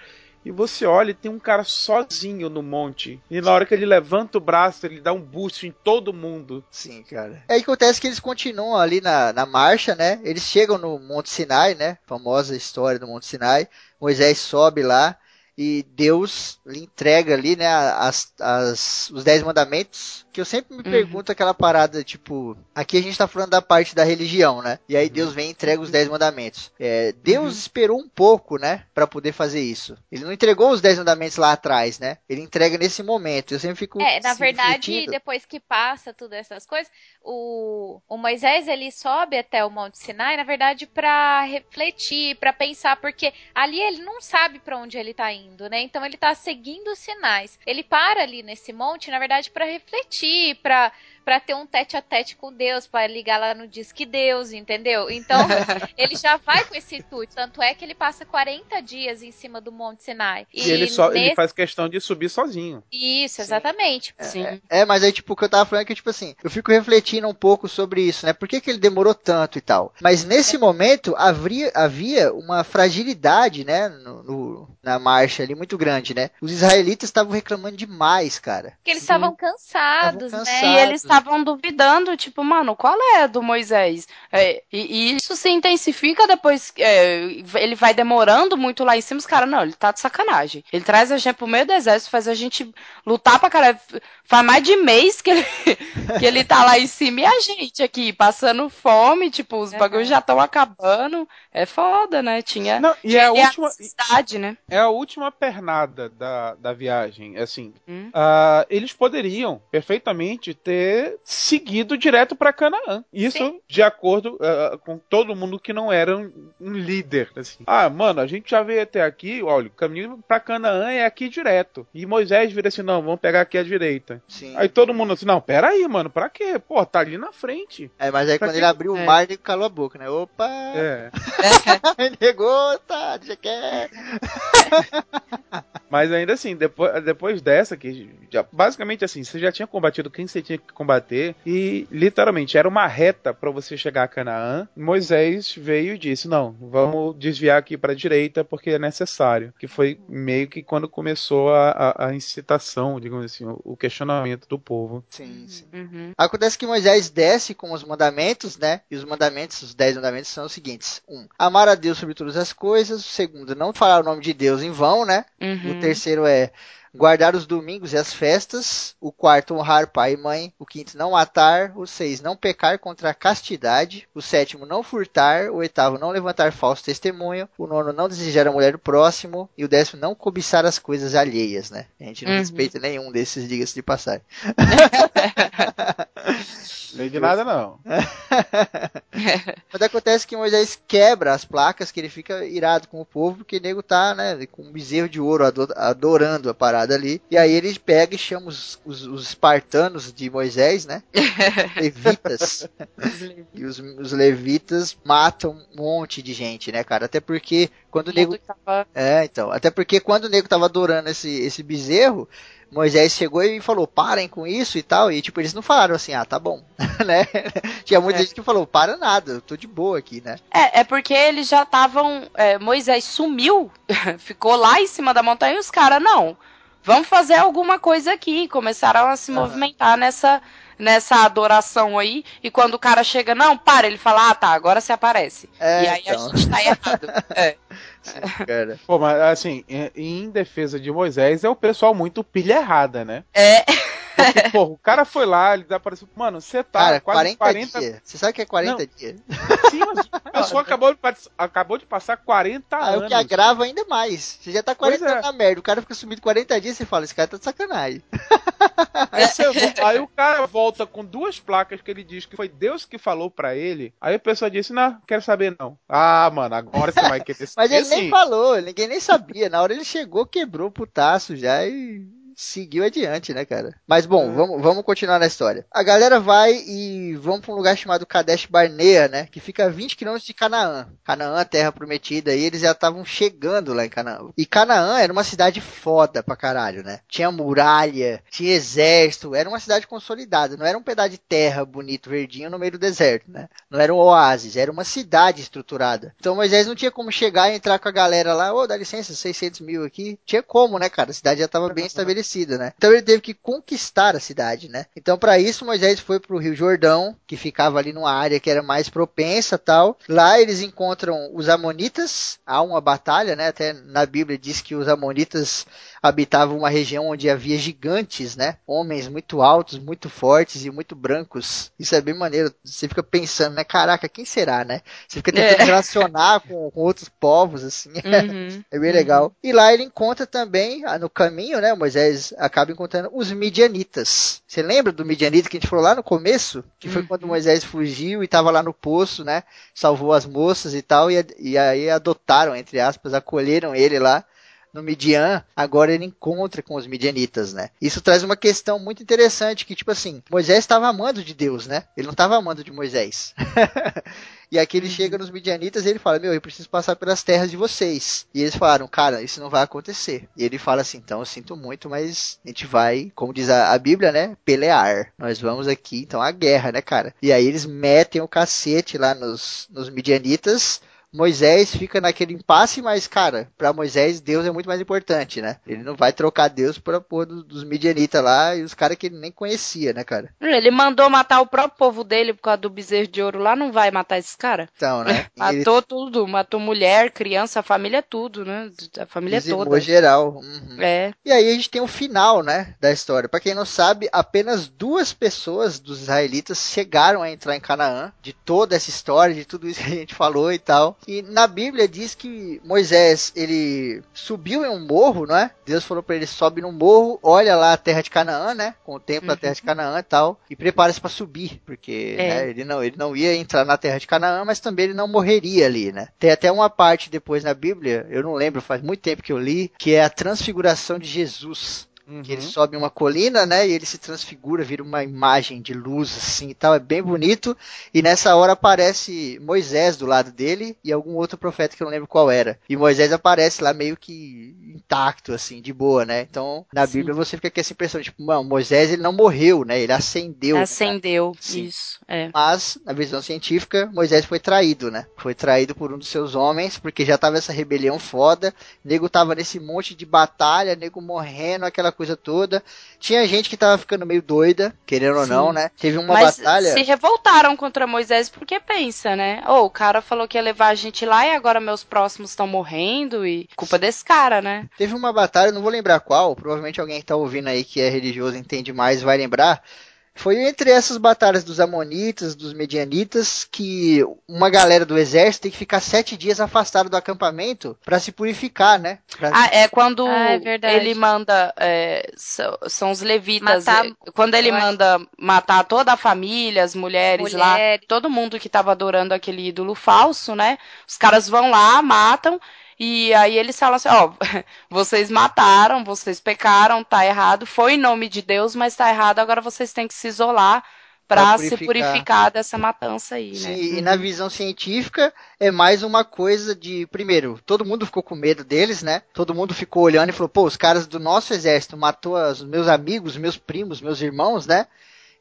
e você olha e tem um cara sozinho no monte. E na hora que ele levanta o braço, ele dá um boost em todo mundo. Sim, cara. Aí acontece que eles continuam ali na, na marcha, né? Eles chegam no Monte Sinai, né? Famosa história do Monte Sinai. Moisés sobe lá. E Deus lhe entrega ali, né, as, as, os dez mandamentos, que eu sempre me Uhum. pergunto aquela parada, tipo, aqui a gente tá falando da parte da religião, né, e aí Deus vem e entrega os dez mandamentos. É, Deus Uhum. esperou um pouco, né, para poder fazer isso. Ele não entregou os dez mandamentos lá atrás, né, ele entrega nesse momento, eu sempre fico É, na assim, verdade, refletindo. depois que passa todas essas coisas, o, o Moisés ele sobe até o Monte Sinai, na verdade, pra refletir, pra pensar, porque ali ele não sabe pra onde ele tá indo, né? Então ele tá seguindo os sinais. Ele para ali nesse monte, na verdade, pra refletir, pra para ter um tete a tete com Deus, pra ligar lá no Disque Deus, entendeu? Então, ele já vai com esse intuito. Tanto é que ele passa 40 dias em cima do Monte Sinai. E, ele só ele nesse- faz questão de subir sozinho. Isso, exatamente. Sim. É, mas aí, tipo, o que eu tava falando é que, tipo assim, eu fico refletindo um pouco sobre isso, né? Por que, que ele demorou tanto e tal? Mas nesse momento, havia, havia uma fragilidade, né? No, no- na marcha ali, muito grande, né? Os israelitas estavam reclamando demais, cara. Porque eles Sim. estavam cansados, né? cansados. E eles estavam duvidando, tipo, mano, qual é a do Moisés? É, e, e isso se intensifica depois, é, ele vai demorando muito lá em cima, os caras, não, ele tá de sacanagem. Ele traz a gente pro meio do exército, faz a gente lutar pra caralho. Faz mais de mês que ele, que ele tá lá em cima e a gente aqui, passando fome, tipo, os Uhum. bagulhos já estão acabando. É foda, né? Tinha, Não, e é a última, necessidade, né? é a última pernada da, da viagem. Assim, Hum. ah, eles poderiam perfeitamente ter seguido direto para Canaã. Isso Sim. de acordo ah, com todo mundo que não era um, um líder. Assim. Ah, mano, a gente já veio até aqui. Olha, o caminho para Canaã é aqui direto. E Moisés vira assim: não, vamos pegar aqui à direita. Sim. Aí todo mundo assim: não, pera aí, mano, pra quê? Pô, tá ali na frente. É, mas aí Pra quando que- ele abriu o É. mar, ele calou a boca, né? Opa! É. Ele negou, tá, deixa quieto. Mas ainda assim, depois, depois dessa, que já- basicamente assim, você já tinha combatido quem você tinha que combater, e literalmente era uma reta para você chegar a Canaã. Moisés veio e disse: Não, vamos desviar aqui para a direita porque é necessário. Que foi meio que quando começou a, a- a incitação, digamos assim, o, o questionamento do povo. Sim, sim. Uhum. Acontece que Moisés desce com os mandamentos, né? E os mandamentos, os dez mandamentos são os seguintes: um, amar a Deus sobre todas as coisas. O segundo, não falar o nome de Deus em vão, né? Uhum. O terceiro é guardar os domingos e as festas. O quarto, honrar pai e mãe. O quinto, não matar. O seis, não pecar contra a castidade. O sétimo, não furtar. O oitavo, não levantar falso testemunho. O nono, não desejar a mulher do próximo. E o décimo, não cobiçar as coisas alheias, né? A gente não Uhum. respeita nenhum desses, diga-se de passagem. Nem de nada, não. Mas acontece que Moisés quebra as placas, que ele fica irado com o povo, porque o nego tá, né, com um bezerro de ouro ado- adorando a parada ali. E aí ele pega e chama os, os- os espartanos de Moisés, né? Levitas. e os, os levitas matam um monte de gente, né, cara? Até porque quando o nego. Mundo tava- É, então. Até porque quando o nego tava adorando esse, esse bezerro. Moisés chegou e falou, parem com isso e tal. E tipo, eles não falaram assim, ah, tá bom. né? Tinha muita É. gente que falou, para nada, eu tô de boa aqui, né? É, é porque eles já estavam. é, Moisés sumiu, ficou lá em cima da montanha e os caras, não. Vamos fazer alguma coisa aqui. Começaram a se Aham. movimentar nessa, nessa adoração aí. E quando o cara chega, não, para, ele fala, ah, tá, agora você aparece. É, e aí então. a gente tá errado. É. cara. Pô, mas assim, em, em defesa de Moisés, é o pessoal muito pilha errada, né? É. Porque, pô, o cara foi lá, ele apareceu. Mano, você tá Cara, quase 40, 40, dias. Você sabe o que é 40 dias? Sim, mas a pessoa acabou de, acabou de passar 40 Aí o anos. que agrava ainda mais. Você já tá 40 Pois é. anos na merda. O cara fica sumido 40 dias e você fala, esse cara tá de sacanagem. Aí, você vo- aí o cara volta com duas placas que ele diz que foi Deus que falou pra ele. Aí a pessoa disse: Não, quero saber não. Ah, mano, agora você vai querer Mas saber ele nem falou, ninguém nem sabia. Na hora ele chegou, quebrou o putaço já e seguiu adiante, né, cara? Mas bom, É. vamos, vamos continuar na história. A galera vai e vão pra um lugar chamado Kadesh Barnea, né? Que fica a 20 quilômetros de Canaã. Canaã, terra prometida, e eles já estavam chegando lá em Canaã. E Canaã era uma cidade foda pra caralho, né? Tinha muralha, tinha exército, era uma cidade consolidada. Não era um pedaço de terra bonito, verdinho no meio do deserto, né? Não era um oásis, era uma cidade estruturada. Então Moisés não tinha como chegar e entrar com a galera lá, ô, dá licença, 600 mil aqui. Tinha como, né, cara? A cidade já estava bem estabelecida. Enfraquecida, né? Então ele teve que conquistar a cidade, né? Então para isso Moisés foi para o Rio Jordão, que ficava ali numa área que era mais propensa, tal. Lá eles encontram os amonitas, há uma batalha, né? Até na Bíblia diz que os amonitas habitavam uma região onde havia gigantes, né? Homens muito altos, muito fortes e muito brancos. Isso é bem maneiro. Você fica pensando, né? Caraca, quem será, né? Você fica tentando É. relacionar com, com outros povos, assim. Uhum. É bem legal. E lá ele encontra também, ah, no caminho, né? Moisés acaba encontrando os midianitas. Você lembra do midianita que a gente falou lá no começo? Que foi Uhum. quando Moisés fugiu e estava lá no poço, né? Salvou as moças e tal. E, e aí adotaram, entre aspas, acolheram ele lá no Midian, agora ele encontra com os midianitas, né? Isso traz uma questão muito interessante que tipo assim, Moisés estava amando de Deus, né? Ele não estava amando de Moisés. e aqui ele chega nos midianitas e ele fala: "Meu, eu preciso passar pelas terras de vocês". E eles falaram: "Cara, isso não vai acontecer". E ele fala assim: "Então, eu sinto muito, mas a gente vai, como diz a, a Bíblia, né, pelear. Nós vamos aqui, então a guerra, né, cara?". E aí eles metem o cacete lá nos nos midianitas. Moisés fica naquele impasse, mas, cara, pra Moisés, Deus é muito mais importante, né? Ele não vai trocar Deus pra pôr do- dos midianitas lá e os caras que ele nem conhecia, né, cara? Ele mandou matar o próprio povo dele por causa do bezerro de ouro lá, não vai matar esses caras? Então, né? E ele Matou tudo, matou mulher, criança, a família, tudo, né? A família dizimou toda. geral. Uhum. É. E aí a gente tem o final, né, da história. Pra quem não sabe, apenas duas pessoas dos israelitas chegaram a entrar em Canaã, de toda essa história, de tudo isso que a gente falou e tal. E na Bíblia diz que Moisés, ele subiu em um morro, não é? Deus falou pra ele, sobe num morro, olha lá a terra de Canaã, né? Com o templo da terra de Canaã e tal, e prepara-se pra subir, porque É. né, ele, não, ele não ia entrar na terra de Canaã, mas também ele não morreria ali, né? Tem até uma parte depois na Bíblia, eu não lembro, faz muito tempo que eu li, que é a transfiguração de Jesus. Que ele sobe uma colina, né? E ele se transfigura, vira uma imagem de luz, assim e tal. É bem bonito. E nessa hora aparece Moisés do lado dele e algum outro profeta que eu não lembro qual era. E Moisés aparece lá meio que intacto, assim, de boa, né? Então, na Sim. Bíblia você fica com essa impressão, tipo, mano, Moisés ele não morreu, né? Ele ascendeu. né? Acendeu. Sim. Isso. É. Mas, na visão científica, Moisés foi traído, né? Foi traído por um dos seus homens, porque já tava essa rebelião foda. Nego tava nesse monte de batalha, nego morrendo, aquela coisa toda. Tinha gente que tava ficando meio doida, querendo ou Sim. não, né? Teve uma Mas batalha. se revoltaram contra Moisés porque pensa, né? Ô, o cara falou que ia levar a gente lá e agora meus próximos estão morrendo e culpa desse cara, né? Teve uma batalha, não vou lembrar qual, provavelmente alguém que tá ouvindo aí que é religioso entende mais vai lembrar. Foi entre essas batalhas dos Amonitas, dos Medianitas, que uma galera do exército tem que ficar sete dias afastado do acampamento pra se purificar, né? Pra- Ah, é quando Ah, é verdade. ele manda. é, são, são os levitas. Matar- é, quando ele eu acho- manda matar toda a família, as mulheres lá, Mulheres. todo mundo que tava adorando aquele ídolo falso, né? Os caras vão lá, matam. E aí eles falam assim, ó, vocês mataram, vocês pecaram, tá errado, foi em nome de Deus, mas tá errado, agora vocês têm que se isolar Pra pra se purificar. dessa matança aí, Sim, né? e na visão científica é mais uma coisa de, primeiro, todo mundo ficou com medo deles, né? Todo mundo ficou olhando e falou, pô, os caras do nosso exército matou os meus amigos, meus primos, meus irmãos, né?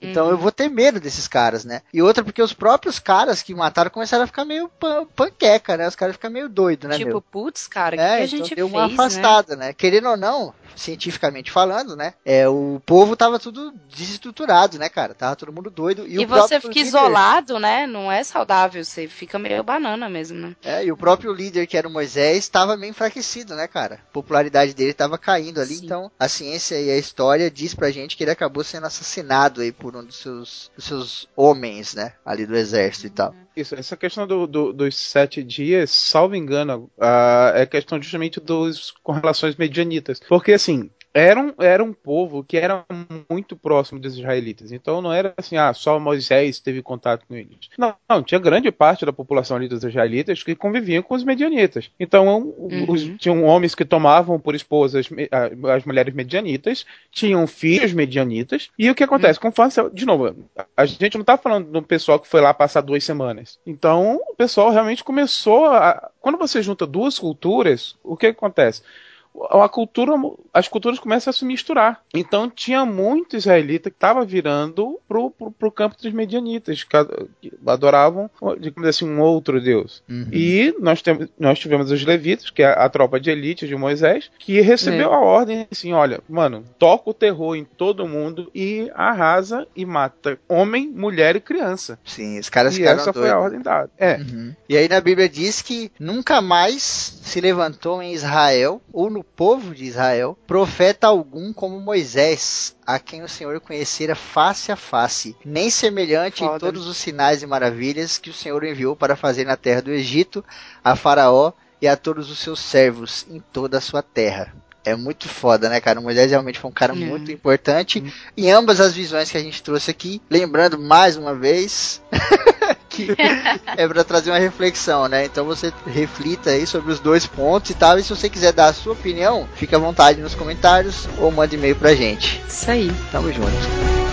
Então Uhum. eu vou ter medo desses caras, né? E outra porque os próprios caras que mataram começaram a ficar meio pan- panqueca, né? Os caras ficam meio doidos, né, tipo, meu? putz, cara, que, É, que a então gente deu fez, uma né? afastada, né? Querendo ou não, cientificamente falando, né? É, o povo tava tudo desestruturado, né, cara? Tava todo mundo doido. E, E, você fica isolado, né? Não é saudável, você fica meio banana mesmo, né? É, e o próprio líder, que era o Moisés, estava meio enfraquecido, né, cara? A popularidade dele estava caindo ali, Sim. então a ciência e a história diz pra gente que ele acabou sendo assassinado aí por um dos seus, dos seus homens, né, ali do exército e tal. Isso, essa questão do- do- dos sete dias, salvo engano, ah, é questão justamente dos com relações medianitas. Porque assim, era um, era um povo que era muito próximo dos israelitas. Então não era assim, ah, só Moisés teve contato com eles. Não, não, tinha grande parte da população ali dos israelitas que conviviam com os medianitas. Então os- Uhum. tinham homens que tomavam por esposas as mulheres medianitas, tinham filhos medianitas. E o que acontece? Conforme, você- de novo, a gente não tá falando de um pessoal que foi lá passar duas semanas. Então, o pessoal realmente começou a. Quando você junta duas culturas, o que acontece? A cultura, as culturas começam a se misturar. Então tinha muito israelita que estava virando pro, pro, pro campo dos medianitas, que adoravam, digamos assim, um outro Deus. Uhum. E nós, temos, nós tivemos os levitas, que é a tropa de elite de Moisés, que recebeu é. a ordem assim: olha, mano, toca o terror em todo mundo e arrasa e mata homem, mulher e criança. Sim, os caras E essa foi a ordem dada. É. Uhum. E aí na Bíblia diz que nunca mais se levantou em Israel ou no povo de Israel profeta algum como Moisés, a quem o Senhor conhecera face a face, nem semelhante Foda. em todos os sinais e maravilhas que o Senhor enviou para fazer na terra do Egito a Faraó e a todos os seus servos em toda a sua terra. É muito foda, né, cara? O Moisés realmente foi um cara é. muito importante em ambas as visões que a gente trouxe aqui. Lembrando mais uma vez que é para trazer uma reflexão, né? Então você reflita aí sobre os dois pontos e tal. E se você quiser dar a sua opinião, fica à vontade nos comentários ou manda e-mail pra gente. Isso aí. Tamo junto.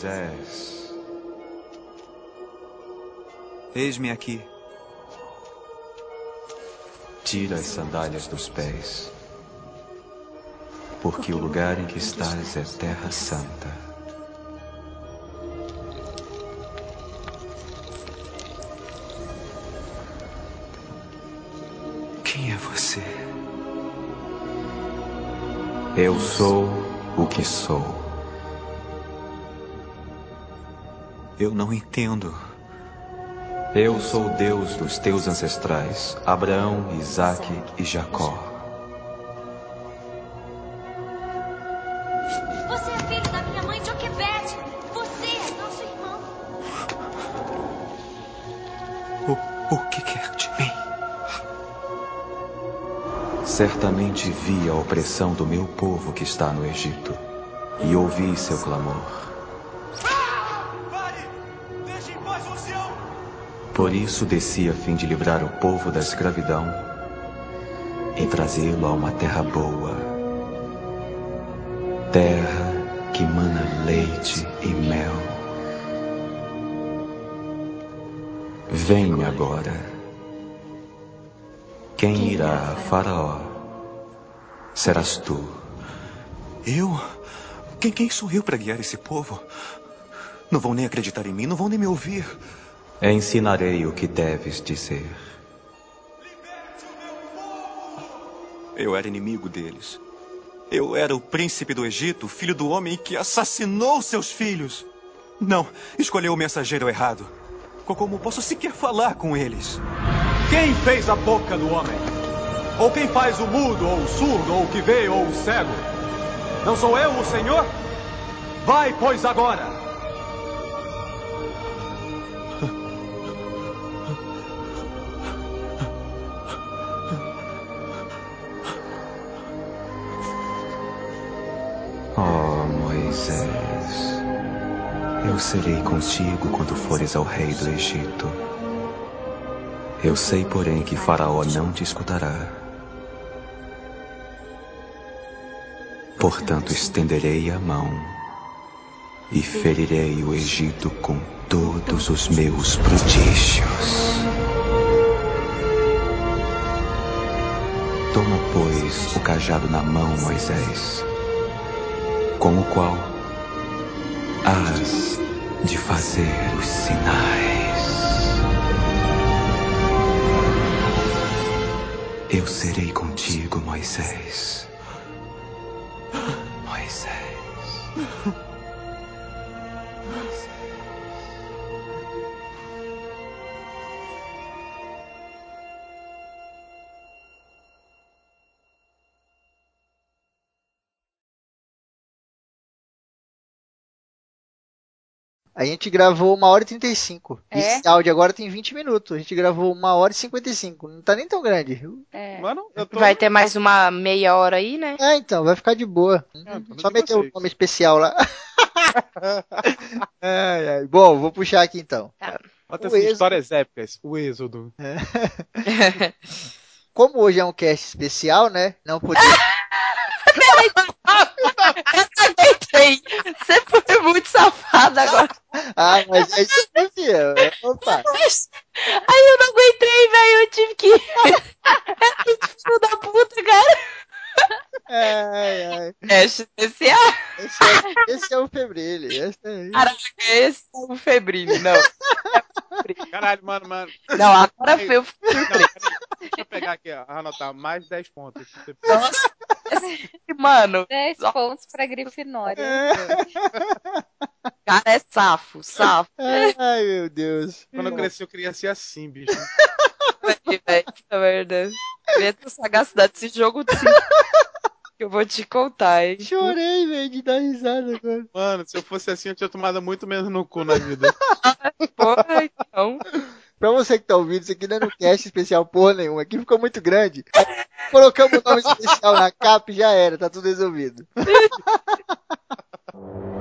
Moisés. Eis-me aqui. Tira as sandálias dos pés, porque o lugar em que estás é terra santa. Quem é você? Eu sou o que sou. Eu não entendo. Eu sou o Deus dos teus ancestrais, Abraão, Isaque e Jacó. Você é filho da minha mãe Joquebede. Você é nosso irmão. O, o que quer de mim? Certamente vi a opressão do meu povo que está no Egito e ouvi seu clamor. Por isso desci a fim de livrar o povo da escravidão e trazê-lo a uma terra boa. Terra que mana leite e mel. Vem agora. Quem irá a Faraó? Serás tu. Eu? Quem, quem sou para guiar esse povo? Não vão nem acreditar em mim, não vão nem me ouvir. Ensinarei o que deves dizer. Eu era inimigo deles. Eu era o príncipe do Egito, filho do homem que assassinou seus filhos. Não, escolheu o mensageiro errado. Como posso sequer falar com eles? Quem fez a boca do homem? Ou quem faz o mudo, ou o surdo, ou o que vê, ou o cego? Não sou eu o Senhor? Vai, pois, agora! Serei contigo quando fores ao rei do Egito. Eu sei, porém, que Faraó não te escutará. Portanto, estenderei a mão e ferirei o Egito com todos os meus prodígios. Toma, pois, o cajado na mão, Moisés, com o qual has de fazer os sinais. Eu serei contigo, Moisés. Moisés. A gente gravou uma hora e 35. É? Esse áudio agora tem 20 minutos. A gente gravou uma hora e 55. Não tá nem tão grande. É. Mano, tô... Vai ter mais uma meia hora aí, né? É, então, vai ficar de boa. É, Só meter o nome especial lá. ai, ai. Bom, vou puxar aqui então. Tá. Bota assim, êxodo. histórias épicas. O êxodo. Como hoje é um cast especial, né? Não podia. Aguentei. Você foi muito safado agora. Ah, mas é isso aí, filho. Opa. Aí eu não aguentei, velho. Eu tive que. É filho da puta, cara. Ai, ai. Cast especial. Esse é, esse é o Febrile. Esse é... Caraca, esse é o Febrini, não. Caralho, mano, mano. Não, agora foi o. Deixa eu pegar aqui, ó. Anotar mais 10 pontos. Nossa, mano. 10 pontos pra Grifinória. Cara, é safo, safo. Ai, meu Deus. Quando eu cresci, eu queria ser assim, bicho. puta merda. Queria ter sagacidade desse jogo de eu vou te contar, hein? Chorei, velho, de dar risada agora. Mano, se eu fosse assim, eu tinha tomado muito menos no cu na vida. Porra, então. Pra você que tá ouvindo, isso aqui não é no cast especial porra nenhuma. Aqui ficou muito grande. Colocamos o nome especial na capa e já era, tá tudo resolvido.